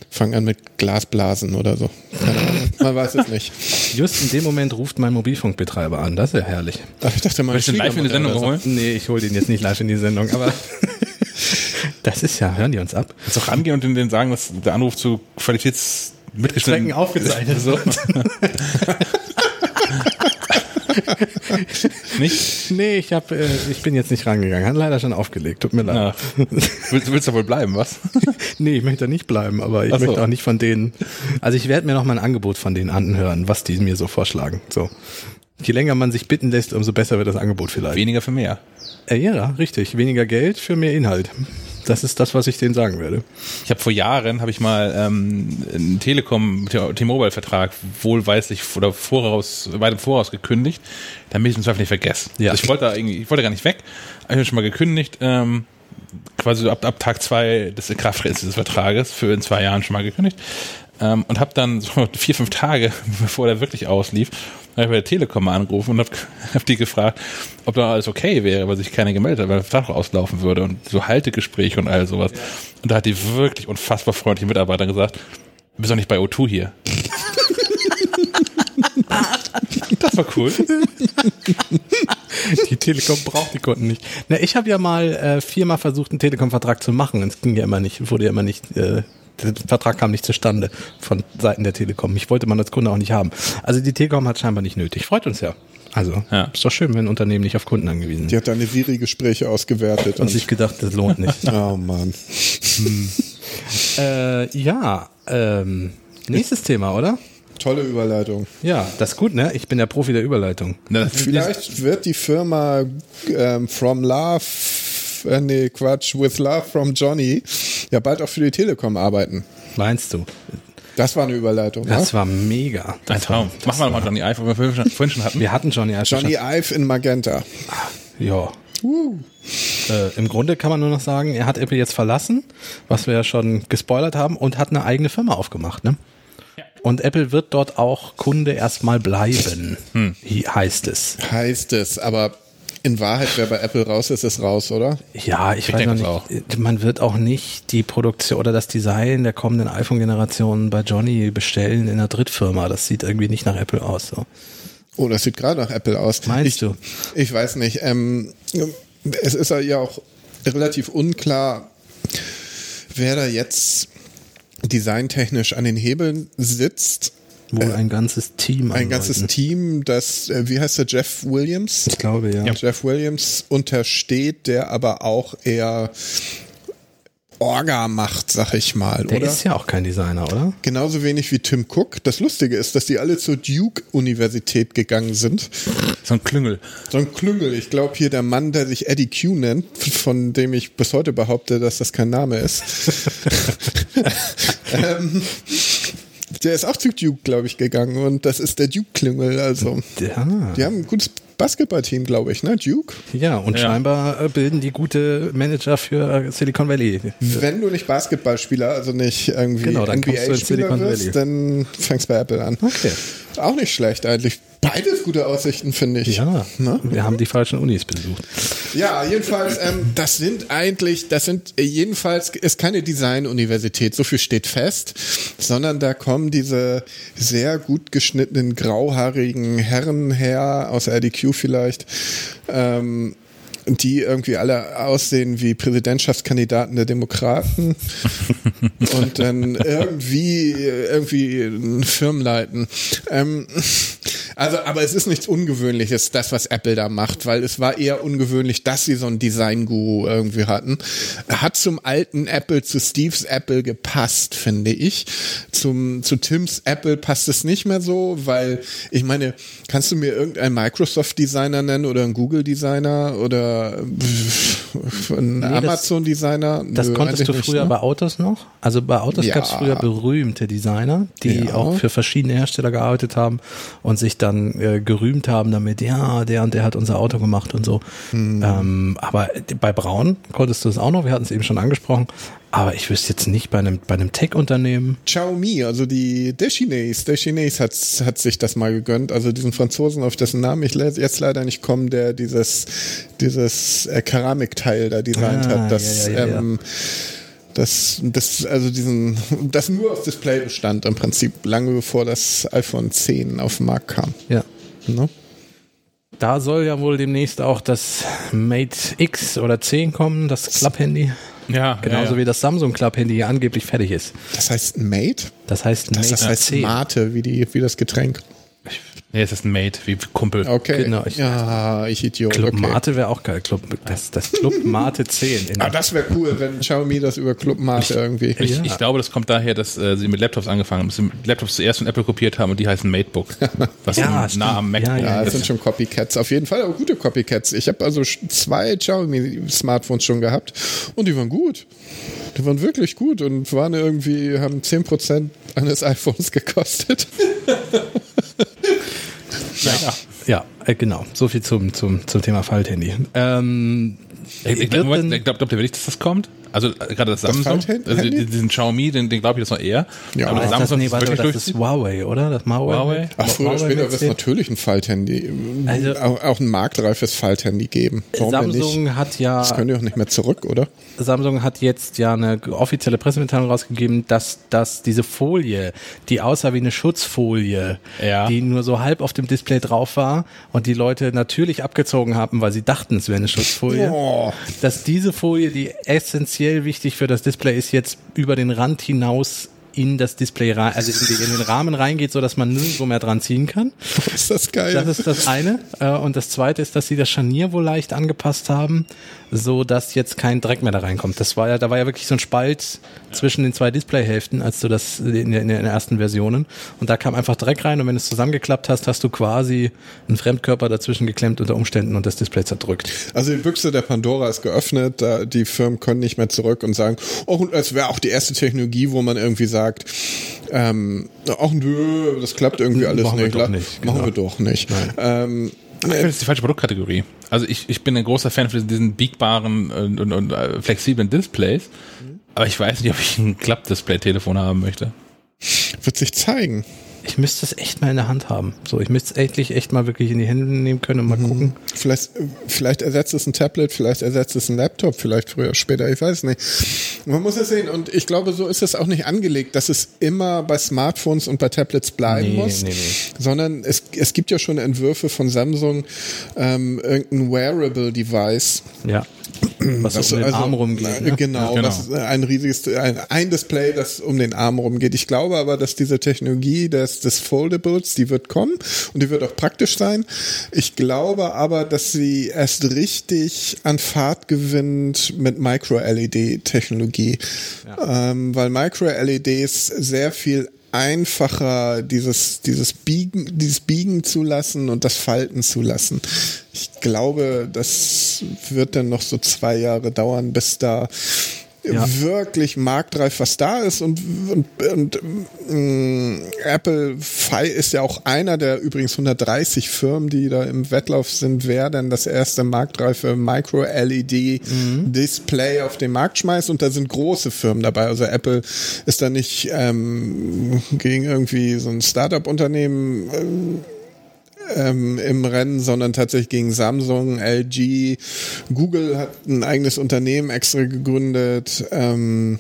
fangen an mit Glasblasen oder so. Keine Ahnung. Man weiß es nicht. Just in dem Moment ruft mein Mobilfunkbetreiber an. Das ist ja herrlich. Ach, ich dachte mal, Willst du ihn live in die Sendung holen? Nee, ich hole den jetzt nicht live in die Sendung, aber das ist ja, hören die uns ab? Kannst auch rangehen und denen sagen, dass der Anruf zu Qualitäts mitgeschnitten aufgezeichnet wird. Nicht? Nee, ich hab, äh, ich bin jetzt nicht rangegangen. Hat leider schon aufgelegt. Tut mir leid. Ja. Willst, willst du wohl bleiben, was? Nee, ich möchte da nicht bleiben, aber ich so. möchte auch nicht von denen. Also ich werde mir noch mal ein Angebot von denen anhören, was die mir so vorschlagen. So. Je länger man sich bitten lässt, umso besser wird das Angebot vielleicht. Weniger für mehr. Äh, ja, richtig. Weniger Geld für mehr Inhalt. Das ist das, was ich denen sagen werde. Ich habe vor Jahren habe ich mal ähm, einen Telekom T-Mobile-Vertrag wohlweislich oder voraus weit im Voraus gekündigt, damit ich es Zweifel nicht vergesse. Ja. Also ich wollte da irgendwie, ich wollte gar nicht weg, habe ich schon mal gekündigt, ähm, quasi ab, ab Tag zwei des Inkrafttretens des Vertrages für in zwei Jahren schon mal gekündigt ähm, und habe dann so vier fünf Tage bevor der wirklich auslief, habe ich bei der Telekom mal angerufen und habe hab die gefragt, ob da alles okay wäre, weil sich keiner gemeldet hat, weil der Vertrag auslaufen würde und so Haltegespräche und all sowas. Und da hat die wirklich unfassbar freundliche Mitarbeiter gesagt, du bist doch nicht bei O2 hier. das war cool. Die Telekom braucht die Kunden nicht. Na, ich habe ja mal äh, viermal versucht, einen Telekom-Vertrag zu machen. Es ging ja immer nicht, wurde ja immer nicht, äh, der Vertrag kam nicht zustande von Seiten der Telekom. Ich wollte man als Kunde auch nicht haben. Also die Telekom hat scheinbar nicht nötig. Freut uns ja. Also Ja. ist doch schön, wenn ein Unternehmen nicht auf Kunden angewiesen Die ist. hat deine Siri-Gespräche ausgewertet. Und sich gedacht, das lohnt nicht. oh Mann. äh, ja, ähm, nächstes Thema, oder? Tolle Überleitung. Ja, das ist gut, ne? Ich bin der Profi der Überleitung. Vielleicht wird die Firma ähm, From Love, äh, nee, Quatsch, With Love from Johnny ja bald auch für die Telekom arbeiten. Meinst du? Das war eine Überleitung. Das wa? war mega. Ein Das Traum. Machen wir mal Johnny Ive, was wir vorhin schon- hatten. Wir hatten Johnny als Johnny Ive in Magenta. Ja. Äh, Im Grunde kann man nur noch sagen, er hat Apple jetzt verlassen, was wir ja schon gespoilert haben, und hat eine eigene Firma aufgemacht. Ne? Und Apple wird dort auch Kunde erstmal bleiben, Hi- heißt es. Heißt es, aber in Wahrheit, wer bei Apple raus ist, ist raus, oder? Ja, ich, weiß noch es nicht. Man wird auch nicht die Produktion oder das Design der kommenden iPhone-Generation bei Johnny bestellen in einer Drittfirma. Das sieht irgendwie nicht nach Apple aus. So. Oh, das sieht gerade nach Apple aus. Meinst ich, du? Ich weiß nicht. Ähm, es ist ja auch relativ unklar, wer da jetzt designtechnisch an den Hebeln sitzt. Wohl ein ganzes Team. Ein an ganzes. Team, das, äh, wie heißt der, Jeff Williams? Ich glaube, ja. Jeff Williams untersteht, der aber auch eher Orga macht, sag ich mal, Der oder? ist ja auch kein Designer, oder? Genauso wenig wie Tim Cook. Das Lustige ist, dass die alle zur Duke-Universität gegangen sind. So ein Klüngel. So ein Klüngel. Ich glaube hier der Mann, der sich Eddie Q nennt, von dem ich bis heute behaupte, dass das kein Name ist. ähm, der ist auch zu Duke, glaube ich, gegangen und das ist der Duke-Klüngel. Also, Ja. die haben ein gutes Basketballteam, glaube ich, ne? Duke? Ja, und Ja. scheinbar äh, bilden die gute Manager für äh, Silicon Valley. Wenn du nicht Basketballspieler, also nicht irgendwie Genau, dann du NBA-Spieler Valley. dann fängst bei Apple an. Okay. Auch nicht schlecht eigentlich. Beides gute Aussichten, finde ich. Ja, Ne? wir haben die falschen Unis besucht. Ja, jedenfalls, ähm, das sind eigentlich, das sind äh, jedenfalls ist keine Design-Universität, so viel steht fest, sondern da kommen diese sehr gut geschnittenen grauhaarigen Herren her aus RDQ vielleicht. Ähm, die irgendwie alle aussehen wie Präsidentschaftskandidaten der Demokraten und dann irgendwie irgendwie einen Firmen leiten. Ähm, also, aber es ist nichts Ungewöhnliches, das, was Apple da macht, weil es war eher ungewöhnlich, dass sie so einen Design-Guru irgendwie hatten. Hat zum alten Apple, zu Steves Apple gepasst, finde ich. Zum, zu Tims Apple passt es nicht mehr so, weil ich meine, kannst du mir irgendeinen Microsoft-Designer nennen oder einen Google-Designer oder einen das- Amazon-Designer? Das Nö, konntest du früher ne? bei Autos noch. Also bei Autos Ja. gab es früher berühmte Designer, die Ja. auch für verschiedene Hersteller gearbeitet haben und sich dann äh, gerühmt haben damit, ja, der und der hat unser Auto gemacht und so. Hm. Ähm, aber bei Braun konntest du es auch noch, wir hatten es eben schon angesprochen. Aber ich wüsste jetzt nicht bei einem, bei einem Tech-Unternehmen. Xiaomi, also die Deschines, Deschines hat, hat sich das mal gegönnt, also diesen Franzosen, auf dessen Namen ich jetzt leider nicht komme, der dieses, dieses äh, Keramikteil da designt Ah, hat, das, ja, ja, ja. ähm, das, das, also diesen, das nur aus Display bestand im Prinzip, lange bevor das iPhone 10 auf den Markt kam. Ja. Ne? Da soll ja wohl demnächst auch das Mate X oder 10 kommen, das Club-Handy. Ja, Genauso ja, ja. wie das Samsung Club-Handy angeblich fertig ist. Das heißt Mate? Das heißt Mate das heißt 10. Mate, wie, die, wie das Getränk. Nee, es ist ein Mate, wie Kumpel. Okay. Genau, ich- ja, ich Idiot. Club okay. Mate wäre auch geil. Club, das, das Club Mate 10. In Ah, das wäre cool, wenn Xiaomi das über Club Mate irgendwie. Ich, Ja. ich glaube, das kommt daher, dass äh, sie mit Laptops angefangen haben, dass sie Laptops zuerst von Apple kopiert haben und die heißen Matebook. Was Ja, nah am MacBook Ja, Ja, das ist. sind schon Copycats. Auf jeden Fall, aber gute Copycats. Ich habe also zwei Xiaomi-Smartphones schon gehabt und die waren gut. Die waren wirklich gut und waren irgendwie, haben 10% eines iPhones gekostet. Ja, ja. Äh, genau. So viel zum, zum, zum Thema Falthandy. Ähm, Ich, glaube denn- glaub, glaub, ihr wirklich, dass das kommt? Also äh, gerade das Samsung, Falthandy? also die- diesen Xiaomi, den, den glaube ich das noch eher. Ja. aber ist das das, Samsung nee, ist warte, wirklich das ist Huawei, oder? Das Huawei. Huawei? Ach, früher oder später wird es 10. natürlich ein Falthandy, Also- auch, auch ein marktreifes Falthandy geben. Warum denn nicht? Samsung hat ja Das können die auch nicht mehr zurück, oder? Samsung hat jetzt ja eine offizielle Pressemitteilung rausgegeben, dass, dass diese Folie, die aussah wie eine Schutzfolie, Ja. die nur so halb auf dem Display drauf war und die Leute natürlich abgezogen haben, weil sie dachten, es wäre eine Schutzfolie, Oh. dass diese Folie, die essentiell wichtig für das Display ist, jetzt über den Rand hinaus in das Display rein, also in, die, in den Rahmen reingeht, so dass man nirgendwo mehr dran ziehen kann. Ist das geil? Das ist das eine. Äh, Und das zweite ist, dass sie das Scharnier wohl leicht angepasst haben, so dass jetzt kein Dreck mehr da reinkommt. Das war ja, da war ja wirklich so ein Spalt zwischen den zwei Displayhälften, als du das in, in den ersten Versionen. Und da kam einfach Dreck rein und wenn du es zusammengeklappt hast, hast du quasi einen Fremdkörper dazwischen geklemmt unter Umständen und das Display zerdrückt. Also die Büchse der Pandora ist geöffnet, die Firmen können nicht mehr zurück und sagen, oh, es wäre auch die erste Technologie, wo man irgendwie sagt, ähm, ach nö, das klappt irgendwie alles Machen wir nicht. doch nicht, Machen genau. wir doch nicht. Ähm, Ich finde, das ist die falsche Produktkategorie. Also ich, ich bin ein großer Fan von diesen biegbaren und, und, und äh, flexiblen Displays. Aber ich weiß nicht, ob ich ein Klappdisplay-Telefon haben möchte. wird sich zeigen. Ich müsste es echt mal in der Hand haben. So, ich müsste es endlich echt mal wirklich in die Hände nehmen können und mal gucken. Vielleicht, vielleicht ersetzt es ein Tablet, vielleicht ersetzt es ein Laptop, vielleicht früher, später, ich weiß nicht. Man muss es sehen und ich glaube, so ist es auch nicht angelegt, dass es immer bei Smartphones und bei Tablets bleiben Nee, muss, nee, nee. sondern es, es gibt ja schon Entwürfe von Samsung, ähm, irgendein Wearable Device, Ja. Was Das um den also, Arm rumgeht. äh, Ne? Genau, genau. was ein riesiges, ein, ein Display, das um den Arm rumgeht. Ich glaube aber, dass diese Technologie des, des Foldables, die wird kommen und die wird auch praktisch sein. Ich glaube aber, dass sie erst richtig an Fahrt gewinnt mit Micro-LED-Technologie, ähm, weil Micro-LEDs sehr viel einfacher dieses dieses Biegen dieses Biegen zu lassen und das Falten zu lassen. Ich glaube, das wird dann noch so zwei Jahre dauern, bis da Ja. wirklich marktreif was da ist und, und, und mh, Apple Fi ist ja auch einer der übrigens 130 Firmen, die da im Wettlauf sind, wer denn das erste marktreife Micro-LED-Display auf den Markt schmeißt und da sind große Firmen dabei. Also Apple ist da nicht ähm, gegen irgendwie so ein Startup-Unternehmen ähm, im Rennen, sondern tatsächlich gegen Samsung, LG, Google hat ein eigenes Unternehmen extra gegründet. Ähm,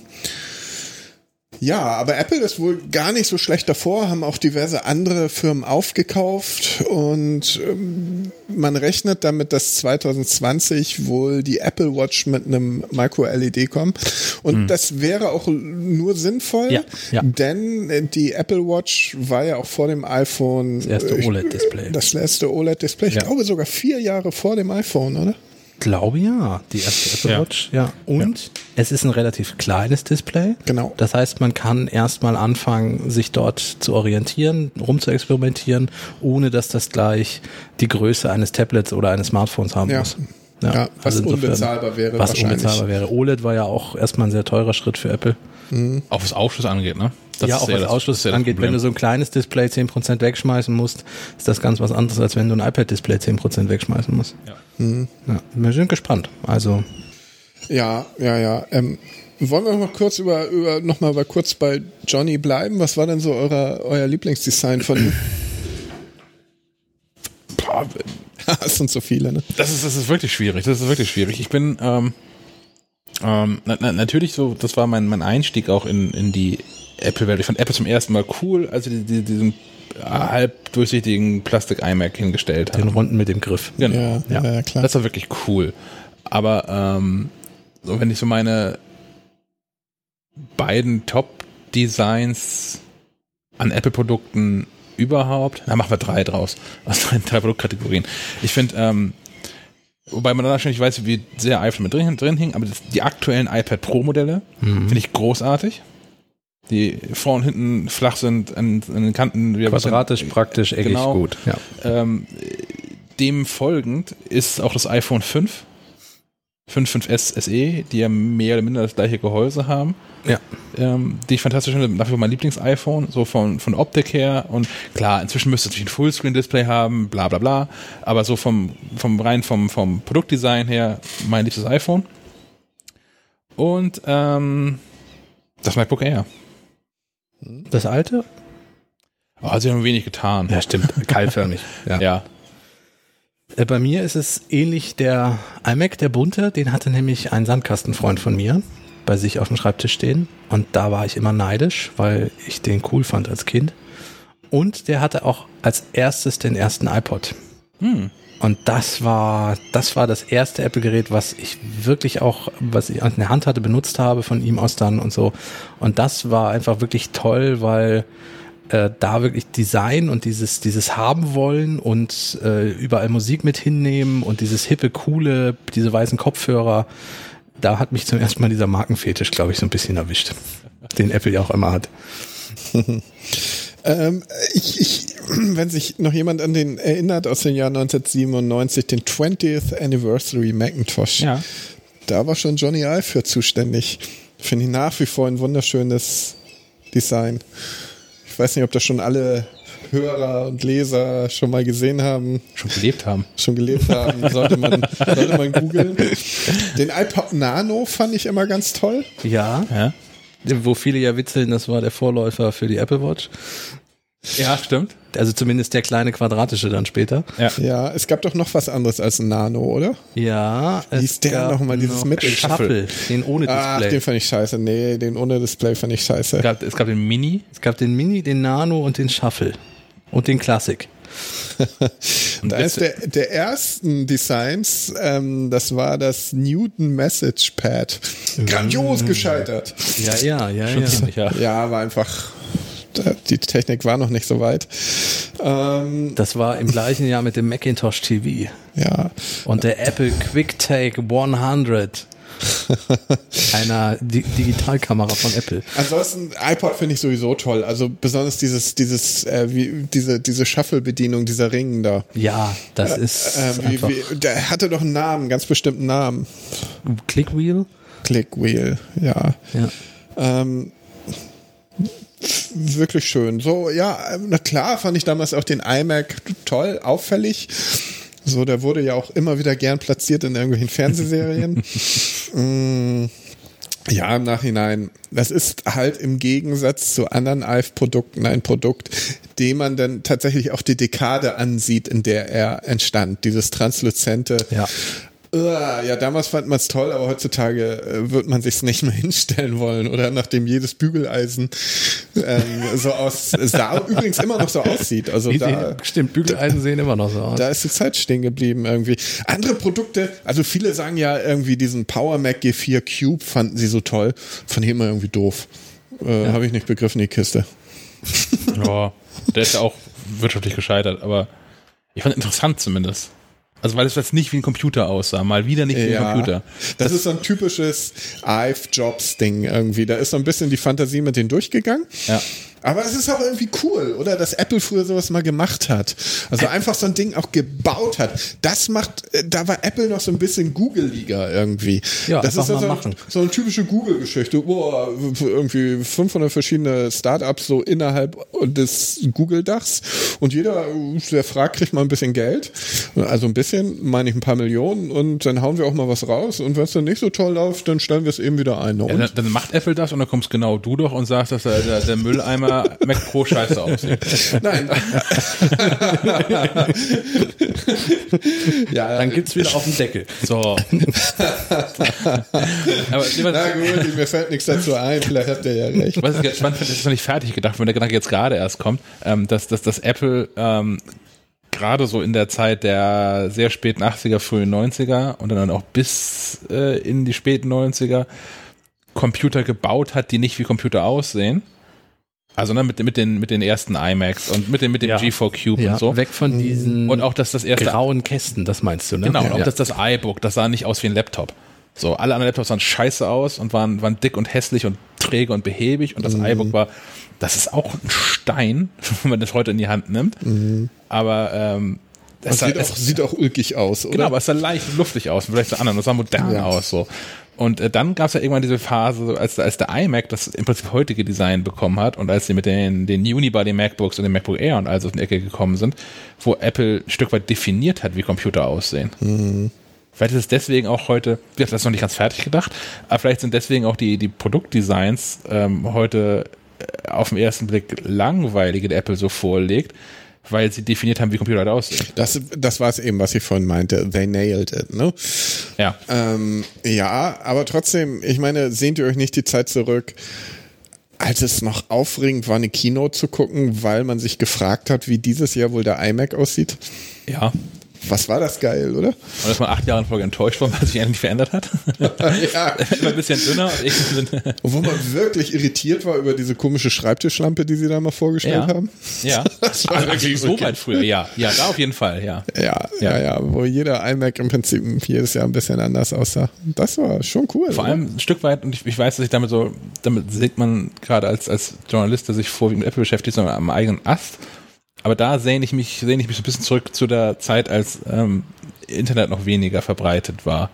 ja, aber Apple ist wohl gar nicht so schlecht davor, haben auch diverse andere Firmen aufgekauft und ähm, man rechnet damit, dass 2020 wohl die Apple Watch mit einem Micro-LED kommt. Und das wäre auch nur sinnvoll, Ja, ja. denn die Apple Watch war ja auch vor dem iPhone Das erste äh, OLED-Display. das letzte OLED-Display. Ich Ja. glaube sogar vier Jahre vor dem iPhone, oder? Glaube ja, die erste Apple Ja. Watch. Ja. Und es ist ein relativ kleines Display. Genau. Das heißt, man kann erstmal anfangen, sich dort zu orientieren, rumzuexperimentieren, ohne dass das gleich die Größe eines Tablets oder eines Smartphones haben Ja. muss. Ja, was insofern- unbezahlbar wäre Was wahrscheinlich. unbezahlbar wäre. OLED war ja auch erstmal ein sehr teurer Schritt für Apple. Auch was Ausschluss angeht, ne? Das ja, auch was das- Ausschluss das das angeht. Problem. Wenn du so ein kleines Display 10% wegschmeißen musst, ist das ganz was anderes, als wenn du ein iPad-Display 10% wegschmeißen musst. Ja. Ja, wir sind gespannt. Also, Ja, ja, ja. Ähm, wollen wir noch mal kurz über, über noch mal kurz bei Johnny bleiben? Was war denn so euer, euer Lieblingsdesign von ihm? Es sind so viele, ne? Das ist, das ist wirklich schwierig. Das ist wirklich schwierig. Ich bin ähm, ähm, na, na, natürlich so, das war mein, mein Einstieg auch in, in die Apple-Welt. Ich fand Apple zum ersten Mal cool, als sie die, die, diesen halb durchsichtigen Plastik-iMac hingestellt den haben. runden mit dem Griff. Genau. Ja, ja, ja, klar. Das war wirklich cool. Aber ähm, so wenn ich so meine beiden Top-Designs an Apple-Produkten überhaupt, na machen wir drei draus, aus drei, drei Produktkategorien. Ich finde, ähm, wobei man dann wahrscheinlich weiß, wie sehr iPhone mit drin, drin hing, aber das, die aktuellen iPad Pro-Modelle finde ich großartig. Die vorne und hinten flach sind, an, an den Kanten wieder Quadratisch, praktisch, eckig, Genau. gut. Ja. ähm, dem folgend ist auch das iPhone 5, 5, 5S SE, die ja mehr oder minder das gleiche Gehäuse haben, ja. ähm, die ich fantastisch finde, dafür mein Lieblings-iPhone, so von, von Optik her und klar, inzwischen müsste es natürlich ein Fullscreen-Display haben, bla bla bla, aber so vom, vom rein vom, vom Produktdesign her mein liebstes iPhone. Und ähm, das MacBook Air. Das alte? Oh, sie haben wenig getan. Ja, stimmt. Keilförmig. ja. ja. Äh, Bei mir ist es ähnlich der iMac, der bunte, den hatte nämlich ein Sandkastenfreund von mir bei sich auf dem Schreibtisch stehen. Und da war ich immer neidisch, weil ich den cool fand als Kind. Und der hatte auch als erstes den ersten iPod. Hm. Und das war, das war das erste Apple-Gerät, was ich wirklich auch, was ich an der Hand hatte, benutzt habe von ihm aus dann und so. Und das war einfach wirklich toll, weil äh, da wirklich Design und dieses, dieses haben wollen und äh, überall Musik mit hinnehmen und dieses hippe, coole, diese weißen Kopfhörer, da hat mich zum ersten Mal dieser Markenfetisch, glaube ich, so ein bisschen erwischt. Den Apple ja auch immer hat. Ähm, ich, ich, wenn sich noch jemand an den erinnert aus dem Jahr 1997, den 20th Anniversary Macintosh, Ja. da war schon Johnny Ive für zuständig. Finde ich nach wie vor ein wunderschönes Design. Ich weiß nicht, ob das schon alle Hörer und Leser schon mal gesehen haben, Schon gelebt haben. schon gelebt haben. Sollte man, sollte man googeln. Den iPod Nano fand ich immer ganz toll. Ja. Ja. Wo viele ja witzeln, das war der Vorläufer für die Apple Watch. Ja, stimmt. Also zumindest der kleine quadratische dann später. Ja. Ja, es gab doch noch was anderes als ein Nano, oder? Ja. Wie hieß der gab noch mal, dieses Mittel- Shuffle, den ohne Ach, Display. den fand ich scheiße. Nee, den ohne Display fand ich scheiße. Es gab, es gab den Mini. es gab den Mini, den Nano und den Shuffle. Und den Classic. da ist der, der ersten Designs, ähm, das war das Newton Message Pad. Grandios gescheitert. Ja, ja, ja, ja. ja. Ja, war einfach, die Technik war noch nicht so weit. Ähm, Das war im gleichen Jahr mit dem Macintosh TV ja, und der Apple QuickTake 100. Einer Di Digitalkamera von Apple. Ansonsten iPod finde ich sowieso toll. Also besonders dieses, dieses, äh, wie, diese, diese Shuffle-Bedienung, dieser Ring da. Ja, das ist Äh, wie, wie, der hatte doch einen Namen, einen ganz bestimmten Namen. Clickwheel. Clickwheel, ja. Ja. Ähm, wirklich schön. So, ja, na klar fand ich damals auch den iMac toll, auffällig. So, der wurde ja auch immer wieder gern platziert in irgendwelchen Fernsehserien. mm, ja, im Nachhinein. Das ist halt im Gegensatz zu anderen Alf-Produkten ein Produkt, dem man dann tatsächlich auch die Dekade ansieht, in der er entstand. Dieses transluzente, Ja. Ja, damals fand man es toll, aber heutzutage äh, wird man sich's nicht mehr hinstellen wollen. Oder nachdem jedes Bügeleisen ähm, so aus sah übrigens immer noch so aussieht. Also Die da, sehen, stimmt, Bügeleisen sehen immer noch so aus. da ist die Zeit stehen geblieben irgendwie. Andere Produkte, also viele sagen ja irgendwie diesen Power Mac G4 Cube fanden sie so toll. Fand ich immer irgendwie doof. Äh, Habe ich nicht begriffen, die Kiste. Ja, der ist ja auch wirtschaftlich gescheitert, aber ich fand interessant zumindest. Also weil es jetzt nicht wie ein Computer aussah, mal wieder nicht wie ein Computer. Das, ist so ein typisches Ive-Jobs-Ding irgendwie. Da ist so ein bisschen die Fantasie mit denen durchgegangen. Ja. Aber es ist auch irgendwie cool, oder? Dass Apple früher sowas mal gemacht hat. Also einfach so ein Ding auch gebaut hat. Das macht, äh, da war Apple noch so ein bisschen Google-Liga irgendwie. Ja, das ist so, mal so, machen. so eine typische Google-Geschichte. Boah, irgendwie 500 verschiedene Startups so innerhalb des Google-Dachs. Und jeder, der fragt, kriegt mal ein bisschen Geld. Also ein bisschen, meine ich ein paar Millionen. Und dann hauen wir auch mal was raus. Und wenn es dann nicht so toll läuft, dann stellen wir es eben wieder ein. Und Ja, dann, dann macht Apple das und dann kommst genau du doch und sagst, dass der, der, der Mülleimer Mac Pro scheiße aussieht. Nein. ja, Dann gibt's wieder auf den Deckel. So. Aber Na gut, mir fällt nichts dazu ein, vielleicht habt ihr ja recht. was ich jetzt spannend finde, ist noch nicht fertig gedacht, wenn der Gedanke jetzt gerade erst kommt, ähm, dass, dass, dass Apple ähm, gerade so in der Zeit der sehr späten 80er, frühen 90er und dann auch bis äh, in die späten 90er Computer gebaut hat, die nicht wie Computer aussehen. Also ne, mit, mit, den, mit den ersten iMacs und mit dem, mit dem Ja. G4 Cube Ja, und so. weg von diesen Und auch, dass das erste grauen Kästen, das meinst du, ne? Genau, und ja. auch das, das iBook, das sah nicht aus wie ein Laptop. So, alle anderen Laptops sahen scheiße aus und waren, waren dick und hässlich und träge und behäbig und das iBook war, das ist auch ein Stein, wenn man das heute in die Hand nimmt. Aber ähm, Das es sah, sieht, es, auch, sieht auch ulkig aus, oder? genau, aber es sah leicht und luftig aus, vielleicht zu anderen, das sah modern Ja. aus so. Und äh, dann gab es ja irgendwann diese Phase, als, als der iMac das im Prinzip heutige Design bekommen hat und als sie mit den, den Unibody MacBooks und dem MacBook Air und alles auf die Ecke gekommen sind, wo Apple ein Stück weit definiert hat, wie Computer aussehen. Vielleicht ist es deswegen auch heute, wie gesagt, das noch nicht ganz fertig gedacht, aber vielleicht sind deswegen auch die, die Produktdesigns ähm, heute äh, auf den ersten Blick langweilige, die Apple so vorlegt, weil sie definiert haben, wie Computer halt aussehen. Das, das war es eben, was ich vorhin meinte. They nailed it, ne? Ja. Ähm, ja, aber trotzdem, ich meine, sehnt ihr euch nicht die Zeit zurück, als es noch aufregend war, eine Keynote zu gucken, weil man sich gefragt hat, wie dieses Jahr wohl der iMac aussieht? Ja. Was war das geil, oder? Und dass man acht Jahre in Folge enttäuscht war, weil sich eigentlich nicht verändert hat. ja. Immer ein bisschen dünner und. Wo man wirklich irritiert war über diese komische Schreibtischlampe, die sie da mal vorgestellt Ja. haben. Ja. Das war Also wirklich so weit früher, ja. Ja, da auf jeden Fall, ja. Ja, ja, ja, wo jeder iMac im Prinzip jedes Jahr ein bisschen anders aussah. Das war schon cool. Vor oder? allem ein Stück weit, und ich, ich weiß, dass ich damit so, damit sieht man gerade als, als Journalist, der sich vorwiegend mit Apple beschäftigt, sondern am eigenen Ast. Aber da sehne ich mich, sehne ich mich so ein bisschen zurück zu der Zeit, als ähm, Internet noch weniger verbreitet war.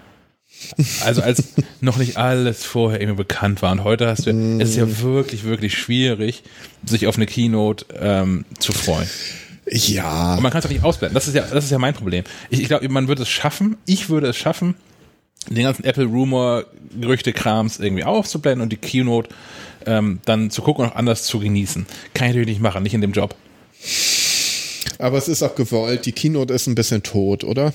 Also als noch nicht alles vorher irgendwie bekannt war. Und heute hast du, es ist ja wirklich, wirklich schwierig, sich auf eine Keynote ähm, zu freuen. Ja. Und man kann es auch nicht ausblenden. Das ist ja, das ist ja mein Problem. Ich, ich glaube, man würde es schaffen, ich würde es schaffen, den ganzen Apple-Rumor, Gerüchte-Krams irgendwie aufzublenden und die Keynote ähm, dann zu gucken und auch anders zu genießen. Kann ich natürlich nicht machen, nicht in dem Job. Aber es ist auch gewollt. Die Keynote ist ein bisschen tot, oder?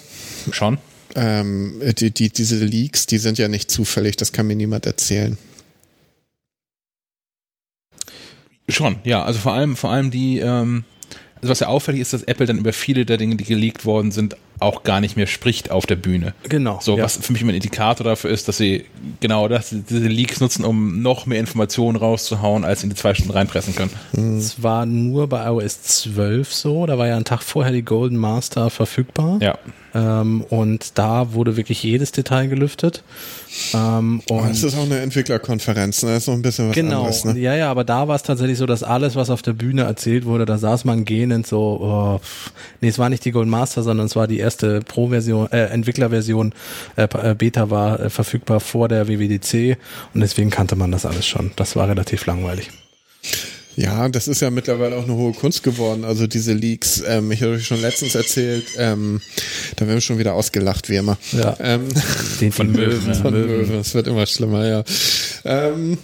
Schon. Ähm, die, die, diese Leaks, die sind ja nicht zufällig. Das kann mir niemand erzählen. Schon, ja. Also vor allem, vor allem die, ähm, also was ja auffällig ist, dass Apple dann über viele der Dinge, die geleakt worden sind, auch gar nicht mehr spricht auf der Bühne. Genau. So, ja. was für mich immer ein Indikator dafür ist, dass sie genau das, diese Leaks nutzen, um noch mehr Informationen rauszuhauen, als in die zwei Stunden reinpressen können. Es war nur bei iOS 12 so, da war ja ein Tag vorher die Golden Master verfügbar. Ja. Ähm, und da wurde wirklich jedes Detail gelüftet. Ähm, Oh, und das ist auch eine Entwicklerkonferenz, ne? Das ist noch ein bisschen was Genau, anderes, ne? ja, ja, aber da war es tatsächlich so, dass alles, was auf der Bühne erzählt wurde, da saß man gähnend so, oh, nee, es war nicht die Golden Master, sondern es war die erste Pro-Version, äh, Entwicklerversion, äh, äh, Beta war äh, verfügbar vor der WWDC und deswegen kannte man das alles schon. Das war relativ langweilig. Ja, das ist ja mittlerweile auch eine hohe Kunst geworden. Also diese Leaks, ähm, ich habe euch schon letztens erzählt, ähm, da werden wir schon wieder ausgelacht, wie immer. Ja. Ähm, Den Von Möwen. von Möwen. Es wird immer schlimmer, ja. Ähm,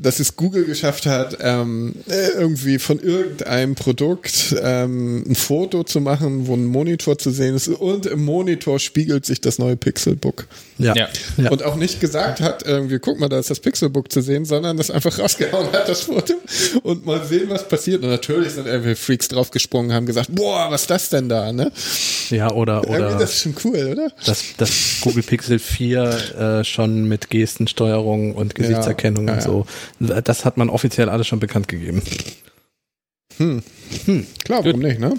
dass es Google geschafft hat, ähm, äh, irgendwie von irgendeinem Produkt ähm, ein Foto zu machen, wo ein Monitor zu sehen ist und im Monitor spiegelt sich das neue Pixelbook. Ja. Ja. Und auch nicht gesagt hat, irgendwie, guck mal, da ist das Pixelbook zu sehen, sondern das einfach rausgehauen hat, das Foto, und mal sehen, was passiert. Und natürlich sind irgendwie Freaks draufgesprungen, haben gesagt, boah, was ist das denn da, ne? ja, oder, Irgendwie, oder das ist schon cool, oder? das, das Google Pixel 4 äh, schon mit Gestensteuerung und Gesichtserkennung Ja, ja, und so. Das hat man offiziell alles schon bekannt gegeben. Klar, warum nicht, ne?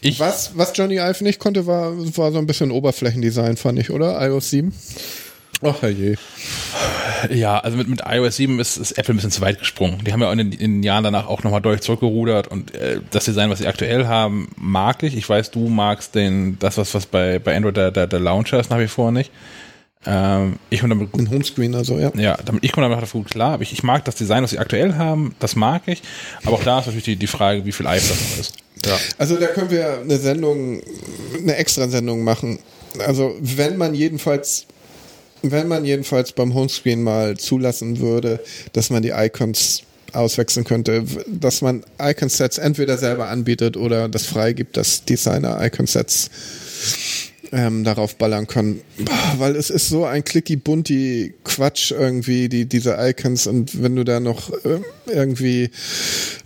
Ich, Was, was Johnny Ive nicht konnte, war, war so ein bisschen Oberflächendesign, fand ich, oder? iOS 7? Ach je. Ja, also mit, mit iOS 7 ist, ist Apple ein bisschen zu weit gesprungen. Die haben ja in den, in den Jahren danach auch nochmal deutlich zurückgerudert und äh, das Design, was sie aktuell haben, mag ich. Ich weiß, du magst den, das, was, was bei, bei Android der, der, der Launcher ist nach wie vor nicht. Ähm, ich komme damit gut, Ein Homescreen, also, ja. ja, damit, ich komme damit gut klar. Aber ich, ich mag das Design, was sie aktuell haben, das mag ich. Aber auch da ist natürlich die, die Frage, wie viel Eif das noch ist. Ja. Also da können wir eine Sendung, eine extra Sendung machen. Also wenn man jedenfalls, wenn man jedenfalls beim Homescreen mal zulassen würde, dass man die Icons auswechseln könnte, dass man Icon-Sets entweder selber anbietet oder das freigibt, dass Designer Icon-Sets ähm, darauf ballern können. Weil es ist so ein clicky bunti Quatsch irgendwie, die, diese Icons und wenn du da noch äh, irgendwie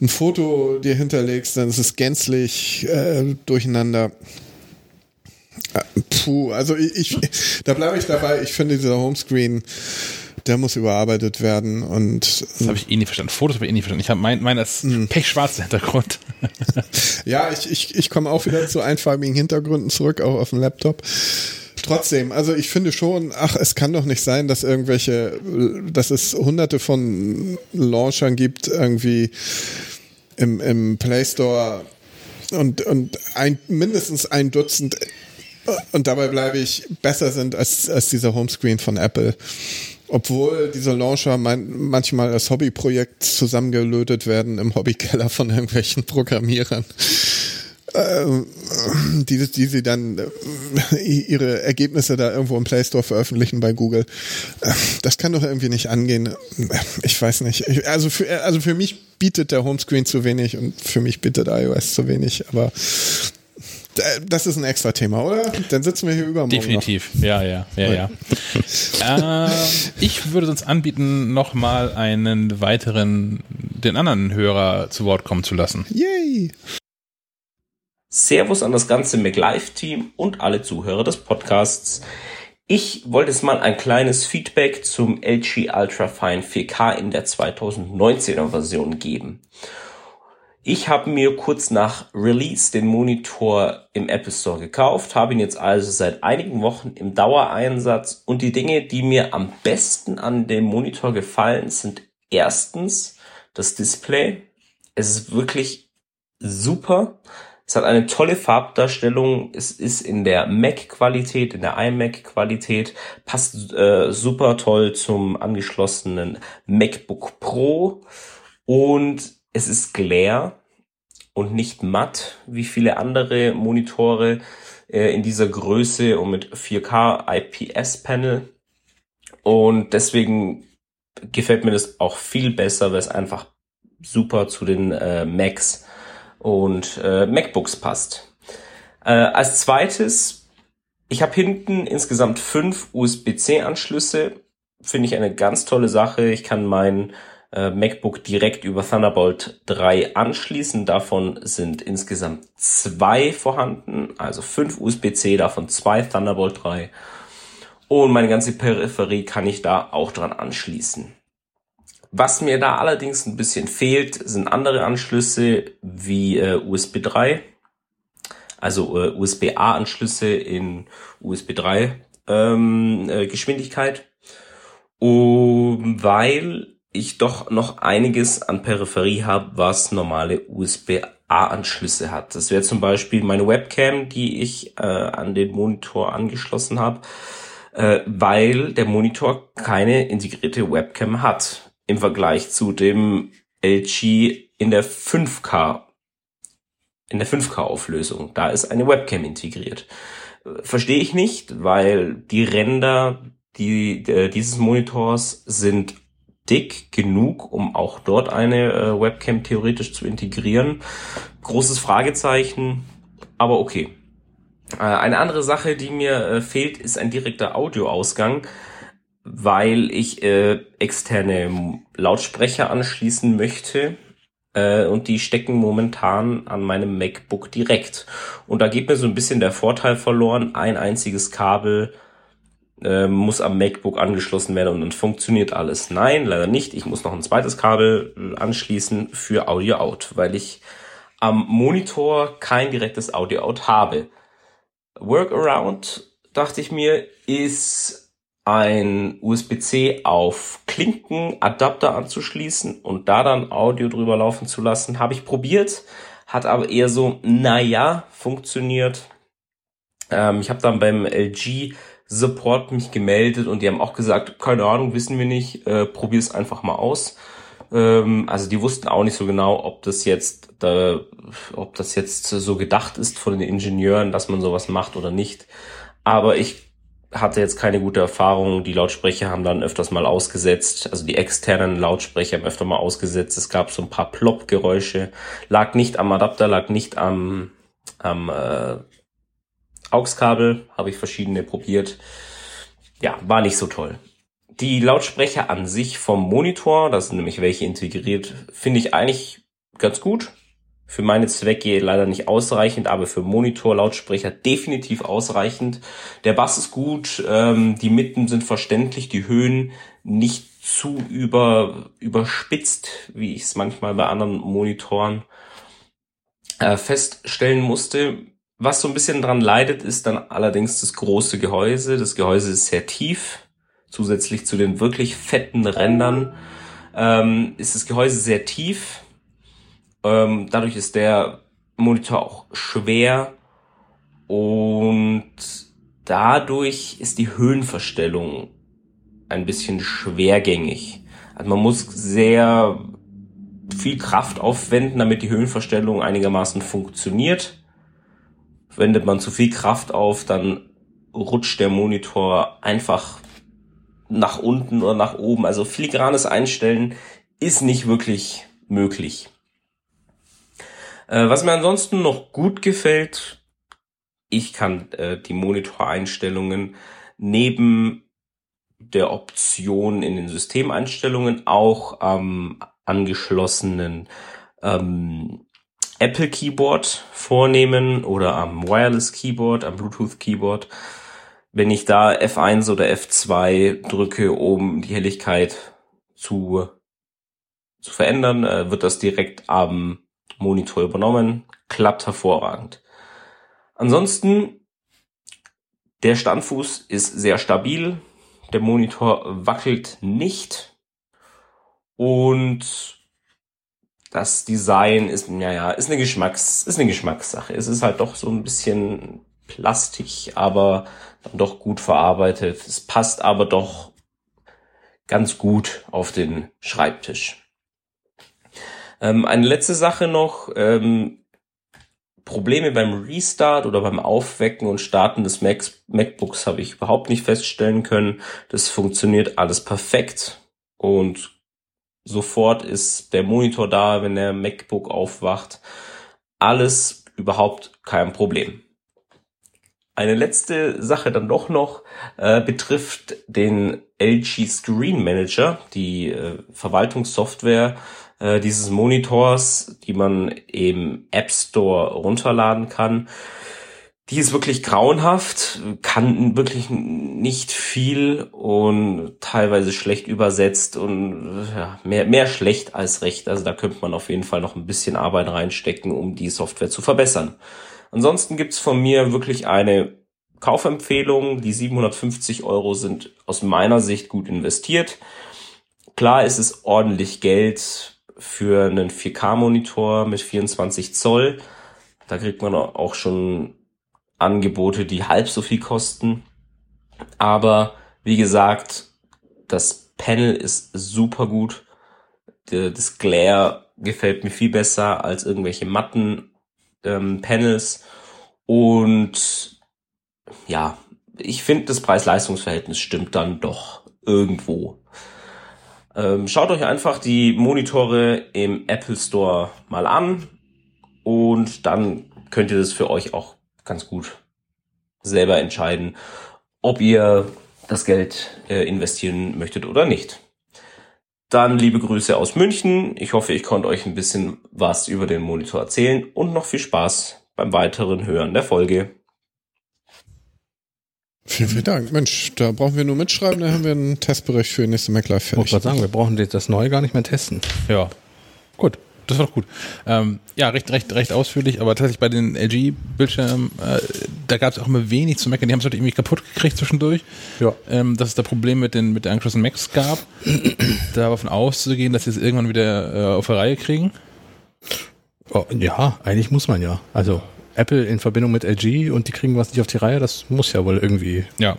ein Foto dir hinterlegst, dann ist es gänzlich äh, durcheinander. Äh, Puh, also ich, ich da bleibe ich dabei. Ich finde dieser Homescreen, der muss überarbeitet werden und Das habe ich eh nie verstanden. Fotos habe ich eh nie verstanden. Ich habe mein, mein ist pechschwarzer Hintergrund. Ja, ich, ich, ich komme auch wieder zu einfarbigen Hintergründen zurück, auch auf dem Laptop. Trotzdem, also ich finde schon, ach, es kann doch nicht sein, dass irgendwelche, dass es hunderte von Launchern gibt, irgendwie im, im Play Store und, und ein, mindestens ein Dutzend und dabei bleibe ich besser sind als, als dieser Homescreen von Apple. Obwohl diese Launcher man, manchmal als Hobbyprojekt zusammengelötet werden im Hobbykeller von irgendwelchen Programmierern, äh, die, die sie dann äh, ihre Ergebnisse da irgendwo im Play Store veröffentlichen bei Google. Äh, Das kann doch irgendwie nicht angehen. Ich weiß nicht. Ich, also, für, also für mich bietet der Homescreen zu wenig und für mich bietet iOS zu wenig, aber das ist ein extra Thema, oder? Dann sitzen wir hier übermorgen. Definitiv. Ja, ja, ja, ja. ähm, ich würde sonst anbieten, nochmal einen weiteren, den anderen Hörer zu Wort kommen zu lassen. Noch. Yay! Servus an das ganze MacLive-Team und alle Zuhörer des Podcasts. Ich wollte jetzt mal ein kleines Feedback zum LG Ultrafine 4K in der 2019er Version geben. Ich habe mir kurz nach Release den Monitor im Apple Store gekauft, habe ihn jetzt also seit einigen Wochen im Dauereinsatz und die Dinge, die mir am besten an dem Monitor gefallen, sind erstens das Display. Es ist wirklich super. Es hat eine tolle Farbdarstellung. Es ist in der Mac-Qualität, in der iMac-Qualität, passt äh, super toll zum angeschlossenen MacBook Pro und es ist Glare und nicht matt wie viele andere Monitore äh, in dieser Größe und mit 4K IPS-Panel. Und deswegen gefällt mir das auch viel besser, weil es einfach super zu den äh, Macs und äh, MacBooks passt. Äh, als zweites, ich habe hinten insgesamt fünf USB-C-Anschlüsse. Finde ich eine ganz tolle Sache. Ich kann mein äh, MacBook direkt über Thunderbolt 3 anschließen. Davon sind insgesamt zwei vorhanden, also fünf USB-C, davon zwei Thunderbolt 3. Und meine ganze Peripherie kann ich da auch dran anschließen. Was mir da allerdings ein bisschen fehlt, sind andere Anschlüsse wie äh, USB 3, also äh, USB-A-Anschlüsse in USB 3 ähm, äh, Geschwindigkeit. Um, weil ich doch noch einiges an Peripherie habe, was normale USB-A-Anschlüsse hat. Das wäre zum Beispiel meine Webcam, die ich äh, an den Monitor angeschlossen habe, äh, weil der Monitor keine integrierte Webcam hat im Vergleich zu dem LG in der 5K in der 5K-Auflösung. Da ist eine Webcam integriert. Verstehe ich nicht, weil die Ränder die, äh, dieses Monitors sind dick genug, um auch dort eine äh, Webcam theoretisch zu integrieren. Großes Fragezeichen, aber okay. Äh, eine andere Sache, die mir äh, fehlt, ist ein direkter Audioausgang, weil ich äh, externe Lautsprecher anschließen möchte äh, und die stecken momentan an meinem MacBook direkt. Und da geht mir so ein bisschen der Vorteil verloren, ein einziges Kabel äh, muss am MacBook angeschlossen werden und dann funktioniert alles. Nein, leider nicht. Ich muss noch ein zweites Kabel äh, anschließen für Audio Out, weil ich am Monitor kein direktes Audio Out habe. Workaround, dachte ich mir, ist ein USB-C auf Klinkenadapter anzuschließen und da dann Audio drüber laufen zu lassen. Habe ich probiert, hat aber eher so, naja, funktioniert. Ähm, ich habe dann beim LG Support mich gemeldet und die haben auch gesagt, keine Ahnung, wissen wir nicht, äh, probier es einfach mal aus. Ähm, also die wussten auch nicht so genau, ob das jetzt, äh, ob das jetzt so gedacht ist von den Ingenieuren, dass man sowas macht oder nicht. Aber ich hatte jetzt keine gute Erfahrung. Die Lautsprecher haben dann öfters mal ausgesetzt, also die externen Lautsprecher haben öfter mal ausgesetzt. Es gab so ein paar Plop-Geräusche. Lag nicht am Adapter, lag nicht am, am äh, AUX-Kabel habe ich verschiedene probiert. Ja, war nicht so toll. Die Lautsprecher an sich vom Monitor, das sind nämlich welche integriert, finde ich eigentlich ganz gut. Für meine Zwecke leider nicht ausreichend, aber für Monitor-Lautsprecher definitiv ausreichend. Der Bass ist gut, ähm, die Mitten sind verständlich, die Höhen nicht zu über, überspitzt, wie ich es manchmal bei anderen Monitoren äh, feststellen musste. Was so ein bisschen dran leidet, ist dann allerdings das große Gehäuse. Das Gehäuse ist sehr tief. Zusätzlich zu den wirklich fetten Rändern ähm, ist das Gehäuse sehr tief. Ähm, dadurch ist der Monitor auch schwer und dadurch ist die Höhenverstellung ein bisschen schwergängig. Also man muss sehr viel Kraft aufwenden, damit die Höhenverstellung einigermaßen funktioniert wendet man zu viel Kraft auf, dann rutscht der Monitor einfach nach unten oder nach oben. Also filigranes Einstellen ist nicht wirklich möglich. Äh, was mir ansonsten noch gut gefällt, ich kann äh, die Monitoreinstellungen neben der Option in den Systemeinstellungen auch am angeschlossenen ähm, Apple Keyboard vornehmen oder am Wireless Keyboard, am Bluetooth Keyboard. Wenn ich da F1 oder F2 drücke, um die Helligkeit zu, zu verändern, äh, wird das direkt am Monitor übernommen. Klappt hervorragend. Ansonsten, der Standfuß ist sehr stabil. Der Monitor wackelt nicht. Und das Design ist, naja, ist eine Geschmacks, ist eine Geschmackssache. Es ist halt doch so ein bisschen plastik, aber dann doch gut verarbeitet. Es passt aber doch ganz gut auf den Schreibtisch. Ähm, eine letzte Sache noch. Ähm, Probleme beim Restart oder beim Aufwecken und Starten des Macs, MacBooks habe ich überhaupt nicht feststellen können. Das funktioniert alles perfekt und sofort ist der Monitor da, wenn der MacBook aufwacht. Alles überhaupt kein Problem. eine letzte Sache dann doch noch äh, betrifft den LG Screen Manager, die äh, Verwaltungssoftware äh, dieses Monitors, die man im App Store runterladen kann. Die ist wirklich grauenhaft, kann wirklich nicht viel und teilweise schlecht übersetzt und ja, mehr, mehr schlecht als recht. Also da könnte man auf jeden Fall noch ein bisschen Arbeit reinstecken, um die Software zu verbessern. Ansonsten gibt's von mir wirklich eine Kaufempfehlung. Die 750 Euro sind aus meiner Sicht gut investiert. Klar ist es ordentlich Geld für einen 4K-Monitor mit 24 Zoll. Da kriegt man auch schon Angebote, die halb so viel kosten. Aber wie gesagt, das Panel ist super gut. Das Glare gefällt mir viel besser als irgendwelche matten ähm, Panels. Und ja, ich finde, das Preis-Leistungs-Verhältnis stimmt dann doch irgendwo. Ähm, schaut euch einfach die Monitore im Apple Store mal an und dann könnt ihr das für euch auch ganz gut selber entscheiden, ob ihr das Geld äh, investieren möchtet oder nicht. Dann liebe Grüße aus München. Ich hoffe, ich konnte euch ein bisschen was über den Monitor erzählen und noch viel Spaß beim weiteren Hören der Folge. Vielen, vielen Dank. Mensch, da brauchen wir nur mitschreiben, dann haben wir einen Testbericht für nächste MacLife Ich fertig. wollte sagen, wir brauchen das neue gar nicht mehr testen. Ja. Gut. Das war doch gut. Ähm, ja, recht, recht, recht ausführlich, aber tatsächlich bei den LG-Bildschirmen, äh, da gab es auch immer wenig zu meckern. Die haben es halt irgendwie kaputt gekriegt zwischendurch. Ja. Ähm, dass es da Probleme mit den, mit den angeschlossenen Macs gab. da davon auszugehen, dass sie es irgendwann wieder äh, auf der Reihe kriegen. Oh, ja, eigentlich muss man ja. Also Apple in Verbindung mit LG und die kriegen was nicht auf die Reihe, das muss ja wohl irgendwie. Ja.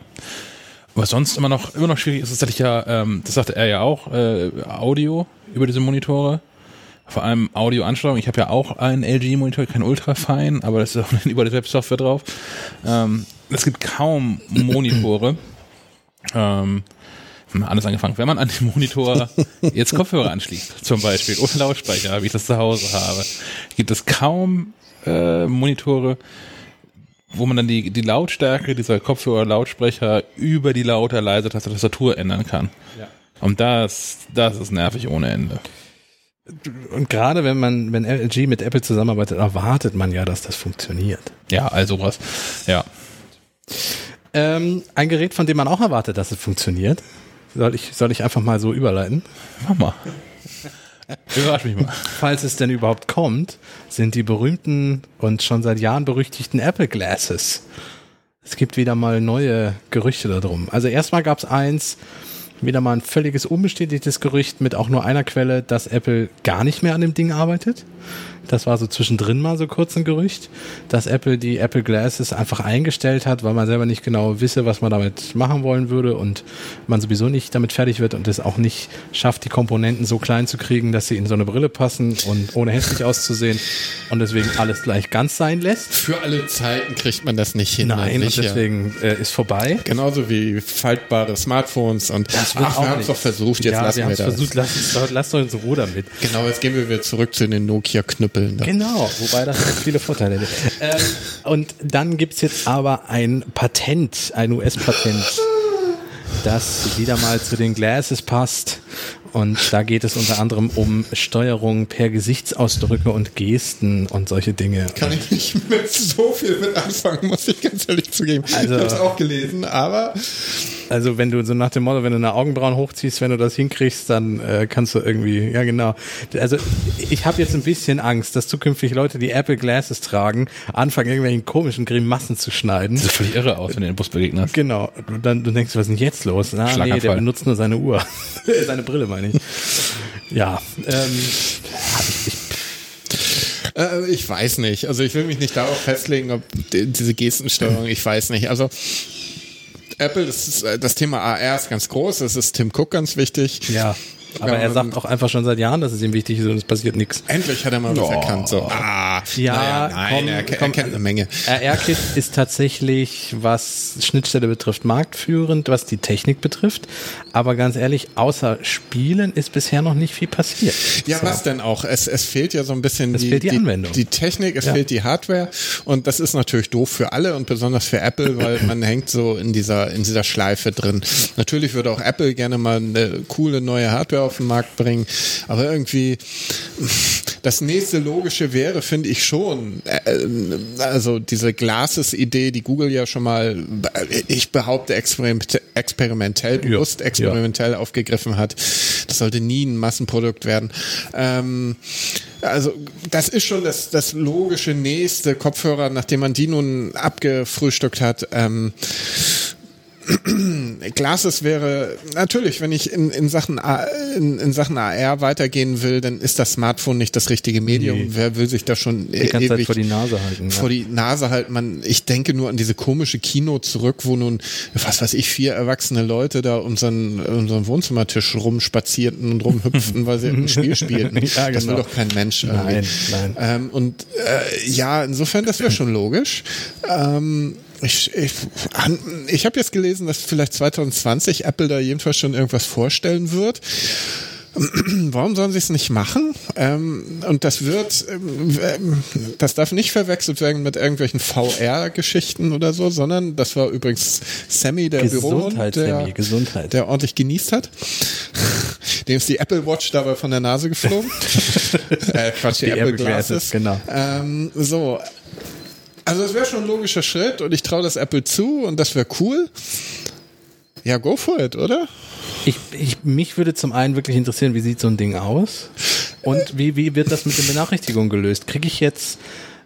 Was sonst immer noch, immer noch schwierig ist, ist tatsächlich ja, ähm, das sagte er ja auch, äh, Audio über diese Monitore. Vor allem Audioansteuerung. Ich habe ja auch einen LG-Monitor, kein Ultrafine, aber das ist auch über die Websoftware drauf. Ähm, es gibt kaum Monitore. ähm, hm, anders angefangen. Wenn man an den Monitor jetzt Kopfhörer anschließt, zum Beispiel, oder Lautsprecher, wie ich das zu Hause habe, gibt es kaum äh, Monitore, wo man dann die, die Lautstärke dieser Kopfhörer-Lautsprecher über die lauter leise Tastatur ändern kann. Ja. Und das, das ist nervig ohne Ende. Und gerade wenn man, wenn LG mit Apple zusammenarbeitet, erwartet man ja, dass das funktioniert. Ja, also was. Ja. Ähm, ein Gerät, von dem man auch erwartet, dass es funktioniert. Soll ich, soll ich einfach mal so überleiten? Mach mal. Überrasch mich mal. Falls es denn überhaupt kommt, sind die berühmten und schon seit Jahren berüchtigten Apple Glasses. Es gibt wieder mal neue Gerüchte darum. Also erstmal gab es eins, wieder mal ein völliges unbestätigtes Gerücht mit auch nur einer Quelle, dass Apple gar nicht mehr an dem Ding arbeitet. Das war so zwischendrin mal so kurz ein Gerücht, dass Apple die Apple Glasses einfach eingestellt hat, weil man selber nicht genau wisse, was man damit machen wollen würde und man sowieso nicht damit fertig wird und es auch nicht schafft, die Komponenten so klein zu kriegen, dass sie in so eine Brille passen und ohne hässlich auszusehen und deswegen alles gleich ganz sein lässt. Für alle Zeiten kriegt man das nicht hin. Nein, und sicher. deswegen äh, ist vorbei. Genauso wie faltbare Smartphones und Das ach, wir haben es doch versucht, jetzt ja, lassen wir wir, das. versucht, lass, uns- lass uns ins Ruder mit. Genau, jetzt gehen wir wieder zurück zu den Nokia-Knüppeln. Da. Genau, wobei das hat viele Vorteile hätte. Ähm, und dann gibt's jetzt aber ein Patent, ein US-Patent, das wieder mal zu den Glasses passt. Und da geht es unter anderem um Steuerung per Gesichtsausdrücke und Gesten und solche Dinge. Kann ich nicht mit so viel mit anfangen, muss ich ganz ehrlich zugeben. Also- ich habe es auch gelesen, aber Also wenn du so nach dem Motto, wenn du eine Augenbrauen hochziehst, wenn du das hinkriegst, dann äh, kannst du irgendwie, ja genau. Also ich habe jetzt ein bisschen Angst, dass zukünftig Leute, die Apple Glasses tragen, anfangen irgendwelchen komischen Grimassen zu schneiden. Das sieht völlig irre aus, wenn du den Bus begegnest. Genau. Und dann du denkst, was ist denn jetzt los? Na, nee, der benutzt nur seine Uhr. seine Brille, meine ich. Ja. Ähm, äh, ich weiß nicht. Also ich will mich nicht darauf festlegen, ob die, diese Gestensteuerung, ich weiß nicht. Also Apple, das, ist, äh, das Thema AR ist ganz groß, das ist Tim Cook ganz wichtig. ja. Aber Ja, er sagt auch einfach schon seit Jahren, dass es ihm wichtig ist und es passiert nichts. Endlich hat er mal was erkannt. So. Ah, Ja, naja, nein, komm, er, er komm. kennt eine Menge. RR-Kit ist tatsächlich, was Schnittstelle betrifft, marktführend, was die Technik betrifft. Aber ganz ehrlich, außer Spielen ist bisher noch nicht viel passiert. Ja, So. was denn auch? Es, es fehlt ja so ein bisschen Es die, fehlt die Anwendung. die Technik, es Ja. fehlt die Hardware und das ist natürlich doof für alle und besonders für Apple, weil man hängt so in dieser in dieser Schleife drin. Natürlich würde auch Apple gerne mal eine coole neue Hardware auf den Markt bringen, aber irgendwie das nächste logische wäre, finde ich schon, äh, also diese Glasses-Idee, die Google ja schon mal, ich behaupte experiment, experimentell, bewusst experimentell aufgegriffen hat. Das sollte nie ein Massenprodukt werden. Ähm, also das ist schon das, das logische nächste Kopfhörer, nachdem man die nun abgefrühstückt hat. Ähm, Glasses wäre natürlich, wenn ich in, in, Sachen A, in, in Sachen AR weitergehen will, dann ist das Smartphone nicht das richtige Medium. Nee. Wer will sich da schon Die ganze Zeit vor die Nase halten. vor Ja. die Nase halten? Man, ich denke nur an diese komische Kino zurück, wo nun, was weiß ich, vier erwachsene Leute da um unseren, unseren Wohnzimmertisch rumspazierten und rumhüpften, weil sie ein Spiel spielten. Ja, Das will genau. doch kein Mensch. irgendwie. Nein, nein. Ähm, und äh, ja, insofern, das wäre schon logisch. Ähm, ich ich, ich habe jetzt gelesen, dass vielleicht 2020 Apple da jedenfalls schon irgendwas vorstellen wird. Warum sollen sie es nicht machen? Ähm, und das wird, ähm, ähm, das darf nicht verwechselt werden mit irgendwelchen VR-Geschichten oder so, sondern das war übrigens Sammy, der Gesundheit, der, Sammy, Gesundheit. der ordentlich genießt hat. Dem ist die Apple Watch dabei von der Nase geflogen. äh, Quatsch, die, Die Apple Apple Glasses, Glasses. genau. Ähm, so. Also es wäre schon ein logischer Schritt und ich traue das Apple zu und das wäre cool. Ja, go for it, oder? Ich, ich, mich würde zum einen wirklich interessieren, wie sieht so ein Ding aus? Und wie, wie wird das mit den Benachrichtigungen gelöst? Kriege ich jetzt,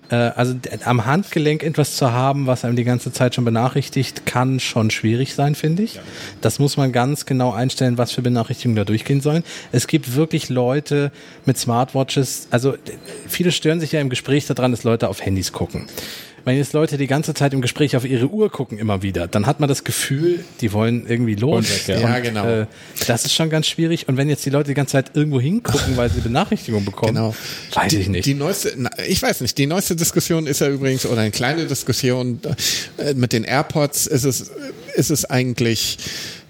äh, also am Handgelenk etwas zu haben, was einem die ganze Zeit schon benachrichtigt, kann schon schwierig sein, finde ich. Das muss man ganz genau einstellen, was für Benachrichtigungen da durchgehen sollen. Es gibt wirklich Leute mit Smartwatches, also viele stören sich ja im Gespräch daran, dass Leute auf Handys gucken. Wenn jetzt Leute die ganze Zeit im Gespräch auf ihre Uhr gucken immer wieder, dann hat man das Gefühl, die wollen irgendwie los. ja. Ja, genau. Äh, das ist schon ganz schwierig. Und wenn jetzt die Leute die ganze Zeit irgendwo hingucken, weil sie Benachrichtigungen bekommen, Genau. weiß die, ich nicht. Die neueste, na, ich weiß nicht, die neueste Diskussion ist ja übrigens, oder eine kleine Diskussion äh, mit den AirPods ist es, ist es eigentlich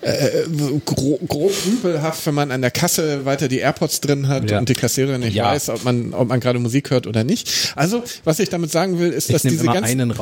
äh, gro grob übelhaft, wenn man an der Kasse weiter die AirPods drin hat Ja. und die Kassiererin nicht Ja. weiß, ob man, ob man gerade Musik hört oder nicht. Also, was ich damit sagen will, ist, ich dass diese ganzen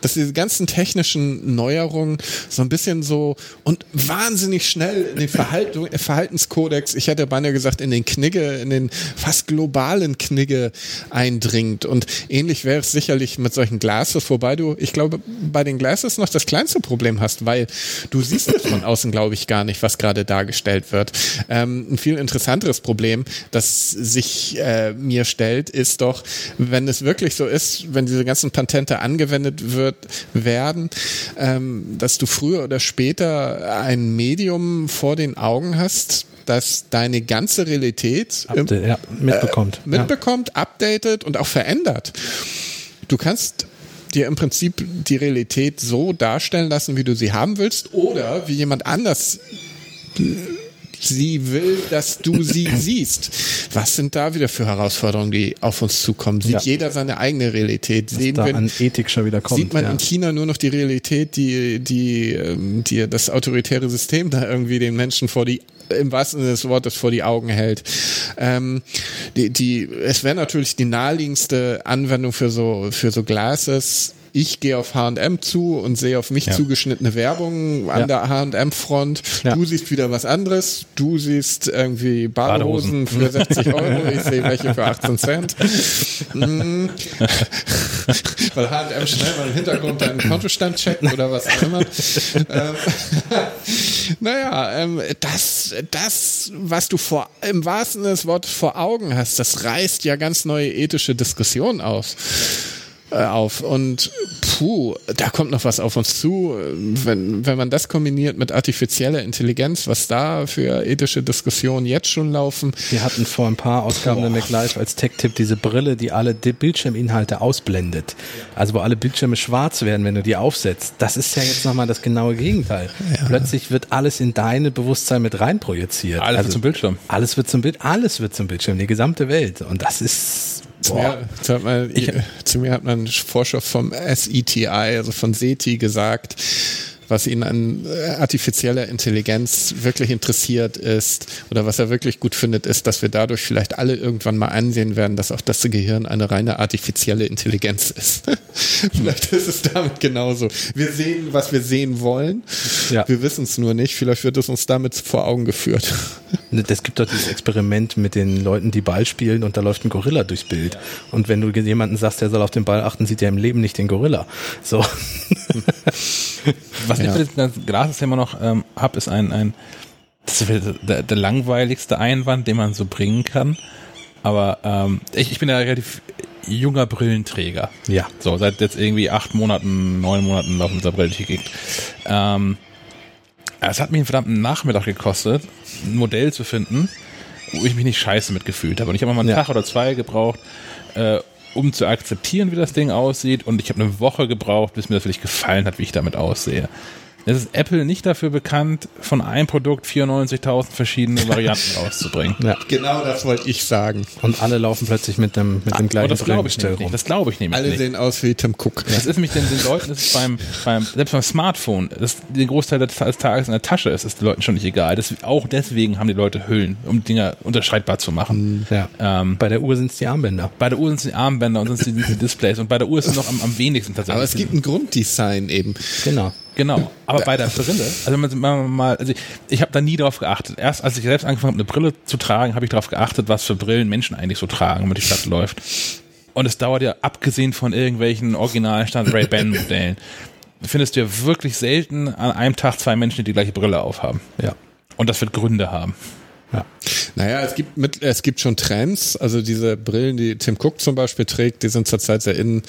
dass diese ganzen technischen Neuerungen so ein bisschen so und wahnsinnig schnell in den Verhaltung, äh, Verhaltenskodex, ich hätte beinahe gesagt, in den Knigge, in den fast globalen Knigge eindringt. Und ähnlich wäre es sicherlich mit solchen Glasses, wobei du, ich glaube, bei den Glasses noch das kleinste Problem hast, weil du siehst es von außen, glaube ich, gar nicht, was gerade dargestellt wird. Ähm, ein viel interessanteres Problem, das sich äh, mir stellt, ist doch, wenn es wirklich so ist, wenn diese ganzen Patente angewendet wird, werden, ähm, dass du früher oder später ein Medium vor den Augen hast, das deine ganze Realität Update, ja, mitbekommt. äh, mitbekommt, updatet und auch verändert. Du kannst dir im Prinzip die Realität so darstellen lassen, wie du sie haben willst, oder wie jemand anders sie will, dass du sie siehst. Was sind da wieder für Herausforderungen, die auf uns zukommen? Sieht Ja. jeder seine eigene Realität? ja. Sehen da wir, an Ethik schon wieder kommt. sieht man ja. in China nur noch die Realität, die, die, ähm, die das autoritäre System da irgendwie den Menschen vor die im wahrsten Sinne des Wortes vor die Augen hält. Ähm, die, die, es wäre natürlich die naheliegendste Anwendung für so, für so Glasses. Ich gehe auf H&M zu und sehe auf mich Ja. zugeschnittene Werbung an Ja. der H&M-Front. Ja. Du siehst wieder was anderes. Du siehst irgendwie Badehosen, für 60 Euro. Ich sehe welche für 18 Cent. Mm. Weil H&M schnell mal im Hintergrund deinen Kontostand checkt oder was auch immer. ähm, naja, ähm, das, das, was du vor, im wahrsten Sinne des Wortes vor Augen hast, das reißt ja ganz neue ethische Diskussionen aus. Äh, auf. Und puh, da kommt noch was auf uns zu. Wenn, wenn man das kombiniert mit artifizieller Intelligenz, was da für ethische Diskussionen jetzt schon laufen. Wir hatten vor ein paar Ausgaben der MacLive als Tech-Tipp diese Brille, die alle die Bildschirminhalte ausblendet. Also wo alle Bildschirme schwarz werden, wenn du die aufsetzt. Das ist ja jetzt nochmal das genaue Gegenteil. Ja. Plötzlich wird alles in deine Bewusstsein mit rein projiziert. Alles also, wird zum Bildschirm. Alles wird zum Bild, alles wird zum Bildschirm, die gesamte Welt. Und das ist zu mir, zu, hat man, ich, zu mir hat man Forscher vom SETI, also von SETI gesagt, was ihn an äh, artifizieller Intelligenz wirklich interessiert ist oder was er wirklich gut findet, ist, dass wir dadurch vielleicht alle irgendwann mal ansehen werden, dass auch das Gehirn eine reine artifizielle Intelligenz ist. vielleicht ist es damit genauso. Wir sehen, was wir sehen wollen. Ja. Wir wissen es nur nicht. Vielleicht wird es uns damit vor Augen geführt. Es gibt doch dieses Experiment mit den Leuten, die Ball spielen und da läuft ein Gorilla durchs Bild. Und wenn du jemanden sagst, der soll auf den Ball achten, sieht er im Leben nicht den Gorilla. So. Was ja. ich für das Glas-Thema noch ähm, habe, ist ein, ein das ist der, der langweiligste Einwand, den man so bringen kann. Aber ähm, ich, ich bin ja relativ junger Brillenträger. Ja. So, seit jetzt irgendwie acht Monaten, neun Monaten laufen dieser Brille gekickt. Ähm, es hat mich einen verdammten Nachmittag gekostet, ein Modell zu finden, wo ich mich nicht scheiße mitgefühlt habe. Und ich habe mal einen ja. Tag oder zwei gebraucht, äh, um zu akzeptieren, wie das Ding aussieht. Und ich habe eine Woche gebraucht, bis mir das wirklich gefallen hat, wie ich damit aussehe. Es ist Apple nicht dafür bekannt, von einem Produkt 94.000 verschiedene Varianten rauszubringen. Ja. Genau das wollte ich sagen. Und alle laufen plötzlich mit dem, mit dem ah, gleichen das glaube ich nicht. Das glaube ich nämlich Alle nicht. sehen aus wie Tim Cook. Das ist nämlich den, den Leuten, das ist beim, beim, selbst beim Smartphone, das den Großteil des Tages in der Tasche ist, ist den Leuten schon nicht egal. Das, auch deswegen haben die Leute Hüllen, um Dinge unterscheidbar zu machen. Ja. Ähm, bei der Uhr sind es die Armbänder. Bei der Uhr sind es die Armbänder und sonst die, die Displays. Und bei der Uhr ist es noch am, am wenigsten tatsächlich. Aber es gibt ein Grunddesign eben. Genau. Genau, aber bei der Brille, also man mal, also ich, ich habe da nie drauf geachtet. Erst als ich selbst angefangen habe, eine Brille zu tragen, habe ich darauf geachtet, was für Brillen Menschen eigentlich so tragen, wenn man die Stadt läuft. Und es dauert ja, abgesehen von irgendwelchen originalen Stand Ray-Ban-Modellen, findest du ja wirklich selten an einem Tag zwei Menschen, die die gleiche Brille aufhaben. Ja. Und das wird Gründe haben. Ja. Naja, es gibt mit, es gibt schon Trends. Also diese Brillen, die Tim Cook zum Beispiel trägt, die sind zurzeit sehr innen,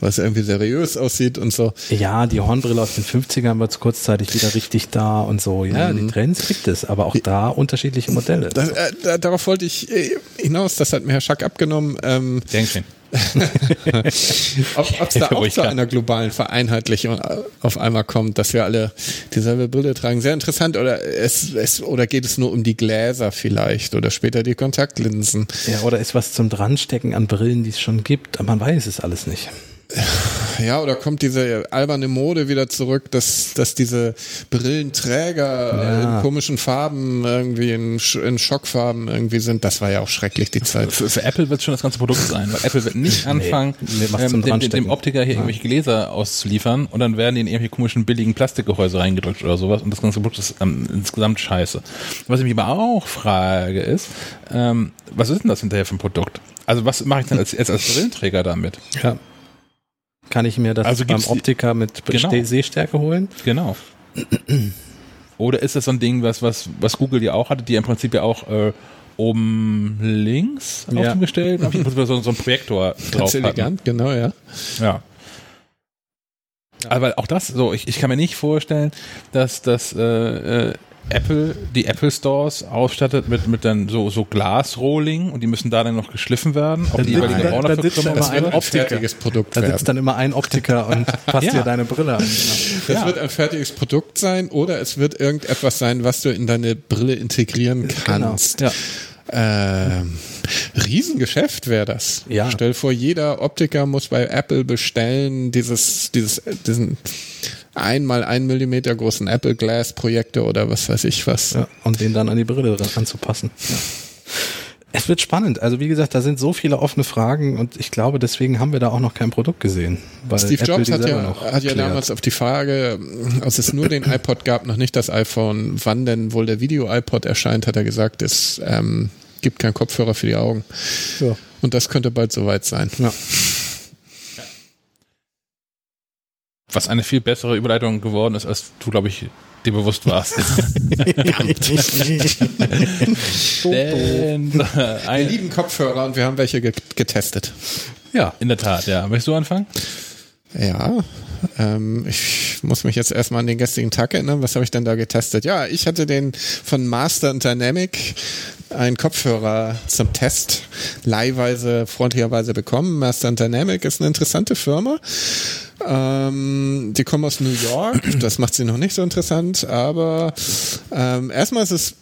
was irgendwie seriös aussieht und so. Ja, die Hornbrille aus den 50ern war kurzzeitig wieder richtig da und so. Ja, mhm. die Trends gibt es, aber auch da unterschiedliche Modelle. Das, äh, darauf wollte ich äh, hinaus, das hat mir Herr Schack abgenommen. Ähm, Dankeschön. ob es da auch zu einer globalen Vereinheitlichung auf einmal kommt, dass wir alle dieselbe Brille tragen. Sehr interessant. Oder es, es oder geht es nur um die Gläser vielleicht oder später die Kontaktlinsen? Ja, oder ist was zum Dranstecken an Brillen, die es schon gibt, aber man weiß es alles nicht. Ja, oder kommt diese alberne Mode wieder zurück, dass, dass diese Brillenträger ja. in komischen Farben irgendwie in, in Schockfarben irgendwie sind. Das war ja auch schrecklich, die Zeit. Für, für Apple wird es schon das ganze Produkt sein, weil Apple wird nicht anfangen, nee, ähm, dem, dem, Optiker hier ja. irgendwelche Gläser auszuliefern und dann werden die in irgendwelche komischen billigen Plastikgehäuse reingedrückt oder sowas und das ganze Produkt ist ähm, insgesamt scheiße. Was ich mich aber auch frage ist, ähm, was ist denn das hinterher für ein Produkt? Also was mache ich denn als, als, als Brillenträger damit? Ja. Kann ich mir das also beim Optiker mit genau. Sehstärke holen? Genau. Oder ist das so ein Ding, was, was, was Google ja auch hatte, die im Prinzip ja auch äh, oben links ja. aufgestellt, so, so ein Projektor drauf Ganz elegant, hatten. genau, ja. Ja. Aber auch das, so, ich, ich kann mir nicht vorstellen, dass das äh, äh, Apple, die Apple Stores ausstattet mit, mit dann so, so Glasrolling und die müssen da dann noch geschliffen werden. Auch die jeweiligen da, da, sitzt dann immer ein Optiker. Produkt da sitzt werden. dann immer ein Optiker und passt ja. dir deine Brille an. Das ja. wird ein fertiges Produkt sein oder es wird irgendetwas sein, was du in deine Brille integrieren genau. kannst. Genau. Ja. Ähm, Riesengeschäft wäre das. Ja. Stell vor, jeder Optiker muss bei Apple bestellen, dieses, dieses, diesen einmal ein Millimeter großen Apple Glass Projektor oder was weiß ich was. Ja, und den dann an die Brille anzupassen. Ja. Es wird spannend. Also wie gesagt, da sind so viele offene Fragen und ich glaube, deswegen haben wir da auch noch kein Produkt gesehen. Steve Apple Jobs hat ja, hat ja damals auf die Frage, als es nur den iPod gab, noch nicht das iPhone, wann denn wohl der Video-iPod erscheint, hat er gesagt, es ähm, gibt keinen Kopfhörer für die Augen. Ja. Und das könnte bald soweit sein. Ja. Was eine viel bessere Überleitung geworden ist, als du, glaube ich, dir bewusst warst. Denn, äh, Wir ein, lieben Kopfhörer und wir haben welche ge getestet. ja, in der Tat, ja. Möchtest du anfangen? Ja, ähm, ich muss mich jetzt erstmal an den gestrigen Tag erinnern. Was habe ich denn da getestet? Ja, ich hatte den von Master und Dynamic einen Kopfhörer zum Test leihweise, freundlicherweise bekommen. Master und Dynamic ist eine interessante Firma. Ähm, die kommen aus New York. Das macht sie noch nicht so interessant, aber ähm, erstmal ist es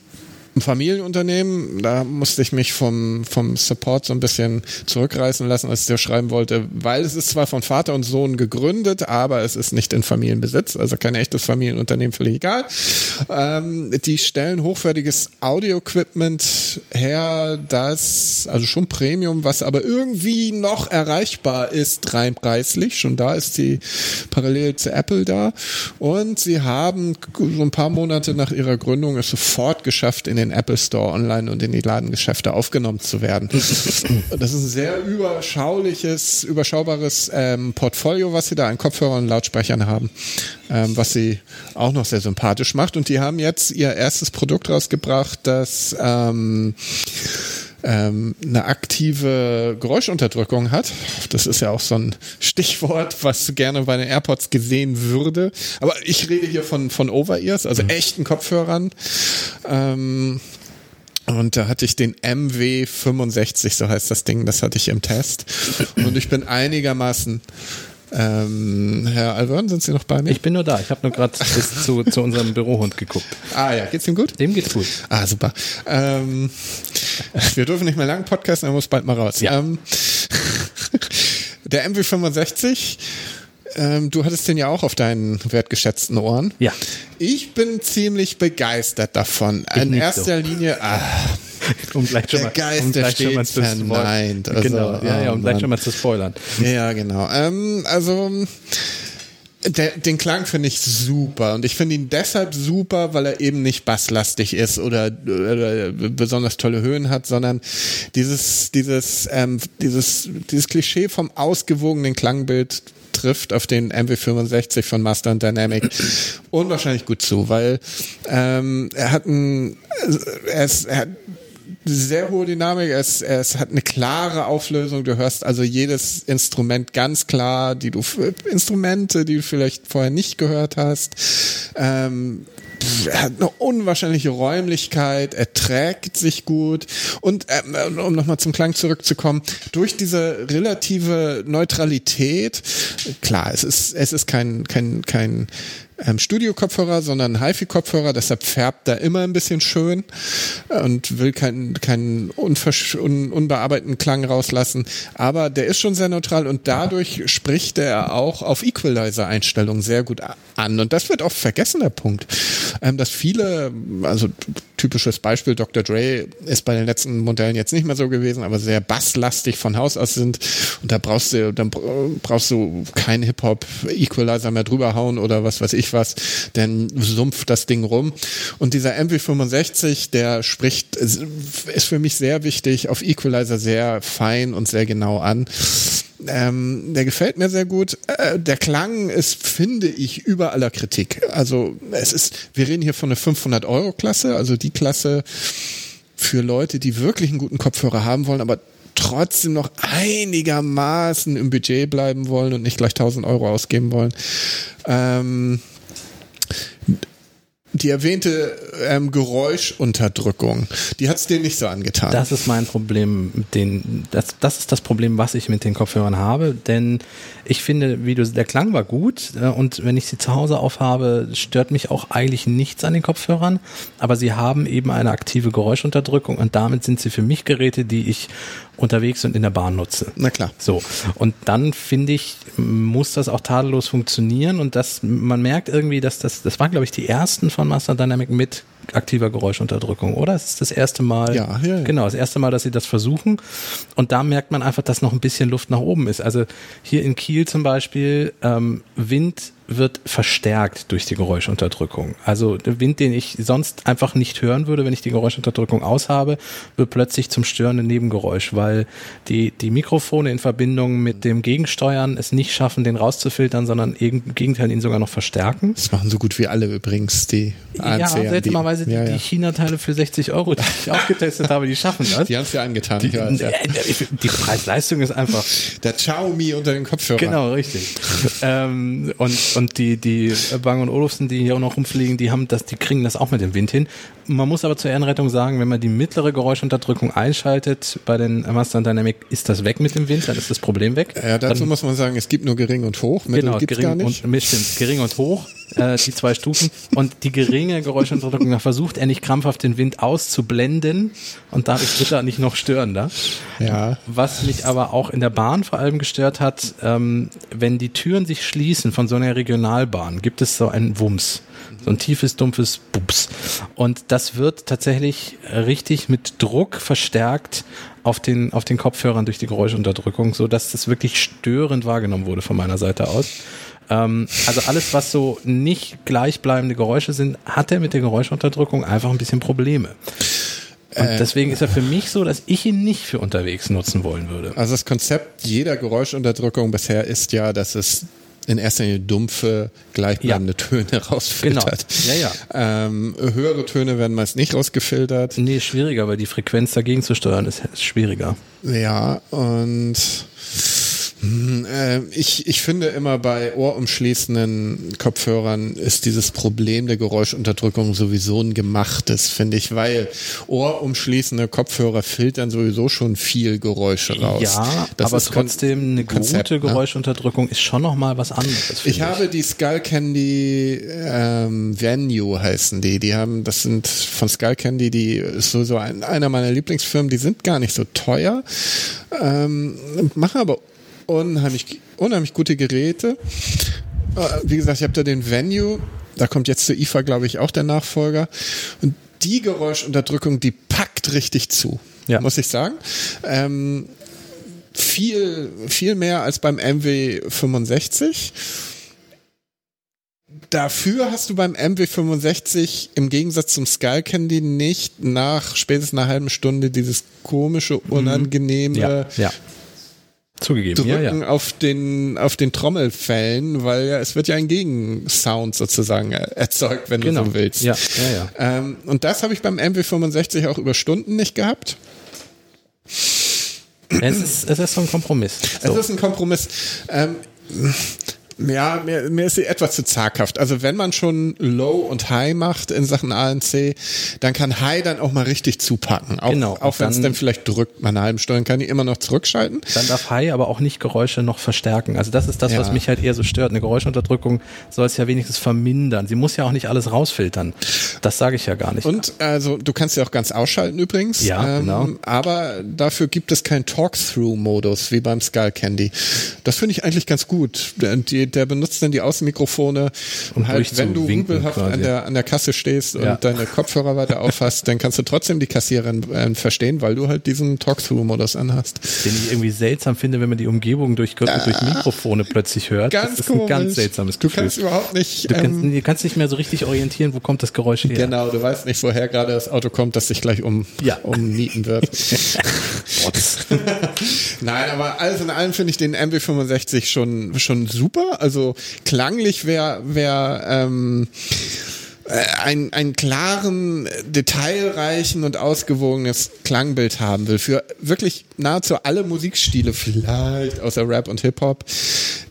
ein Familienunternehmen, da musste ich mich vom, vom Support so ein bisschen zurückreißen lassen, als ich dir schreiben wollte, weil es ist zwar von Vater und Sohn gegründet, aber es ist nicht in Familienbesitz, also kein echtes Familienunternehmen, völlig egal. Ähm, die stellen hochwertiges Audio-Equipment her, das, also schon Premium, was aber irgendwie noch erreichbar ist, rein preislich. Schon da ist sie parallel zu Apple da. Und sie haben so ein paar Monate nach ihrer Gründung es sofort geschafft, in den Apple Store online und in die Ladengeschäfte aufgenommen zu werden. Das ist ein sehr überschauliches, überschaubares ähm, Portfolio, was sie da an Kopfhörern und Lautsprechern haben, ähm, was sie auch noch sehr sympathisch macht. Und die haben jetzt ihr erstes Produkt rausgebracht, das ähm, ähm, eine aktive Geräuschunterdrückung hat. Das ist ja auch so ein Stichwort, was gerne bei den AirPods gesehen würde. Aber ich rede hier von, von Over-Ears, also echten Kopfhörern. Ähm, und da hatte ich den MW65, so heißt das Ding, das hatte ich im Test. Und ich bin einigermaßen ähm, Herr Alvern, sind Sie noch bei mir? Ich bin nur da. Ich habe nur gerade bis zu, zu unserem Bürohund geguckt. ah ja, geht's ihm gut? Dem geht's gut. Ah, super. Ähm, wir dürfen nicht mehr lang podcasten, er muss bald mal raus. Ja. Ähm, der MW65, ähm, du hattest den ja auch auf deinen wertgeschätzten Ohren. Ja. Ich bin ziemlich begeistert davon. In nicht erster Linie, ah, Um gleich schon Der mal, Geist, um der gleich schon mal zu spoilern. Also, genau, ja, ja, oh um gleich Mann. schon mal zu spoilern. ja, genau. Ähm, also der, den Klang finde ich super und ich finde ihn deshalb super, weil er eben nicht basslastig ist oder, oder besonders tolle Höhen hat, sondern dieses dieses ähm, dieses dieses Klischee vom ausgewogenen Klangbild trifft auf den MW65 von Master Dynamic unwahrscheinlich gut zu, weil ähm, er hat ein er, ist, er hat sehr hohe Dynamik, es, es hat eine klare Auflösung, du hörst also jedes Instrument ganz klar, die du Instrumente, die du vielleicht vorher nicht gehört hast. Ähm, er hat eine unwahrscheinliche Räumlichkeit, er trägt sich gut. Und ähm, um nochmal zum Klang zurückzukommen, durch diese relative Neutralität, klar, es ist, es ist kein, kein, kein ähm, Studio-Kopfhörer, sondern HiFi-Kopfhörer, deshalb färbt er immer ein bisschen schön und will keinen keinen unversch- un, unbearbeiteten Klang rauslassen. Aber der ist schon sehr neutral und dadurch spricht er auch auf Equalizer-Einstellungen sehr gut an. Und das wird oft vergessen, der Punkt. Ähm, dass viele, also typisches Beispiel, Dr. Dre ist bei den letzten Modellen jetzt nicht mehr so gewesen, aber sehr basslastig von Haus aus sind. Und da brauchst du, dann brauchst du keinen Hip-Hop-Equalizer mehr drüber hauen oder was weiß ich was, denn sumpft das Ding rum. Und dieser MV65, der spricht, ist für mich sehr wichtig, auf Equalizer sehr fein und sehr genau an. Ähm, der gefällt mir sehr gut. Äh, der Klang ist, finde ich, über aller Kritik. Also es ist, wir reden hier von einer 500 Euro Klasse, also die Klasse für Leute, die wirklich einen guten Kopfhörer haben wollen, aber trotzdem noch einigermaßen im Budget bleiben wollen und nicht gleich 1000 Euro ausgeben wollen. Ähm, die erwähnte ähm, Geräuschunterdrückung, die hat's dir nicht so angetan. Das ist mein Problem, mit den, das, das ist das Problem, was ich mit den Kopfhörern habe, denn ich finde, wie du, der Klang war gut äh, und wenn ich sie zu Hause aufhabe, stört mich auch eigentlich nichts an den Kopfhörern, aber sie haben eben eine aktive Geräuschunterdrückung und damit sind sie für mich Geräte, die ich unterwegs und in der Bahn nutze. Na klar. So. Und dann finde ich, muss das auch tadellos funktionieren und das, man merkt irgendwie, dass das, das war glaube ich die ersten von Master Dynamic mit aktiver Geräuschunterdrückung, oder? Es ist das erste Mal. Ja, ja, ja. Genau, das erste Mal, dass sie das versuchen. Und da merkt man einfach, dass noch ein bisschen Luft nach oben ist. Also hier in Kiel zum Beispiel, ähm, Wind wird verstärkt durch die Geräuschunterdrückung. Also der Wind, den ich sonst einfach nicht hören würde, wenn ich die Geräuschunterdrückung aushabe, wird plötzlich zum störenden Nebengeräusch, weil die, die Mikrofone in Verbindung mit dem Gegensteuern es nicht schaffen, den rauszufiltern, sondern im Gegenteil ihn sogar noch verstärken. Das machen so gut wie alle übrigens, die ANC. Ja, seltsamerweise die, ja, ja. die China-Teile für 60 Euro, die ich auch getestet habe, die schaffen das. Die haben es ja angetan. Die, weiß, ja. die Preis-Leistung ist einfach... Der Xiaomi unter den Kopfhörern. Genau, richtig. ähm, und, und die, die Bang und Olufsen, die hier auch noch rumfliegen, die haben das, die kriegen das auch mit dem Wind hin. Man muss aber zur Ehrenrettung sagen, wenn man die mittlere Geräuschunterdrückung einschaltet bei den Master Dynamic, ist das weg mit dem Wind, dann ist das Problem weg. Ja, dazu dann, muss man sagen, es gibt nur gering und hoch. Mittel genau, gibt's gering gar nicht. und stimmt, gering und hoch, äh, die zwei Stufen. Und die geringe Geräuschunterdrückung, da versucht er nicht krampfhaft den Wind auszublenden und dadurch wird er nicht noch störender. Ja. Was mich aber auch in der Bahn vor allem gestört hat, ähm, wenn die Türen sich schließen von so einer Regionalbahn, gibt es so einen Wumms. So ein tiefes, dumpfes Bups. Und das wird tatsächlich richtig mit Druck verstärkt auf den, auf den Kopfhörern durch die Geräuschunterdrückung, so dass das wirklich störend wahrgenommen wurde von meiner Seite aus. Ähm, also alles, was so nicht gleichbleibende Geräusche sind, hat er mit der Geräuschunterdrückung einfach ein bisschen Probleme. Und äh, deswegen ist er für mich so, dass ich ihn nicht für unterwegs nutzen wollen würde. Also das Konzept jeder Geräuschunterdrückung bisher ist ja, dass es in erster Linie dumpfe, gleichbleibende ja. Töne rausfiltert. Genau. Ja, ja. Ähm, höhere Töne werden meist nicht rausgefiltert. Nee, schwieriger, weil die Frequenz dagegen zu steuern ist, schwieriger. Ja, und ich, ich finde immer bei ohrumschließenden Kopfhörern ist dieses Problem der Geräuschunterdrückung sowieso ein gemachtes, finde ich, weil ohrumschließende Kopfhörer filtern sowieso schon viel Geräusche raus. Ja, das aber trotzdem eine Konzept, gute ne? Geräuschunterdrückung ist schon nochmal was anderes. Ich, ich, habe die Skull Candy ähm, Venue heißen die. Die haben, das sind von Skull Candy, die ist so, so ein, einer meiner Lieblingsfirmen, die sind gar nicht so teuer, ähm, machen aber unheimlich, unheimlich gute Geräte. Äh, wie gesagt, ich habe da den Venue, da kommt jetzt zur IFA, glaube ich, auch der Nachfolger. Und die Geräuschunterdrückung, die packt richtig zu, ja. muss ich sagen. Ähm, viel, viel mehr als beim MW65. Dafür hast du beim MW65 im Gegensatz zum Skull Candy nicht nach spätestens einer halben Stunde dieses komische, mhm. unangenehme, ja, ja. Zugegeben, drücken ja, ja. auf den auf den Trommelfällen, weil ja es wird ja ein Gegensound sozusagen erzeugt, wenn genau. du so willst. Ja, ja, ja. Ähm, und das habe ich beim MW65 auch über Stunden nicht gehabt. Es ist, es ist so ein Kompromiss. So. Es ist ein Kompromiss. Ähm, ja, mir, mir ist sie etwas zu zaghaft. Also wenn man schon Low und High macht in Sachen ANC, dann kann High dann auch mal richtig zupacken. Auch, genau. Auch wenn es dann vielleicht drückt, man eine halbe Stunde kann die immer noch zurückschalten. Dann darf High aber auch nicht Geräusche noch verstärken. Also das ist das, ja. was mich halt eher so stört. Eine Geräuschunterdrückung soll es ja wenigstens vermindern. Sie muss ja auch nicht alles rausfiltern. Das sage ich ja gar nicht. Und also du kannst sie auch ganz ausschalten übrigens. Ja, ähm, genau. Aber dafür gibt es keinen Talk-Through-Modus wie beim Skull Candy. Das finde ich eigentlich ganz gut. Die der benutzt dann die Außenmikrofone und halt, wenn du rübelhaft an der, an der Kasse stehst und ja. deine Kopfhörer weiter aufhast, dann kannst du trotzdem die Kassiererin äh, verstehen, weil du halt diesen Talk-Through-Modus anhast. Den ich irgendwie seltsam finde, wenn man die Umgebung durch, ja. durch Mikrofone plötzlich hört. Ganz das ist komisch. ein ganz seltsames Gefühl. Du kannst überhaupt nicht. Du kannst, ähm, du kannst nicht mehr so richtig orientieren, wo kommt das Geräusch her. Genau, du weißt nicht, woher gerade das Auto kommt, das sich gleich um, ja. umnieten wird. Nein, aber alles in allem finde ich den MW65 schon, schon super. Also klanglich wäre wär, ähm, äh, ein, einen klaren, detailreichen und ausgewogenes Klangbild haben will, für wirklich nahezu alle Musikstile vielleicht, außer Rap und Hip-Hop,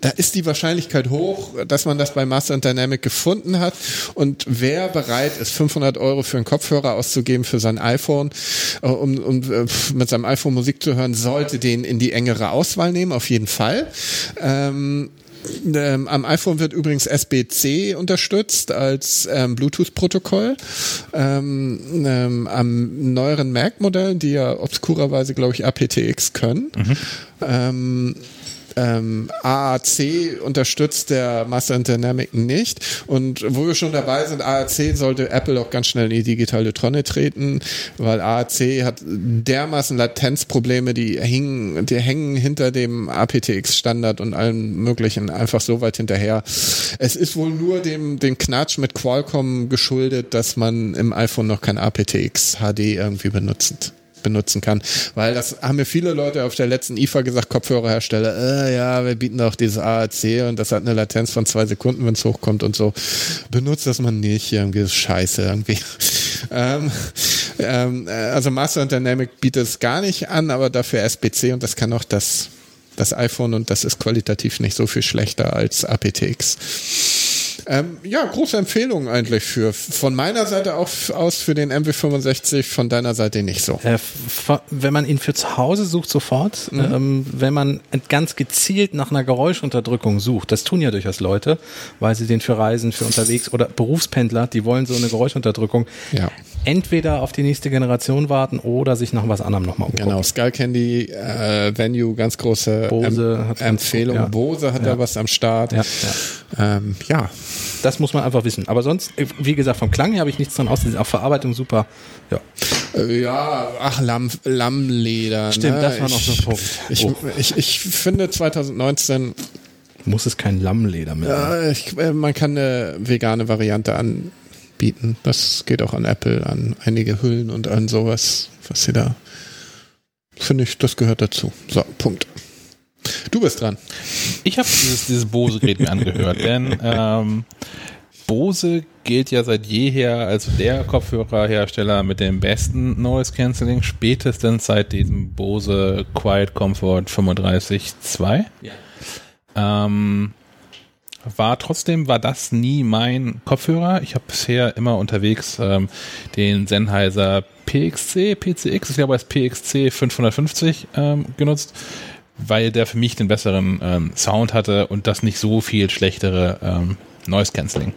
da ist die Wahrscheinlichkeit hoch, dass man das bei Master and Dynamic gefunden hat. Und wer bereit ist, 500 Euro für einen Kopfhörer auszugeben für sein iPhone, äh, um, um äh, mit seinem iPhone Musik zu hören, sollte den in die engere Auswahl nehmen, auf jeden Fall. Ähm, ähm, am iPhone wird übrigens SBC unterstützt als ähm, Bluetooth-Protokoll. Ähm, ähm, am neueren Mac-Modellen, die ja obskurerweise, glaube ich, aptX können, mhm. Ähm, AAC unterstützt der Master Dynamic nicht. Und wo wir schon dabei sind, AAC sollte Apple auch ganz schnell in die digitale Tonne treten, weil AAC hat dermaßen Latenzprobleme, die hängen, die hängen hinter dem aptX-Standard und allem möglichen einfach so weit hinterher. Es ist wohl nur dem, dem Knatsch mit Qualcomm geschuldet, dass man im iPhone noch kein aptX HD irgendwie benutzt benutzen kann. Weil das haben mir viele Leute auf der letzten IFA gesagt, Kopfhörerhersteller, äh, ja, wir bieten auch dieses AAC und das hat eine Latenz von zwei Sekunden, wenn es hochkommt und so. Benutzt das man nicht, irgendwie ist scheiße irgendwie. ähm, ähm, also Master Dynamic bietet es gar nicht an, aber dafür SBC und das kann auch das, das iPhone und das ist qualitativ nicht so viel schlechter als aptX. Ähm, ja, große Empfehlung eigentlich für von meiner Seite auch aus für den MW65, von deiner Seite nicht so. Äh, wenn man ihn für zu Hause sucht, sofort. Mhm. Ähm, wenn man ganz gezielt nach einer Geräuschunterdrückung sucht, das tun ja durchaus Leute, weil sie den für Reisen, für unterwegs oder Berufspendler, die wollen so eine Geräuschunterdrückung. Ja. Entweder auf die nächste Generation warten oder sich nach was anderem nochmal umgucken. Genau, Skull Candy äh, Venue, ganz große Bose em Empfehlung. Gut, ja. Bose hat ja. da was am Start. Ja, ja. Ähm, ja. Das muss man einfach wissen. Aber sonst, wie gesagt, vom Klang her habe ich nichts dran aus. Auch Verarbeitung super. Ja, äh, ja ach, Lamm, Lammleder. Stimmt, ne? das war noch so ein Punkt. Ich, oh. ich, ich finde 2019 muss es kein Lammleder mehr sein. Ja, ich, äh, man kann eine vegane Variante anbieten. Das geht auch an Apple, an einige Hüllen und an sowas, was sie da. Finde ich, das gehört dazu. So, Punkt. Du bist dran. Ich habe dieses, dieses Bose-Gerät mir angehört, denn ähm, Bose gilt ja seit jeher als der Kopfhörerhersteller mit dem besten Noise Cancelling, spätestens seit diesem Bose Quiet Comfort 35.2. Ja. Ähm, war trotzdem war das nie mein Kopfhörer. Ich habe bisher immer unterwegs ähm, den Sennheiser PXC, PCX, ich glaube als PXC 550 ähm, genutzt weil der für mich den besseren ähm, Sound hatte und das nicht so viel schlechtere ähm, Noise Cancelling.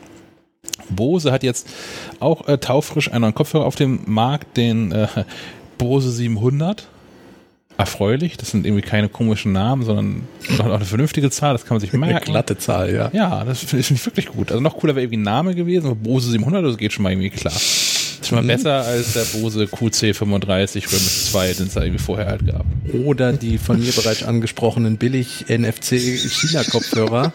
Bose hat jetzt auch äh, taufrisch einen neuen Kopfhörer auf dem Markt, den äh, Bose 700. Erfreulich, das sind irgendwie keine komischen Namen, sondern auch eine vernünftige Zahl, das kann man sich merken. Eine glatte Zahl, ja. Ja, das finde ich wirklich gut. Also noch cooler wäre irgendwie ein Name gewesen, aber Bose 700, das geht schon mal irgendwie klar. Ist schon mal mhm. besser als der Bose QC35 Römisch 2, den es da irgendwie vorher halt gab. Oder die von mir bereits angesprochenen billig NFC China-Kopfhörer,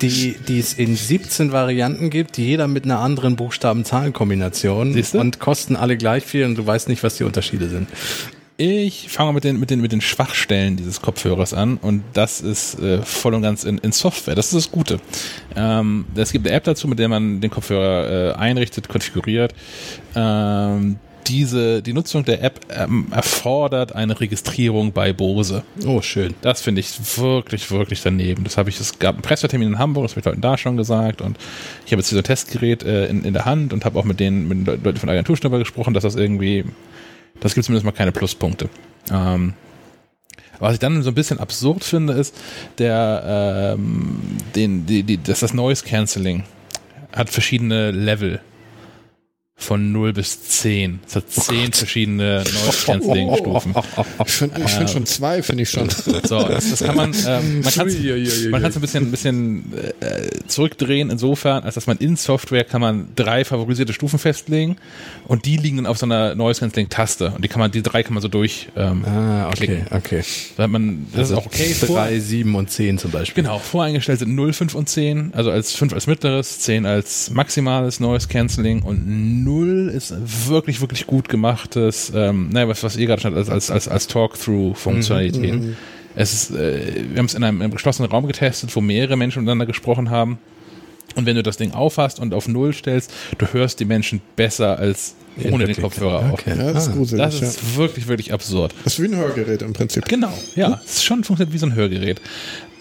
die, die es in 17 Varianten gibt, die jeder mit einer anderen Buchstaben-Zahlen-Kombination und kosten alle gleich viel und du weißt nicht, was die Unterschiede sind. Ich fange mit den, mit, den, mit den Schwachstellen dieses Kopfhörers an und das ist äh, voll und ganz in, in Software. Das ist das Gute. Ähm, es gibt eine App dazu, mit der man den Kopfhörer äh, einrichtet, konfiguriert. Ähm, diese, die Nutzung der App ähm, erfordert eine Registrierung bei Bose. Oh, schön. Das finde ich wirklich, wirklich daneben. Das habe ich, es gab einen Pressetermin in Hamburg, das habe ich Leuten da schon gesagt und ich habe jetzt dieses Testgerät äh, in, in der Hand und habe auch mit denen, mit den Leuten von der Agentur schon darüber gesprochen, dass das irgendwie das gibt zumindest mal keine Pluspunkte. Ähm, was ich dann so ein bisschen absurd finde, ist, der, ähm, den, die, die, dass das Noise Cancelling hat verschiedene Level von 0 bis 10. Es hat oh 10 Gott. verschiedene Noise Cancelling Stufen. Ich finde find schon zwei, finde ich schon. So, das, das kann man, ähm, man kann es ein bisschen, ein bisschen äh, zurückdrehen, insofern, als dass man in Software kann man drei favorisierte Stufen festlegen und die liegen dann auf so einer Noise Cancelling Taste und die kann man, die drei kann man so durch ähm, ah, okay, okay. Da hat man, das also ist auch okay. 3, 7 und 10 zum Beispiel. Genau, voreingestellt sind 0, 5 und 10, also als 5 als mittleres, 10 als maximales Noise Cancelling und 0 Null ist wirklich, wirklich gut gemachtes, ähm, naja, was, was ihr gerade schon als, als, als, als Talk-Through-Funktionalität. Mhm, es ist, äh, wir haben es in einem, einem geschlossenen Raum getestet, wo mehrere Menschen miteinander gesprochen haben. Und wenn du das Ding aufhast und auf Null stellst, du hörst die Menschen besser als ohne den Kopfhörer okay. auf. Ja, das ist, gruselig, das ist ja. wirklich, wirklich absurd. Das ist wie ein Hörgerät im Prinzip. Genau, ja. Es ist schon funktioniert wie so ein Hörgerät.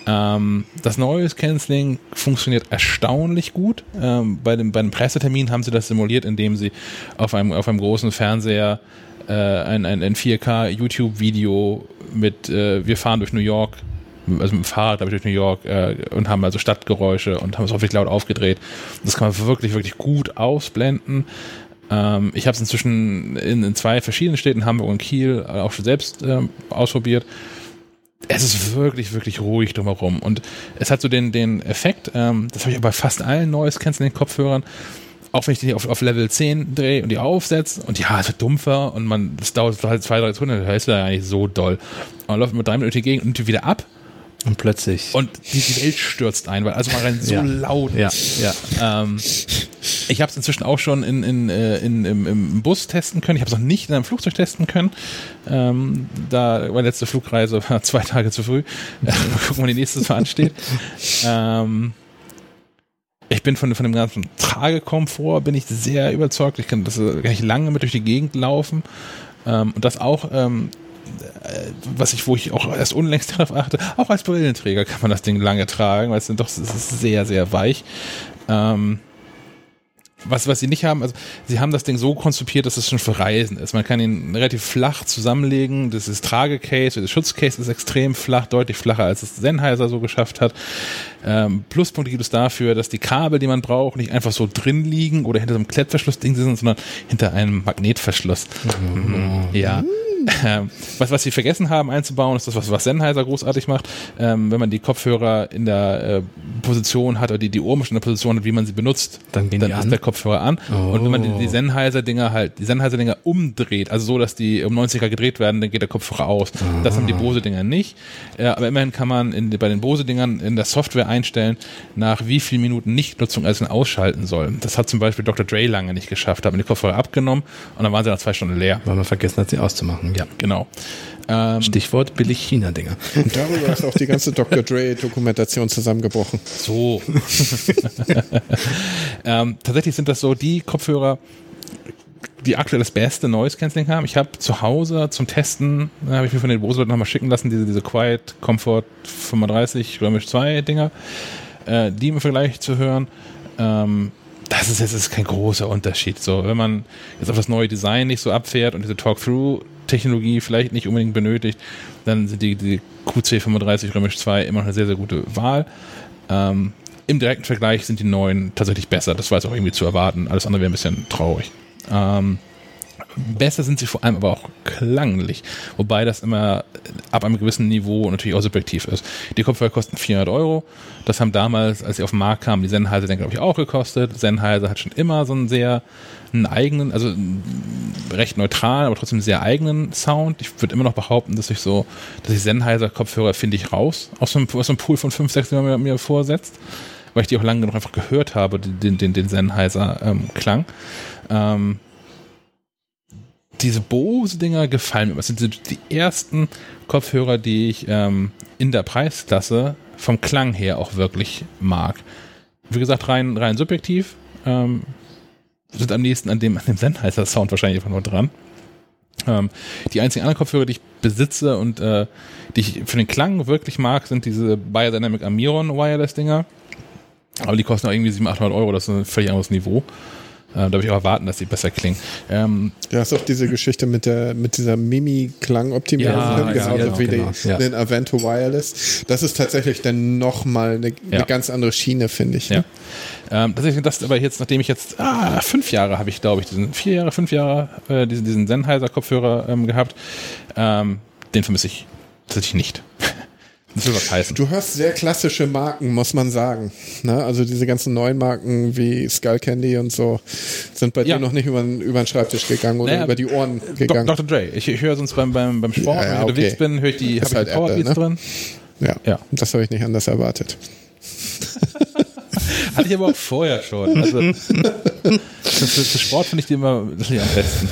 Ähm, das neue Canceling funktioniert erstaunlich gut. Ähm, bei, dem, bei dem Pressetermin haben sie das simuliert, indem sie auf einem, auf einem großen Fernseher äh, ein, ein, ein 4K YouTube-Video mit äh, Wir fahren durch New York also mit dem Fahrrad, glaube ich, durch New York äh, und haben also Stadtgeräusche und haben es auch wirklich laut aufgedreht. Das kann man wirklich, wirklich gut ausblenden. Ähm, ich habe es inzwischen in, in, zwei verschiedenen Städten, Hamburg und Kiel, auch schon selbst ähm, ausprobiert es ist wirklich, wirklich ruhig drumherum. Und es hat so den, den Effekt, ähm, das habe ich aber bei fast allen Noise Canceling Kopfhörern, auch wenn ich die auf, auf Level 10 drehe und die aufsetze und ja, es wird dumpfer und man, das dauert halt zwei, drei Sekunden, das ist ja eigentlich so doll. Und man läuft mit drei Minuten gegen und wieder ab und plötzlich. und die, die Welt stürzt ein, weil also man rennt so Ja. laut. ja, ja. Ähm, ich habe es inzwischen auch schon in, in, äh, in, im, im Bus testen können. Ich habe es noch nicht in einem Flugzeug testen können. Ähm, da meine letzte Flugreise war zwei Tage zu früh. Mal gucken, wann die nächste so ansteht. Ähm, ich bin von, von dem ganzen Tragekomfort bin ich sehr überzeugt. Ich kann das äh, kann ich lange mit durch die Gegend laufen. Ähm, und das auch, ähm, äh, was ich, wo ich auch erst unlängst darauf achte, auch als Brillenträger kann man das Ding lange tragen, weil es sind doch es ist sehr, sehr weich. Ähm, was, was sie nicht haben, also sie haben das Ding so konzipiert, dass es schon für Reisen ist. Man kann ihn relativ flach zusammenlegen. Das ist Tragecase, das Schutzcase ist extrem flach, deutlich flacher, als es Sennheiser so geschafft hat. Ähm, Pluspunkte gibt es dafür, dass die Kabel, die man braucht, nicht einfach so drin liegen oder hinter so einem Klettverschlussding sind, sondern hinter einem Magnetverschluss. Ja. Ähm, was, was sie vergessen haben einzubauen, ist das, was, was Sennheiser großartig macht. Ähm, wenn man die Kopfhörer in der äh, Position hat oder die, die Ohrmuschel in der Position hat, wie man sie benutzt, Dann gehen die ist an? der Kopfhörer an. Und wenn man die, die Sennheiser-Dinger halt, die Sennheiser-Dinger umdreht, also so, dass die um 90er gedreht werden, dann geht der Kopfhörer aus. Das haben die Bose-Dinger nicht. Äh, aber immerhin kann man in, bei den Bose-Dingern in der Software einstellen, nach wie vielen Minuten Nichtnutzung als ausschalten soll. Das hat zum Beispiel Dr. Dre lange nicht geschafft. Da haben die Kopfhörer abgenommen und dann waren sie nach zwei Stunden leer. Weil man vergessen hat, sie auszumachen. Ja. Genau. Ähm, Stichwort billig China-Dinger. Und darüber ist auch die ganze Dr. Dre-Dokumentation zusammengebrochen. So. ähm, tatsächlich sind das so die Kopfhörer, die aktuell das beste Noise Cancelling haben. Ich habe zu Hause zum Testen, da habe ich mir von den Bose nochmal schicken lassen, diese, diese Quiet Comfort 35 Römisch 2 Dinger, äh, die im Vergleich zu hören. Ähm, das ist jetzt ist kein großer Unterschied. So, wenn man jetzt auf das neue Design nicht so abfährt und diese Talk-Through-Technologie vielleicht nicht unbedingt benötigt, dann sind die, die QC35 Römisch 2 immer eine sehr, sehr gute Wahl. Ähm, Im direkten Vergleich sind die neuen tatsächlich besser. Das war jetzt auch irgendwie zu erwarten. Alles andere wäre ein bisschen traurig. Ähm, besser sind sie vor allem aber auch klanglich. Wobei das immer ab einem gewissen Niveau natürlich auch subjektiv ist. Die Kopfhörer kosten 400 Euro. Das haben damals, als sie auf den Markt kamen, die Sennheiser, dann glaube ich auch gekostet. Sennheiser hat schon immer so einen sehr einen eigenen, also recht neutralen, aber trotzdem sehr eigenen Sound. Ich würde immer noch behaupten, dass ich so, dass ich Sennheiser Kopfhörer finde ich raus aus einem, aus einem Pool von 5, 6, den man mir, vorsetzt, weil ich die auch lange genug einfach gehört habe, den, den, den Sennheiser ähm, Klang. Ähm, diese Bose-Dinger gefallen mir. Das sind die ersten Kopfhörer, die ich ähm, in der Preisklasse vom Klang her auch wirklich mag. Wie gesagt, rein, rein subjektiv. Ähm, sind am nächsten an dem, an dem Sennheiser-Sound wahrscheinlich einfach nur dran. Ähm, die einzigen anderen Kopfhörer, die ich besitze und äh, die ich für den Klang wirklich mag, sind diese Biodynamic Amiron Wireless-Dinger. Aber die kosten auch irgendwie 700, 800 Euro, das ist ein völlig anderes Niveau. Äh, da würde ich auch erwarten, dass die besser klingen. Ähm, Ja, ist auch diese Geschichte mit der mit dieser Mimi-Klangoptimierung, Ja, ne? ja, genau, wie genau, die, ja. den Avento Wireless. Das ist tatsächlich dann nochmal eine, Ja. eine ganz andere Schiene, finde ich. Ja. Ne? Ähm, tatsächlich das aber jetzt, nachdem ich jetzt ah, fünf Jahre habe ich, glaube ich, diesen vier Jahre, fünf Jahre äh, diesen, diesen Sennheiser-Kopfhörer ähm, gehabt, ähm, den vermisse ich tatsächlich nicht. das will was heißen. Du hörst sehr klassische Marken, muss man sagen. Ne? Also diese ganzen neuen Marken wie Skull Candy und so sind bei Ja. dir noch nicht über, den- über den Schreibtisch gegangen oder Naja, über die Ohren gegangen. Dr. Dre. Ich, ich höre sonst beim, beim, beim Sport, Ja, ja, wenn ich okay. unterwegs bin, höre ich die, ich halt die Powerbeats Apple, drin. Ja, Ja. das habe ich nicht anders erwartet. Hatte ich aber auch vorher schon. Also, für, Sport finde ich die immer natürlich am besten.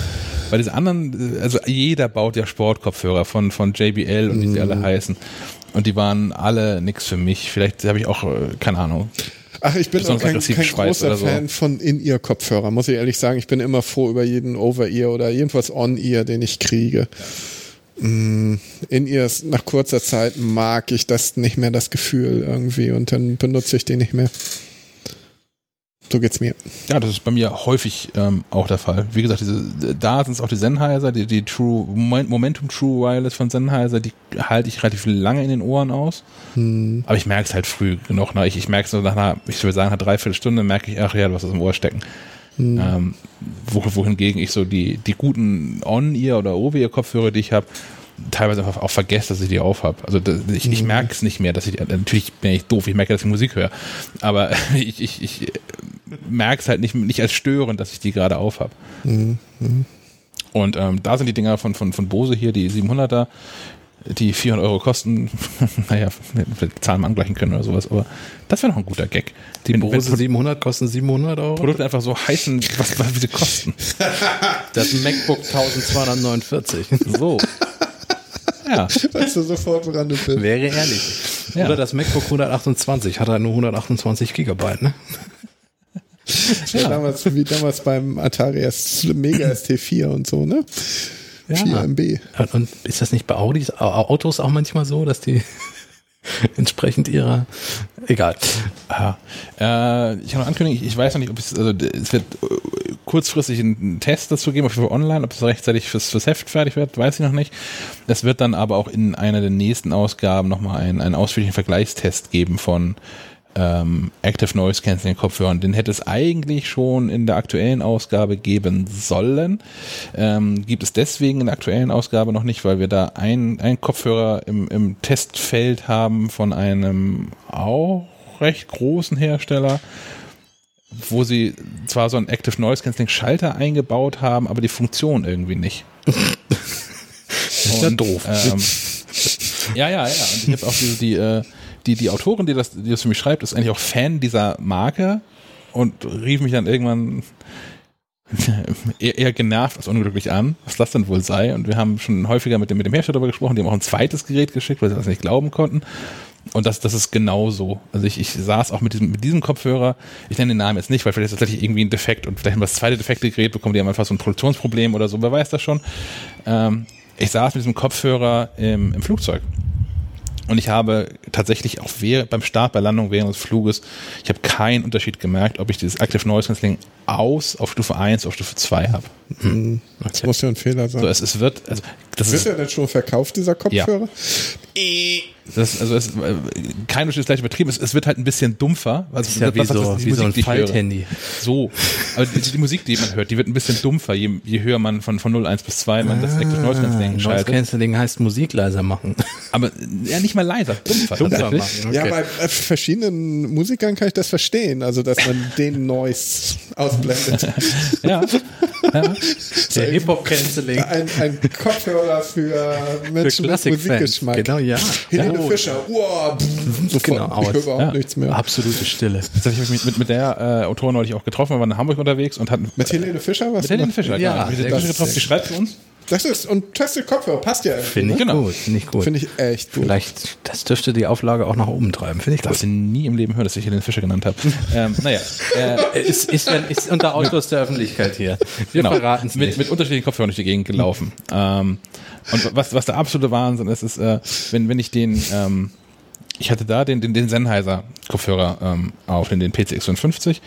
Weil diese anderen, also jeder baut ja Sportkopfhörer von, von JBL und wie sie alle heißen. Und die waren alle nix für mich. Vielleicht habe ich auch, äh, keine Ahnung. Ach, ich bin auch kein, kein großer so. Fan von In-Ear-Kopfhörer, muss ich ehrlich sagen. Ich bin immer froh über jeden Over-Ear oder jedenfalls On-Ear, den ich kriege. Mm, In-Ears, nach kurzer Zeit mag ich das nicht mehr, das Gefühl irgendwie, und dann benutze ich den nicht mehr. So geht's mir. Ja, das ist bei mir häufig ähm, auch der Fall. Wie gesagt, diese, da sind es auch die Sennheiser, die, die True Moment- Momentum True Wireless von Sennheiser, die halte ich relativ lange in den Ohren aus. Aber ich merke es halt früh genug. Ne? Ich, ich merke es so nach einer, ich würde sagen, nach dreiviertel Stunde merke ich, ach ja, du hast was im Ohr stecken. Ähm, wo, wohingegen ich so die, die guten On-Ear oder Over-Ear-Kopfhörer, die ich habe, teilweise einfach auch vergesse, dass ich die aufhab. Also das, ich, ich merke es nicht mehr, dass ich natürlich bin ich doof, ich merke, dass ich Musik höre, aber ich, ich, ich merke es halt nicht, nicht als störend, dass ich die gerade aufhab. Mhm. Und ähm, da sind die Dinger von, von, von Bose hier, die 700er, die 400 Euro kosten. naja, wir Zahlen angleichen können oder sowas, aber das wäre noch ein guter Gag. Die Die Bose 700 kosten 700 Euro. Produkte einfach so heißen, was, was wie sie kosten. Das MacBook 1249. So. Ja. Weißt du sofort, woran du bist? Wäre ehrlich. Ja. Oder das MacBook 128 hat halt nur 128 Gigabyte, ne? Ja. Damals, wie damals beim Atari Mega ST4 und so, ne? 4 MB. Und- ist das nicht bei Audis, Au- Autos auch manchmal so, dass die entsprechend ihrer, egal. Ja. Äh, ich kann noch ankündigen, ich, ich weiß noch nicht, ob es, also es wird äh, kurzfristig einen Test dazu geben, auf jeden Fall online, ob es rechtzeitig fürs, fürs Heft fertig wird, weiß ich noch nicht. Es wird dann aber auch in einer der nächsten Ausgaben nochmal einen, einen ausführlichen Vergleichstest geben von ähm, Active Noise Cancelling Kopfhörern. Den hätte es eigentlich schon in der aktuellen Ausgabe geben sollen. Ähm, gibt es deswegen in der aktuellen Ausgabe noch nicht, weil wir da einen, Kopfhörer im, im Testfeld haben von einem auch recht großen Hersteller, wo sie zwar so einen Active Noise Cancelling Schalter eingebaut haben, aber die Funktion irgendwie nicht. ist ja doof. Ähm, ja, ja, ja. Und ich habe auch die, die, äh, die, die Autorin, die das, die das für mich schreibt, ist eigentlich auch Fan dieser Marke und rief mich dann irgendwann eher, genervt als unglücklich an, was das denn wohl sei. Und wir haben schon häufiger mit dem, mit dem Hersteller darüber gesprochen, die haben auch ein zweites Gerät geschickt, weil sie das nicht glauben konnten. Und das, das ist genauso. Also ich, ich saß auch mit diesem, mit diesem Kopfhörer, ich nenne den Namen jetzt nicht, weil vielleicht ist tatsächlich irgendwie ein Defekt und vielleicht haben wir das zweite defekte Gerät bekommen, die haben einfach so ein Produktionsproblem oder so, wer weiß das schon. Ähm, ich saß mit diesem Kopfhörer im, im Flugzeug. Und ich habe tatsächlich auch während, beim Start, bei Landung während des Fluges, ich habe keinen Unterschied gemerkt, ob ich dieses Active Noise Cancelling aus auf Stufe 1 auf Stufe 2 habe. Das muss ja ein Fehler sein. So, es, es wird, also, das Wird ist, er denn schon verkauft, dieser Kopfhörer? Das, also es, äh, kein ist gleich übertrieben, es, es wird halt ein bisschen dumpfer. Also ist ja wie was- was- so, die wie so ein Musik, die ich höre. Falthandy. So. Aber die, die Musik, die man hört, die wird ein bisschen dumpfer, je, je höher man von, von 0, 1 bis 2 man das Active Noise Cancelling Noise schaltet. Cancelling heißt Musik leiser machen. Aber ja, nicht mal leiser, dumpfer. Dumpfer machen. Ja, Okay. bei äh, verschiedenen Musikern kann ich das verstehen. Also, dass man den Noise ausblendet. Ja. ja. Der Hip-Hop-Cancelling. Ein, ein Kopfhörer für Für Menschen mit Klassikfans. Musikgeschmack. Genau, ja. Helene Fischer, wow, pff, Genau, ich höre aus. überhaupt Ja. nichts mehr. Absolute Stille. Das habe ich mich mit, mit der äh, Autorin neulich auch getroffen. Wir waren in Hamburg unterwegs und hatten Mit Helene Fischer was? mit Helene Fischer. Ja, genau. Wir sind gut. getroffen. Die schreibt für uns. Das ist, und testet Kopfhörer, passt ja. Finde ich Genau. gut. Finde ich gut. Finde ich echt gut. Vielleicht, das dürfte die Auflage auch nach oben treiben. Finde ich gut. du nie im Leben hören, dass ich Helene Fischer genannt habe. ähm, naja, äh, Ist, ist, ist unter Autos der Öffentlichkeit hier. Wir genau. verraten es mit, mit unterschiedlichen Kopfhörern durch die Gegend gelaufen. Ähm, und was, was der absolute Wahnsinn ist, ist, äh, wenn, wenn ich den, ähm, ich hatte da den, den, den Sennheiser Kopfhörer ähm, auf, den, den PCX55.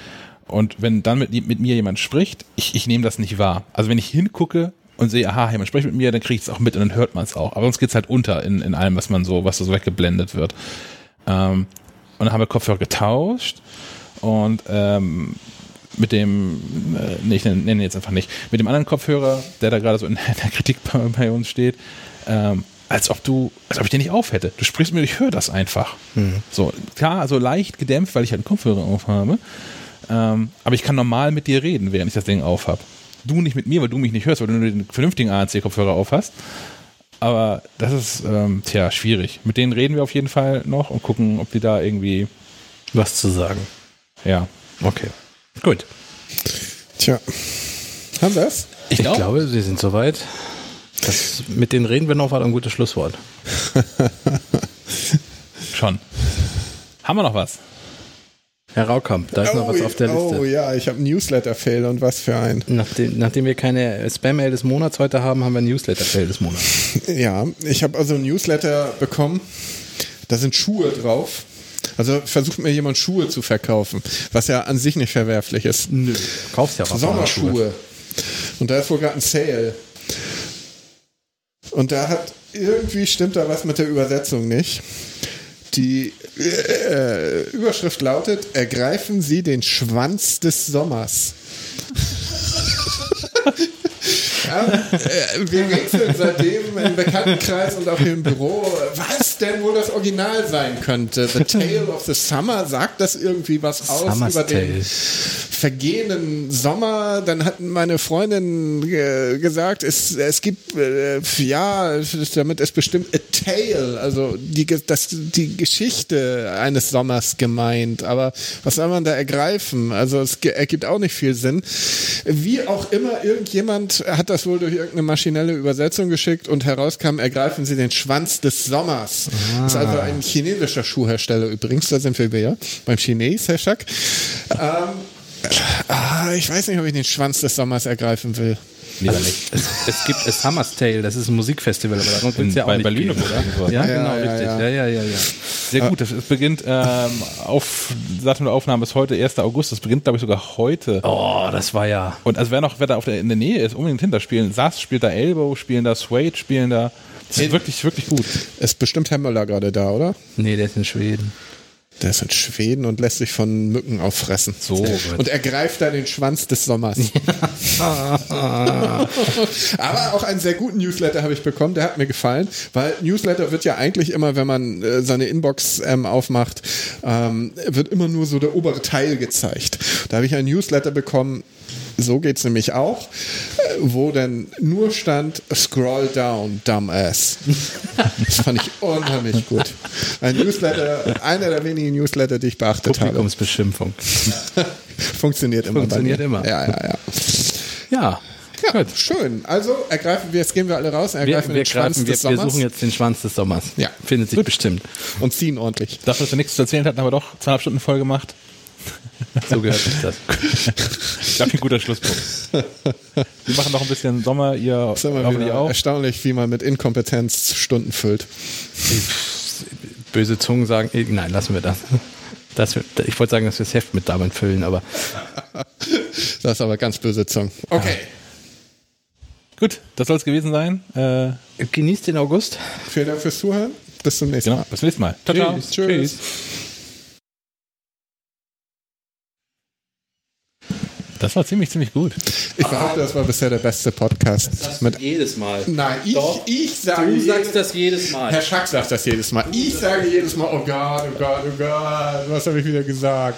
Und wenn dann mit, mit mir jemand spricht, ich, ich nehme das nicht wahr. Also wenn ich hingucke und sehe, aha, jemand spricht mit mir, dann kriege ich es auch mit und dann hört man es auch. Aber sonst geht's halt unter in, in allem, was man so, was so weggeblendet wird. Ähm, und dann haben wir Kopfhörer getauscht und ähm, mit dem, äh, nee, ich nenne jetzt einfach nicht, mit dem anderen Kopfhörer, der da gerade so in der Kritik bei, bei uns steht, ähm, als ob du, als ob ich den nicht auf hätte. Du sprichst mir, ich höre das einfach. So, klar, also leicht gedämpft, weil ich halt einen Kopfhörer auf habe. Ähm, aber ich kann normal mit dir reden, während ich das Ding auf habe. Du nicht mit mir, weil du mich nicht hörst, weil du nur den vernünftigen ANC-Kopfhörer auf hast. Aber das ist, ähm, tja, schwierig. Mit denen reden wir auf jeden Fall noch und gucken, ob die da irgendwie, was zu sagen. ja. Okay. Gut. Tja. Haben wir es? Ich glaube, Sie sind soweit. Das, mit denen reden wir noch, war ein gutes Schlusswort. Schon. Haben wir noch was? Herr Raukamp, da ist noch was auf der Liste. oh ja, ich habe Newsletter-Fail und was für ein. Nachdem, nachdem wir keine Spam-Mail des Monats heute haben, haben wir Newsletter-Fail des Monats. Ja, ich habe also ein Newsletter bekommen. Da sind Schuhe drauf. Also versucht mir jemand Schuhe zu verkaufen, was ja an sich nicht verwerflich ist. Nö. Kaufst ja was. Sommerschuhe. Und da ist wohl gerade ein Sale. Und da hat irgendwie stimmt da was mit der Übersetzung nicht. Die äh, Überschrift lautet: Ergreifen Sie den Schwanz des Sommers. Äh, wir rätseln seitdem im Bekanntenkreis und auch im Büro, was denn wohl das Original sein könnte. The Tale of the Summer, sagt das irgendwie was aus Summer's über den Tale. vergehenden Sommer? Dann hat meine Freundin äh, gesagt, es, es gibt, äh, ja, damit ist bestimmt a Tale, also die, das, die Geschichte eines Sommers gemeint. Aber was soll man da ergreifen? Also es ergibt auch nicht viel Sinn. Wie auch immer, irgendjemand hat das wohl durch irgendeine maschinelle Übersetzung geschickt und herauskam, ergreifen Sie den Schwanz des Sommers. Das ist also ein chinesischer Schuhhersteller übrigens, da sind wir wieder beim Chines, Herr Schack. Ähm, ah, ich weiß nicht, ob ich den Schwanz des Sommers ergreifen will. Lieber nicht. Es, es gibt a Summer's Tale, das ist ein Musikfestival, aber darum wird es ja auch Bei- nicht bei geben, Lüneburg oder? Ja, Ja, genau, ja, richtig. ja. Ja, ja, ja, ja. Sehr gut. Es es beginnt ähm, auf Datum der Aufnahme ist heute 1. August. Das beginnt, glaube ich, sogar heute. Oh, das war ja. Und also wer noch, wer da auf der, in der Nähe ist, unbedingt hinterspielen. Sass spielt da Elbow, spielen da Suede, spielen da. Das ist wirklich, wirklich gut. Ist bestimmt Herr Möller gerade da, oder? Nee, der ist in Schweden. Der ist in Schweden und lässt sich von Mücken auffressen. So. Und er greift dann den Schwanz des Sommers. Aber auch einen sehr guten Newsletter habe ich bekommen, der hat mir gefallen, weil Newsletter wird ja eigentlich immer, wenn man äh, seine Inbox ähm, aufmacht, ähm, wird immer nur so der obere Teil gezeigt. Da habe ich einen Newsletter bekommen, so geht's nämlich auch, äh, wo dann nur stand Scroll down, dumbass. Das fand ich unheimlich gut. Ein Newsletter, einer der wenigen Newsletter, die ich beachtet habe. Publikumsbeschimpfung. Funktioniert immer. Funktioniert immer. Ja, ja, ja. Ja. Ja, schön. Also ergreifen wir, jetzt gehen wir alle raus, Wir, ergreifen wir, den Schwanz greifen, wir, des wir Sommers suchen jetzt den Schwanz des Sommers. Ja. Findet sich bestimmt. und ziehen ordentlich. Dafür, dass wir nichts zu erzählen hatten, haben wir doch zweieinhalb Stunden voll gemacht. So gehört sich das. Ich glaube, ein guter Schlusspunkt. Wir machen noch ein bisschen Sommer, ihr hoffentlich auch. erstaunlich, wie man mit Inkompetenz Stunden füllt. Böse Zungen sagen, eh, nein, lassen wir das. das ich wollte sagen, dass wir das Heft mit damit füllen, aber Das ist aber ganz böse Zungen. Okay. Gut, das soll es gewesen sein. Äh, genießt den August. Vielen Dank fürs Zuhören. Bis zum nächsten genau, Mal. bis zum nächsten Mal. Ciao, ciao. Tschüss. Tschüss. Das war ziemlich, ziemlich gut. Ich behaupte, das war bisher der beste Podcast. Mit jedes Mal. Nein, ich, ich sage Du sagst jedes- das jedes Mal. Herr Schack sagt das jedes Mal. Ich sage jedes Mal, oh Gott, oh Gott, oh Gott, was habe ich wieder gesagt?